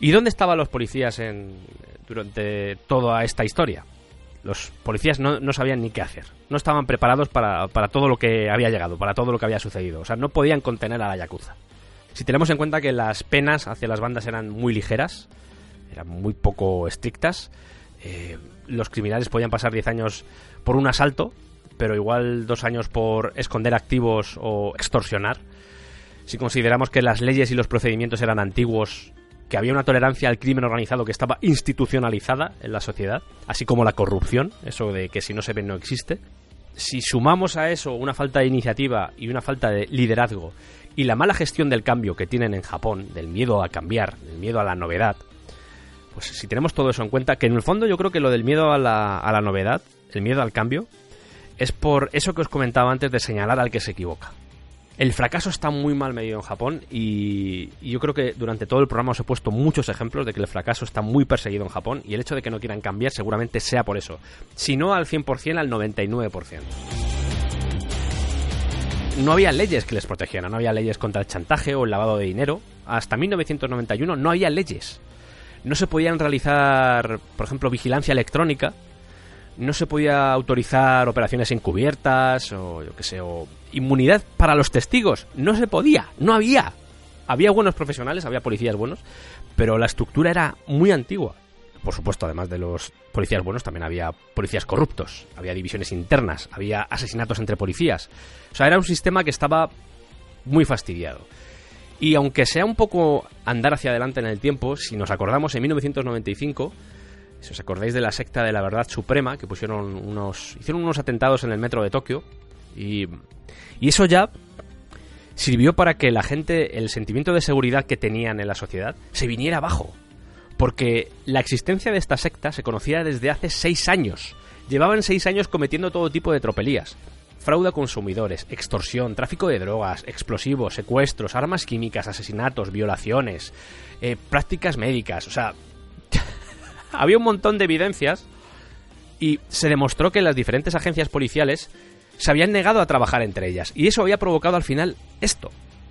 Speaker 1: ¿Y dónde estaban los policías en, durante toda esta historia? Los policías no, no sabían ni qué hacer. No estaban preparados para, para todo lo que había llegado, para todo lo que había sucedido. O sea, no podían contener a la Yakuza. Si tenemos en cuenta que las penas hacia las bandas eran muy ligeras, eran muy poco estrictas, eh, los criminales podían pasar 10 años por un asalto, pero igual dos años por esconder activos o extorsionar. Si consideramos que las leyes y los procedimientos eran antiguos que había una tolerancia al crimen organizado que estaba institucionalizada en la sociedad, así como la corrupción, eso de que si no se ve no existe. Si sumamos a eso una falta de iniciativa y una falta de liderazgo y la mala gestión del cambio que tienen en Japón, del miedo a cambiar, del miedo a la novedad, pues si tenemos todo eso en cuenta, que en el fondo yo creo que lo del miedo a la, a la novedad, el miedo al cambio, es por eso que os comentaba antes de señalar al que se equivoca. El fracaso está muy mal medido en Japón y, yo creo que durante todo el programa os he puesto muchos ejemplos de que el fracaso está muy perseguido en Japón y el hecho de que no quieran cambiar seguramente sea por eso. Si no al 100%, al 99%. No había leyes que les protegieran, no había leyes contra el chantaje o el lavado de dinero. Hasta 1991 no había leyes. No se podían realizar, por ejemplo, vigilancia electrónica no se podía autorizar operaciones encubiertas o yo qué sé, o inmunidad para los testigos. No se podía, no había. Había buenos profesionales, había policías buenos, pero la estructura era muy antigua. Por supuesto, además de los policías buenos, también había policías corruptos, había divisiones internas, había asesinatos entre policías. O sea, era un sistema que estaba muy fastidiado. Y aunque sea un poco andar hacia adelante en el tiempo, si nos acordamos, en 1995 si os acordáis de la secta de la verdad suprema, que pusieron unos. hicieron unos atentados en el metro de Tokio. Y, y eso ya sirvió para que la gente, el sentimiento de seguridad que tenían en la sociedad, se viniera abajo. Porque la existencia de esta secta se conocía desde hace seis años. Llevaban seis años cometiendo todo tipo de tropelías. Fraude a consumidores, extorsión, tráfico de drogas, explosivos, secuestros, armas químicas, asesinatos, violaciones, eh, prácticas médicas. O sea, había un montón de evidencias y se demostró que las diferentes agencias policiales se habían negado a trabajar entre ellas. Y eso había provocado al final esto.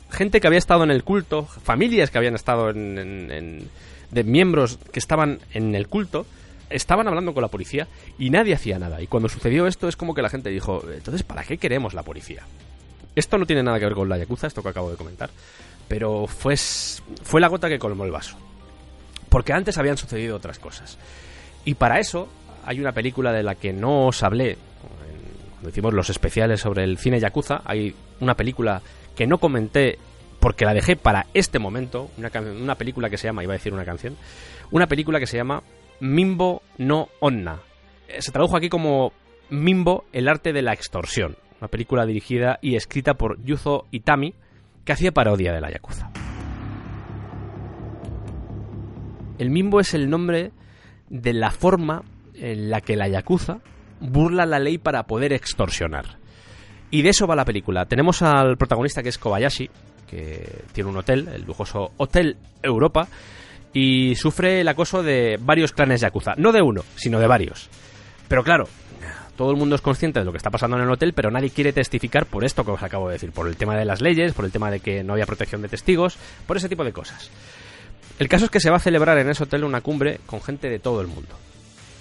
Speaker 1: Gente que había estado en el culto, familias que habían estado en, de miembros que estaban en el culto, estaban hablando con la policía y nadie hacía nada. Y cuando sucedió esto es como que la gente dijo, entonces, ¿para qué queremos la policía? Esto no tiene nada que ver con la Yakuza, esto que acabo de comentar, pero fue, fue la gota que colmó el vaso porque antes habían sucedido otras cosas. Y para eso hay una película de la que no os hablé cuando hicimos los especiales sobre el cine Yakuza. Hay una película que no comenté porque la dejé para este momento. Una, una película que se llama, iba a decir una canción, una película que se llama Mimbo no Onna. Eh, se tradujo aquí como Mimbo, el arte de la extorsión. Una película dirigida y escrita por Yuzo Itami que hacía parodia de la Yakuza. El Mimbo es el nombre de la forma en la que la Yakuza burla la ley para poder extorsionar. Y de eso va la película. Tenemos al protagonista que es Kobayashi, que tiene un hotel, el lujoso Hotel Europa, y sufre el acoso de varios clanes Yakuza. No de uno, sino de varios. Pero claro, todo el mundo es consciente de lo que está pasando en el hotel, pero nadie quiere testificar por esto que os acabo de decir, por el tema de las leyes, por el tema de que no había protección de testigos, por ese tipo de cosas. El caso es que se va a celebrar en ese hotel una cumbre con gente de todo el mundo.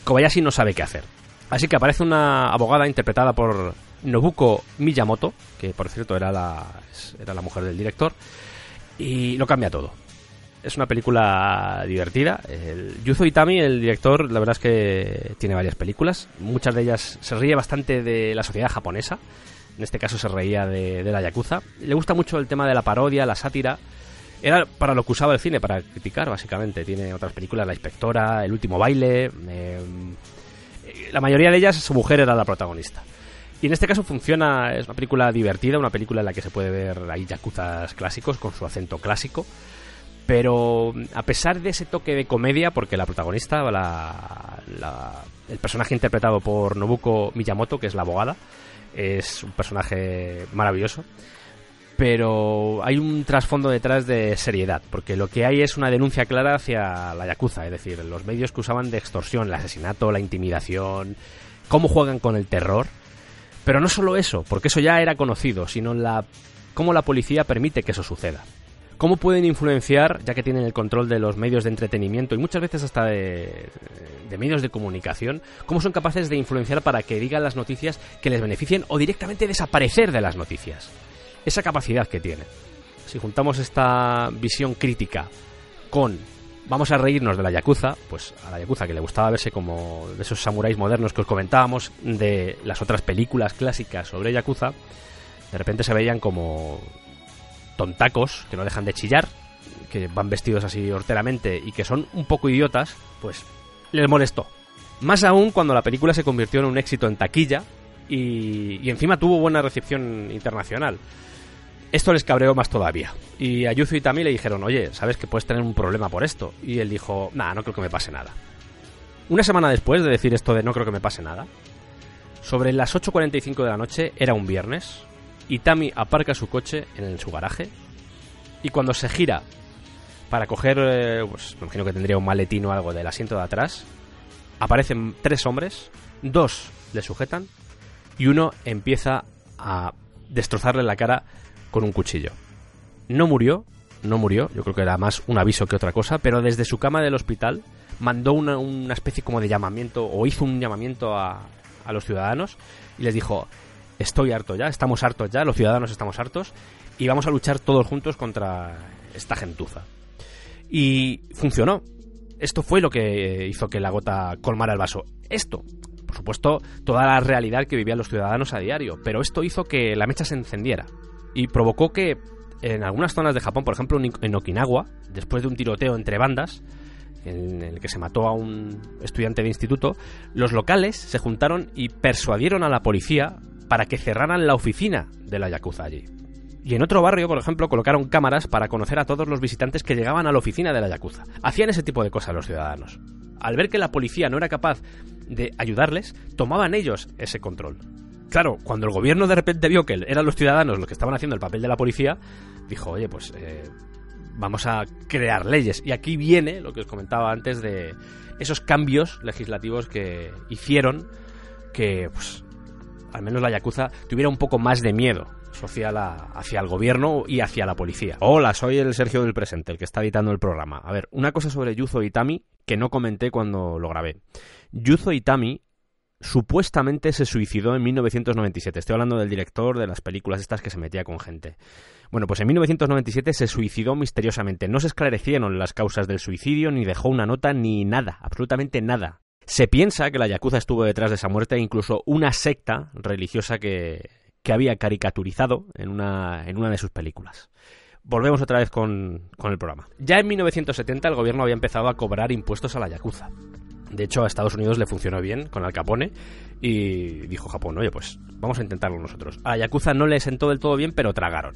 Speaker 1: Kobayashi no sabe qué hacer. Así que aparece una abogada interpretada por Nobuko Miyamoto, que por cierto era la, era la mujer del director, y lo cambia todo. Es una película divertida. El Yuzo Itami, el director, la verdad es que tiene varias películas. Muchas de ellas se ríe bastante de la sociedad japonesa. En este caso se reía de, de la Yakuza. Le gusta mucho el tema de la parodia, la sátira era para lo que usaba el cine, para criticar, básicamente. Tiene otras películas, La Inspectora, El Último Baile. Eh, la mayoría de ellas, su mujer era la protagonista. Y en este caso funciona, es una película divertida, una película en la que se puede ver ahí yakuzas clásicos con su acento clásico. Pero a pesar de ese toque de comedia, porque la protagonista, el personaje interpretado por Nobuko Miyamoto, que es la abogada, es un personaje maravilloso pero hay un trasfondo detrás de seriedad, porque lo que hay es una denuncia clara hacia la Yakuza, es decir, los medios que usaban de extorsión, el asesinato, la intimidación, cómo juegan con el terror. Pero no solo eso, porque eso ya era conocido, sino la cómo la policía permite que eso suceda. Cómo pueden influenciar, ya que tienen el control de los medios de entretenimiento y muchas veces hasta de, de medios de comunicación, cómo son capaces de influenciar para que digan las noticias que les beneficien o directamente desaparecer de las noticias esa capacidad que tiene. Si juntamos esta visión crítica con vamos a reírnos de la Yakuza, pues a la Yakuza que le gustaba verse como de esos samuráis modernos que os comentábamos, de las otras películas clásicas sobre Yakuza, de repente se veían como tontacos que no dejan de chillar que van vestidos así horteramente y que son un poco idiotas, pues les molestó. Más aún cuando la película se convirtió en un éxito en taquilla y, y encima tuvo buena recepción internacional. Esto les cabreó más todavía. Y a y Tami le dijeron, oye, sabes que puedes tener un problema por esto. Y él dijo, nada, no creo que me pase nada. Una semana después de decir esto de no creo que me pase nada, sobre las 8.45 de la noche, era un viernes, y Tami aparca su coche en su garaje, y cuando se gira para coger, eh, pues me imagino que tendría un maletín o algo del asiento de atrás, aparecen tres hombres, dos le sujetan, y uno empieza a destrozarle la cara con un cuchillo. No murió, no murió, yo creo que era más un aviso que otra cosa, pero desde su cama del hospital mandó una, una especie como de llamamiento o hizo un llamamiento a, a los ciudadanos y les dijo, estoy harto ya, estamos hartos ya, los ciudadanos estamos hartos y vamos a luchar todos juntos contra esta gentuza. Y funcionó. Esto fue lo que hizo que la gota colmara el vaso. Esto, por supuesto, toda la realidad que vivían los ciudadanos a diario, pero esto hizo que la mecha se encendiera y provocó que en algunas zonas de Japón, por ejemplo en Okinawa, después de un tiroteo entre bandas, en el que se mató a un estudiante de instituto, los locales se juntaron y persuadieron a la policía para que cerraran la oficina de la Yakuza allí. Y en otro barrio, por ejemplo, colocaron cámaras para conocer a todos los visitantes que llegaban a la oficina de la Yakuza. Hacían ese tipo de cosas los ciudadanos. Al ver que la policía no era capaz de ayudarles, tomaban ellos ese control. Claro, cuando el gobierno de repente vio que eran los ciudadanos los que estaban haciendo el papel de la policía, dijo, oye, pues eh, vamos a crear leyes. Y aquí viene lo que os comentaba antes de esos cambios legislativos que hicieron que, pues, al menos la Yakuza tuviera un poco más de miedo social hacia el gobierno y hacia la policía. Hola, soy el Sergio del Presente, el que está editando el programa. A ver, una cosa sobre Yuzo Itami que no comenté cuando lo grabé. Yuzo Itami supuestamente se suicidó en 1997. Estoy hablando del director de las películas estas que se metía con gente. Bueno, pues en 1997 se suicidó misteriosamente. No se esclarecieron las causas del suicidio, ni dejó una nota, ni nada, absolutamente nada. Se piensa que la Yakuza estuvo detrás de esa muerte incluso una secta religiosa que, que había caricaturizado en una, en una de sus películas. Volvemos otra vez con, con el programa. Ya en 1970 el gobierno había empezado a cobrar impuestos a la Yakuza. De hecho, a Estados Unidos le funcionó bien con Al Capone y dijo Japón, oye, pues vamos a intentarlo nosotros. A Yakuza no le sentó del todo bien, pero tragaron.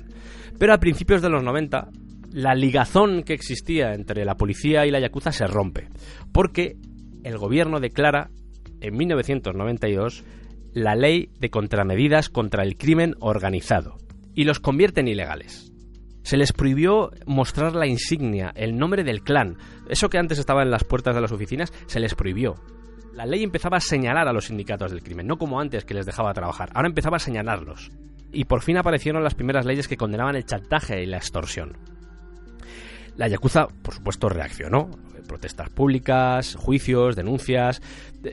Speaker 1: Pero a principios de los 90, la ligazón que existía entre la policía y la Yakuza se rompe, porque el gobierno declara en 1992 la ley de contramedidas contra el crimen organizado y los convierte en ilegales. Se les prohibió mostrar la insignia, el nombre del clan. Eso que antes estaba en las puertas de las oficinas, se les prohibió. La ley empezaba a señalar a los sindicatos del crimen, no como antes que les dejaba trabajar. Ahora empezaba a señalarlos. Y por fin aparecieron las primeras leyes que condenaban el chantaje y la extorsión. La Yakuza, por supuesto, reaccionó. Protestas públicas, juicios, denuncias,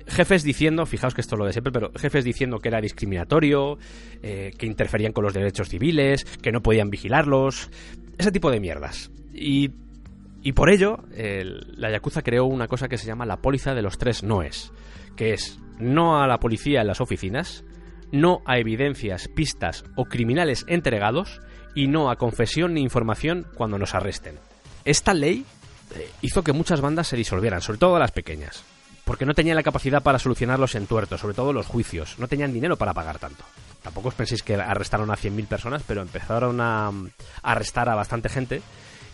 Speaker 1: jefes diciendo, fijaos que esto es lo de siempre, pero jefes diciendo que era discriminatorio, eh, que interferían con los derechos civiles, que no podían vigilarlos, ese tipo de mierdas. Y, y por ello, la Yakuza creó una cosa que se llama la póliza de los tres noes, que es no a la policía en las oficinas, no a evidencias, pistas o criminales entregados y no a confesión ni información cuando nos arresten. Esta ley hizo que muchas bandas se disolvieran, sobre todo las pequeñas, porque no tenían la capacidad para solucionar los entuertos, sobre todo los juicios, no tenían dinero para pagar tanto. Tampoco os penséis que arrestaron a 100.000 personas, pero empezaron a, arrestar a bastante gente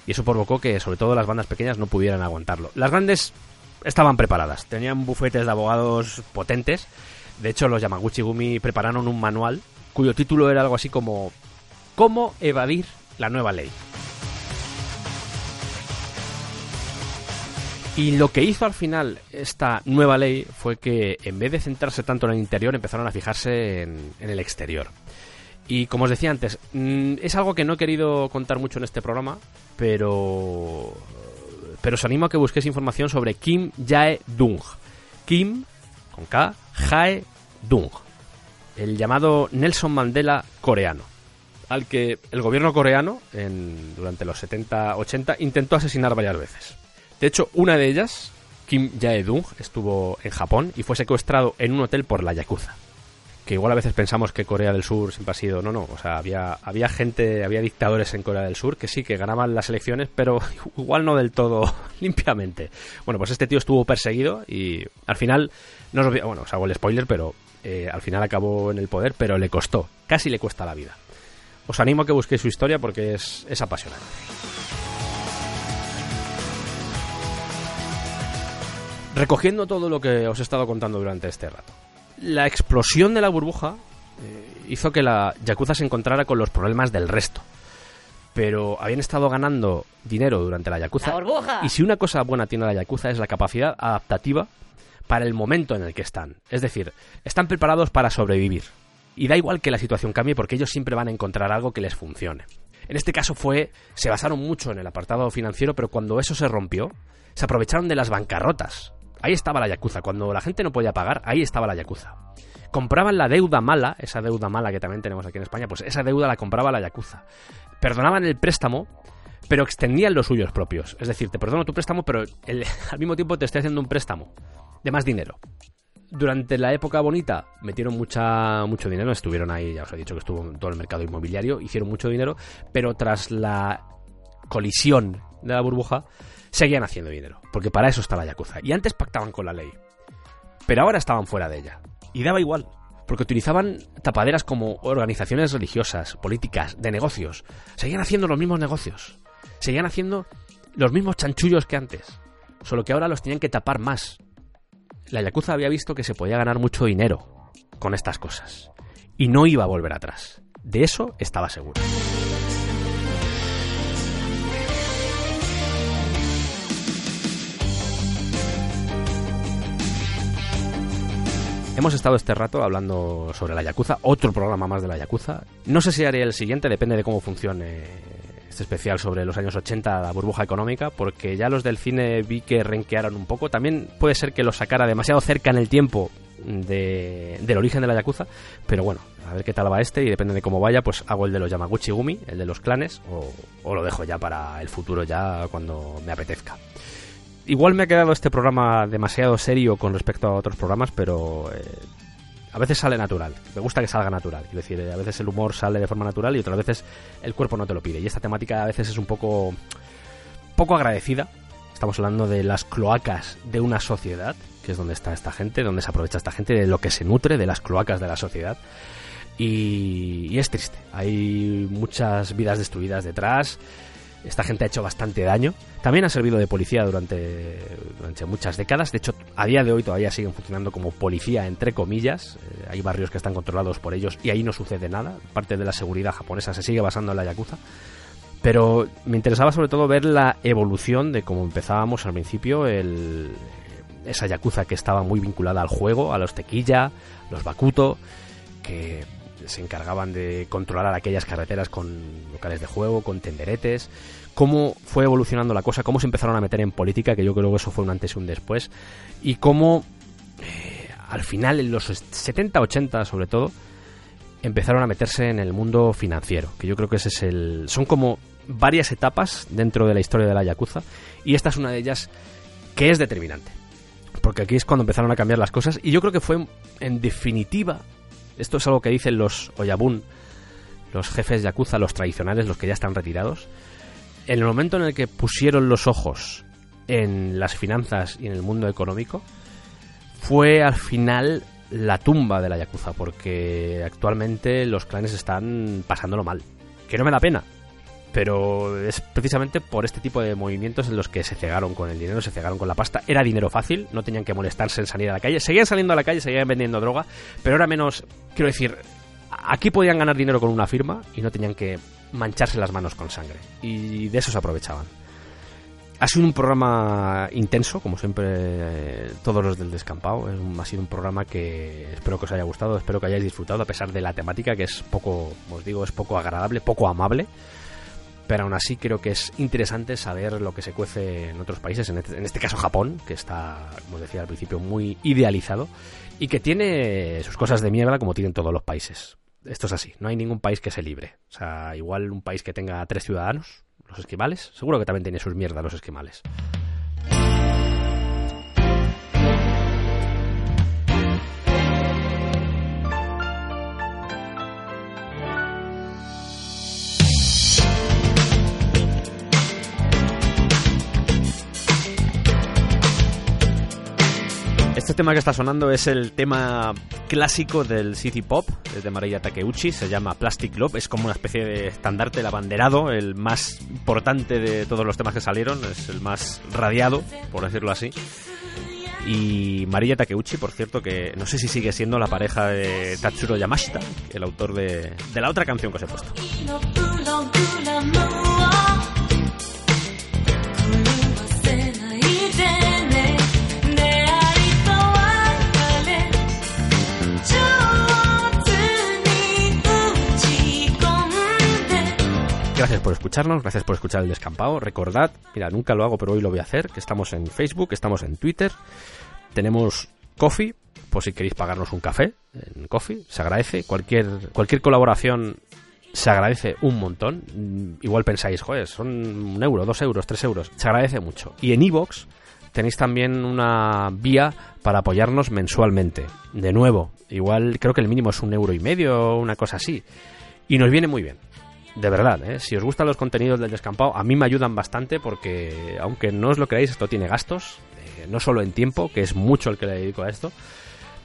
Speaker 1: y eso provocó que sobre todo las bandas pequeñas no pudieran aguantarlo. Las grandes estaban preparadas, tenían bufetes de abogados potentes. De hecho, los Yamaguchi Gumi prepararon un manual cuyo título era algo así como ¿Cómo evadir la nueva ley? Y lo que hizo al final esta nueva ley fue que en vez de centrarse tanto en el interior, empezaron a fijarse en, el exterior. Y como os decía antes, mm, es algo que no he querido contar mucho en este programa, pero pero os animo a que busquéis información sobre Kim Jae-dung. Kim, con K, Jae-dung. El llamado Nelson Mandela coreano. Al que el gobierno coreano, en, durante los 70-80, intentó asesinar varias veces. De hecho, una de ellas, Kim Jae-dung, estuvo en Japón y fue secuestrado en un hotel por la Yakuza. que igual a veces pensamos que Corea del Sur siempre ha sido, no, no, o sea, había, había gente, había dictadores en Corea del Sur que sí, que ganaban las elecciones, pero igual no del todo limpiamente. Bueno, pues este tío estuvo perseguido y al final, no os, bueno, os hago el spoiler, pero eh, al final acabó en el poder, pero le costó, casi le cuesta la vida. Os animo a que busquéis su historia porque es, es apasionante. Recogiendo todo lo que os he estado contando durante este rato la explosión de la burbuja eh, hizo que la Yakuza se encontrara con los problemas del resto. Pero habían estado ganando dinero durante la Yakuza.
Speaker 6: ¡La burbuja!
Speaker 1: Y si una cosa buena tiene la Yakuza es la capacidad adaptativa para el momento en el que están. Es decir, están preparados para sobrevivir. Y da igual que la situación cambie porque ellos siempre van a encontrar algo que les funcione. En este caso fue, se basaron mucho en el apartado financiero, pero cuando eso se rompió, se aprovecharon de las bancarrotas Ahí estaba la Yakuza. Cuando la gente no podía pagar, ahí estaba la Yakuza. Compraban la deuda mala, esa deuda mala que también tenemos aquí en España, pues esa deuda la compraba la Yakuza. Perdonaban el préstamo, pero extendían los suyos propios. Es decir, te perdono tu préstamo, pero al mismo tiempo te estoy haciendo un préstamo de más dinero. Durante la época bonita metieron mucha, mucho dinero, estuvieron ahí, ya os he dicho que estuvo todo el mercado inmobiliario, hicieron mucho dinero, pero tras la colisión de la burbuja, seguían haciendo dinero, porque para eso está la Yakuza. Y antes pactaban con la ley, pero ahora estaban fuera de ella. Y daba igual, porque utilizaban tapaderas como organizaciones religiosas, políticas, de negocios. Seguían haciendo los mismos negocios, seguían haciendo los mismos chanchullos que antes, solo que ahora los tenían que tapar más. La Yakuza había visto que se podía ganar mucho dinero con estas cosas, y no iba a volver atrás. De eso estaba seguro. Hemos estado este rato hablando sobre la Yakuza, otro programa más de la Yakuza. No sé si haré el siguiente, depende de cómo funcione este especial sobre los años 80, la burbuja económica, porque ya los del cine vi que renquearon un poco. También puede ser que los sacara demasiado cerca en el tiempo de, del origen de la Yakuza, pero bueno, a ver qué tal va este y depende de cómo vaya, pues hago el de los Yamaguchi Gumi, el de los clanes, o lo dejo ya para el futuro, ya cuando me apetezca igual me ha quedado este programa demasiado serio con respecto a otros programas, pero eh, a veces sale natural. Me gusta que salga natural. Es decir, a veces el humor sale de forma natural y otras veces el cuerpo no te lo pide. Y esta temática a veces es un poco, poco agradecida. Estamos hablando de las cloacas de una sociedad, que es donde está esta gente, donde se aprovecha esta gente, de lo que se nutre de las cloacas de la sociedad. Y, y es triste. Hay muchas vidas destruidas detrás. Esta gente ha hecho bastante daño. También ha servido de policía durante, durante muchas décadas. De hecho, a día de hoy todavía siguen funcionando como policía, entre comillas. Eh, hay barrios que están controlados por ellos y ahí no sucede nada. Parte de la seguridad japonesa se sigue basando en la Yakuza. Pero me interesaba sobre todo ver la evolución de cómo empezábamos al principio, el, esa Yakuza que estaba muy vinculada al juego, a los tequilla, los bakuto, que se encargaban de controlar aquellas carreteras con locales de juego, con tenderetes, cómo fue evolucionando la cosa, cómo se empezaron a meter en política, que yo creo que eso fue un antes y un después, y cómo eh, al final, en los 70-80 sobre todo, empezaron a meterse en el mundo financiero, que yo creo que ese es el... Son como varias etapas dentro de la historia de la Yakuza, y esta es una de ellas que es determinante. Porque aquí es cuando empezaron a cambiar las cosas, y yo creo que fue en definitiva esto es algo que dicen los Oyabun, los jefes Yakuza, los tradicionales, los que ya están retirados. En el momento en el que pusieron los ojos en las finanzas y en el mundo económico, fue al final la tumba de la Yakuza, porque actualmente los clanes están pasándolo mal. Que no me da pena, pero es precisamente por este tipo de movimientos en los que se cegaron con el dinero, se cegaron con la pasta. Era dinero fácil, no tenían que molestarse en salir a la calle. Seguían saliendo a la calle, seguían vendiendo droga, pero era menos, quiero decir, aquí podían ganar dinero con una firma y no tenían que mancharse las manos con sangre. Y de eso se aprovechaban. Ha sido un programa intenso, como siempre eh, todos los del descampado. ha sido un programa que espero que os haya gustado, espero que hayáis disfrutado a pesar de la temática que es poco, os digo, es poco agradable, poco amable pero aún así creo que es interesante saber lo que se cuece en otros países, en este, este, caso Japón, que está, como decía al principio, muy idealizado y que tiene sus cosas de mierda como tienen todos los países. Esto es así, no hay ningún país que se libre. O sea, igual un país que tenga tres ciudadanos, los esquimales, seguro que también tiene sus mierdas los esquimales. Tema que está sonando es el tema clásico del City Pop, es de Maria Takeuchi, se llama Plastic Love, es como una especie de estandarte, el abanderado, el más importante de todos los temas que salieron, es el más radiado, por decirlo así. Y Maria Takeuchi, por cierto, que no sé si sigue siendo la pareja de Tatsuro Yamashita, el autor de, de la otra canción que os he puesto. Gracias por escucharnos, gracias por escuchar el descampado. Recordad, mira, nunca lo hago, pero hoy lo voy a hacer, que estamos en Facebook, estamos en Twitter, tenemos Coffee, por si queréis pagarnos un café en Coffee, se agradece. Cualquier, cualquier colaboración se agradece un montón. Mm, Igual pensáis, joder, son un euro, dos euros, tres euros. Se agradece mucho. Y en iVoox tenéis también una vía para apoyarnos mensualmente. De nuevo, igual creo que el mínimo es un euro y medio una cosa así. Y nos viene muy bien. De verdad, ¿eh? si os gustan los contenidos del descampado, a mí me ayudan bastante porque, aunque no os lo creáis, esto tiene gastos, eh, no solo en tiempo, que es mucho el que le dedico a esto,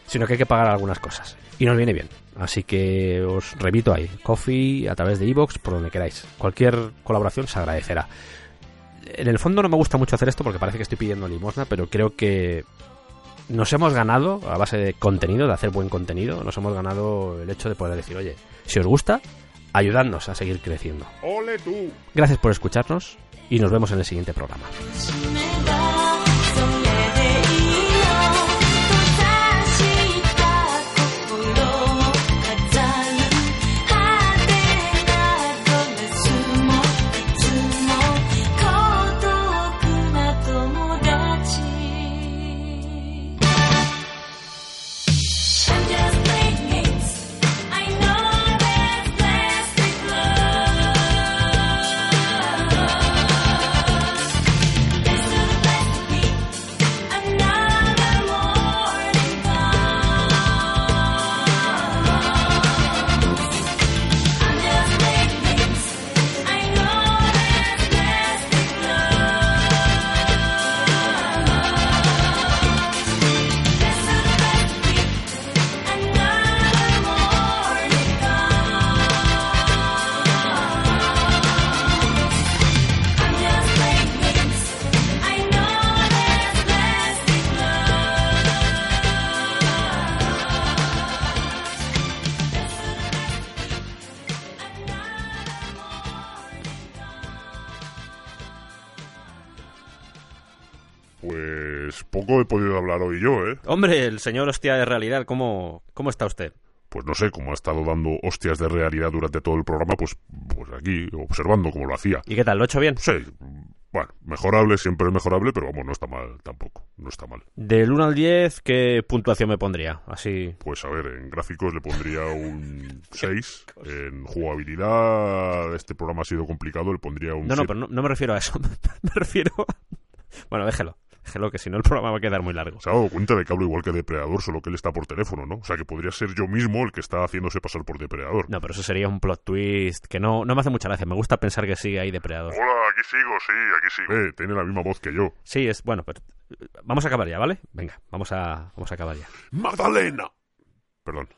Speaker 1: sino que hay que pagar algunas cosas. Y nos viene bien. Así que os repito ahí, Coffee, a través de iVoox, por donde queráis. Cualquier colaboración se agradecerá. En el fondo no me gusta mucho hacer esto porque parece que estoy pidiendo limosna, pero creo que nos hemos ganado, a base de contenido, de hacer buen contenido, nos hemos ganado el hecho de poder decir, oye, si os gusta, ayudadnos a seguir creciendo.
Speaker 3: ¡Ole tú!
Speaker 1: Gracias por escucharnos y nos vemos en el siguiente programa.
Speaker 3: Pues poco he podido hablar hoy yo, ¿eh?
Speaker 1: Hombre, el señor hostia de realidad, ¿cómo, cómo está usted?
Speaker 3: Pues no sé, como ha estado dando hostias de realidad durante todo el programa, pues, pues aquí observando cómo lo hacía.
Speaker 1: ¿Y qué tal? ¿Lo he hecho bien?
Speaker 3: Sí, bueno, mejorable siempre es mejorable, pero vamos, no está mal tampoco, no está mal.
Speaker 1: Del 1 al 10, ¿qué puntuación me pondría? Así.
Speaker 3: Pues a ver, en gráficos le pondría un 6, en jugabilidad este programa ha sido complicado, le pondría un
Speaker 1: No, no, pero no, no me refiero a eso. me refiero. Bueno, déjelo. Déjelo, que si no el programa va a quedar muy largo.
Speaker 3: Se ha dado cuenta de que hablo igual que Depredador, solo que él está por teléfono, ¿no? O sea, que podría ser yo mismo el que está haciéndose pasar por Depredador.
Speaker 1: No, pero eso sería un plot twist que no, no me hace mucha gracia. Me gusta pensar que sigue ahí depredador.
Speaker 3: Hola, aquí sigo, sí, aquí sigo. Eh, tiene la misma voz que yo.
Speaker 1: Sí, es. Bueno, pero. Vamos a acabar ya, ¿vale? Venga, vamos a, vamos a acabar ya.
Speaker 3: ¡Magdalena! Perdón.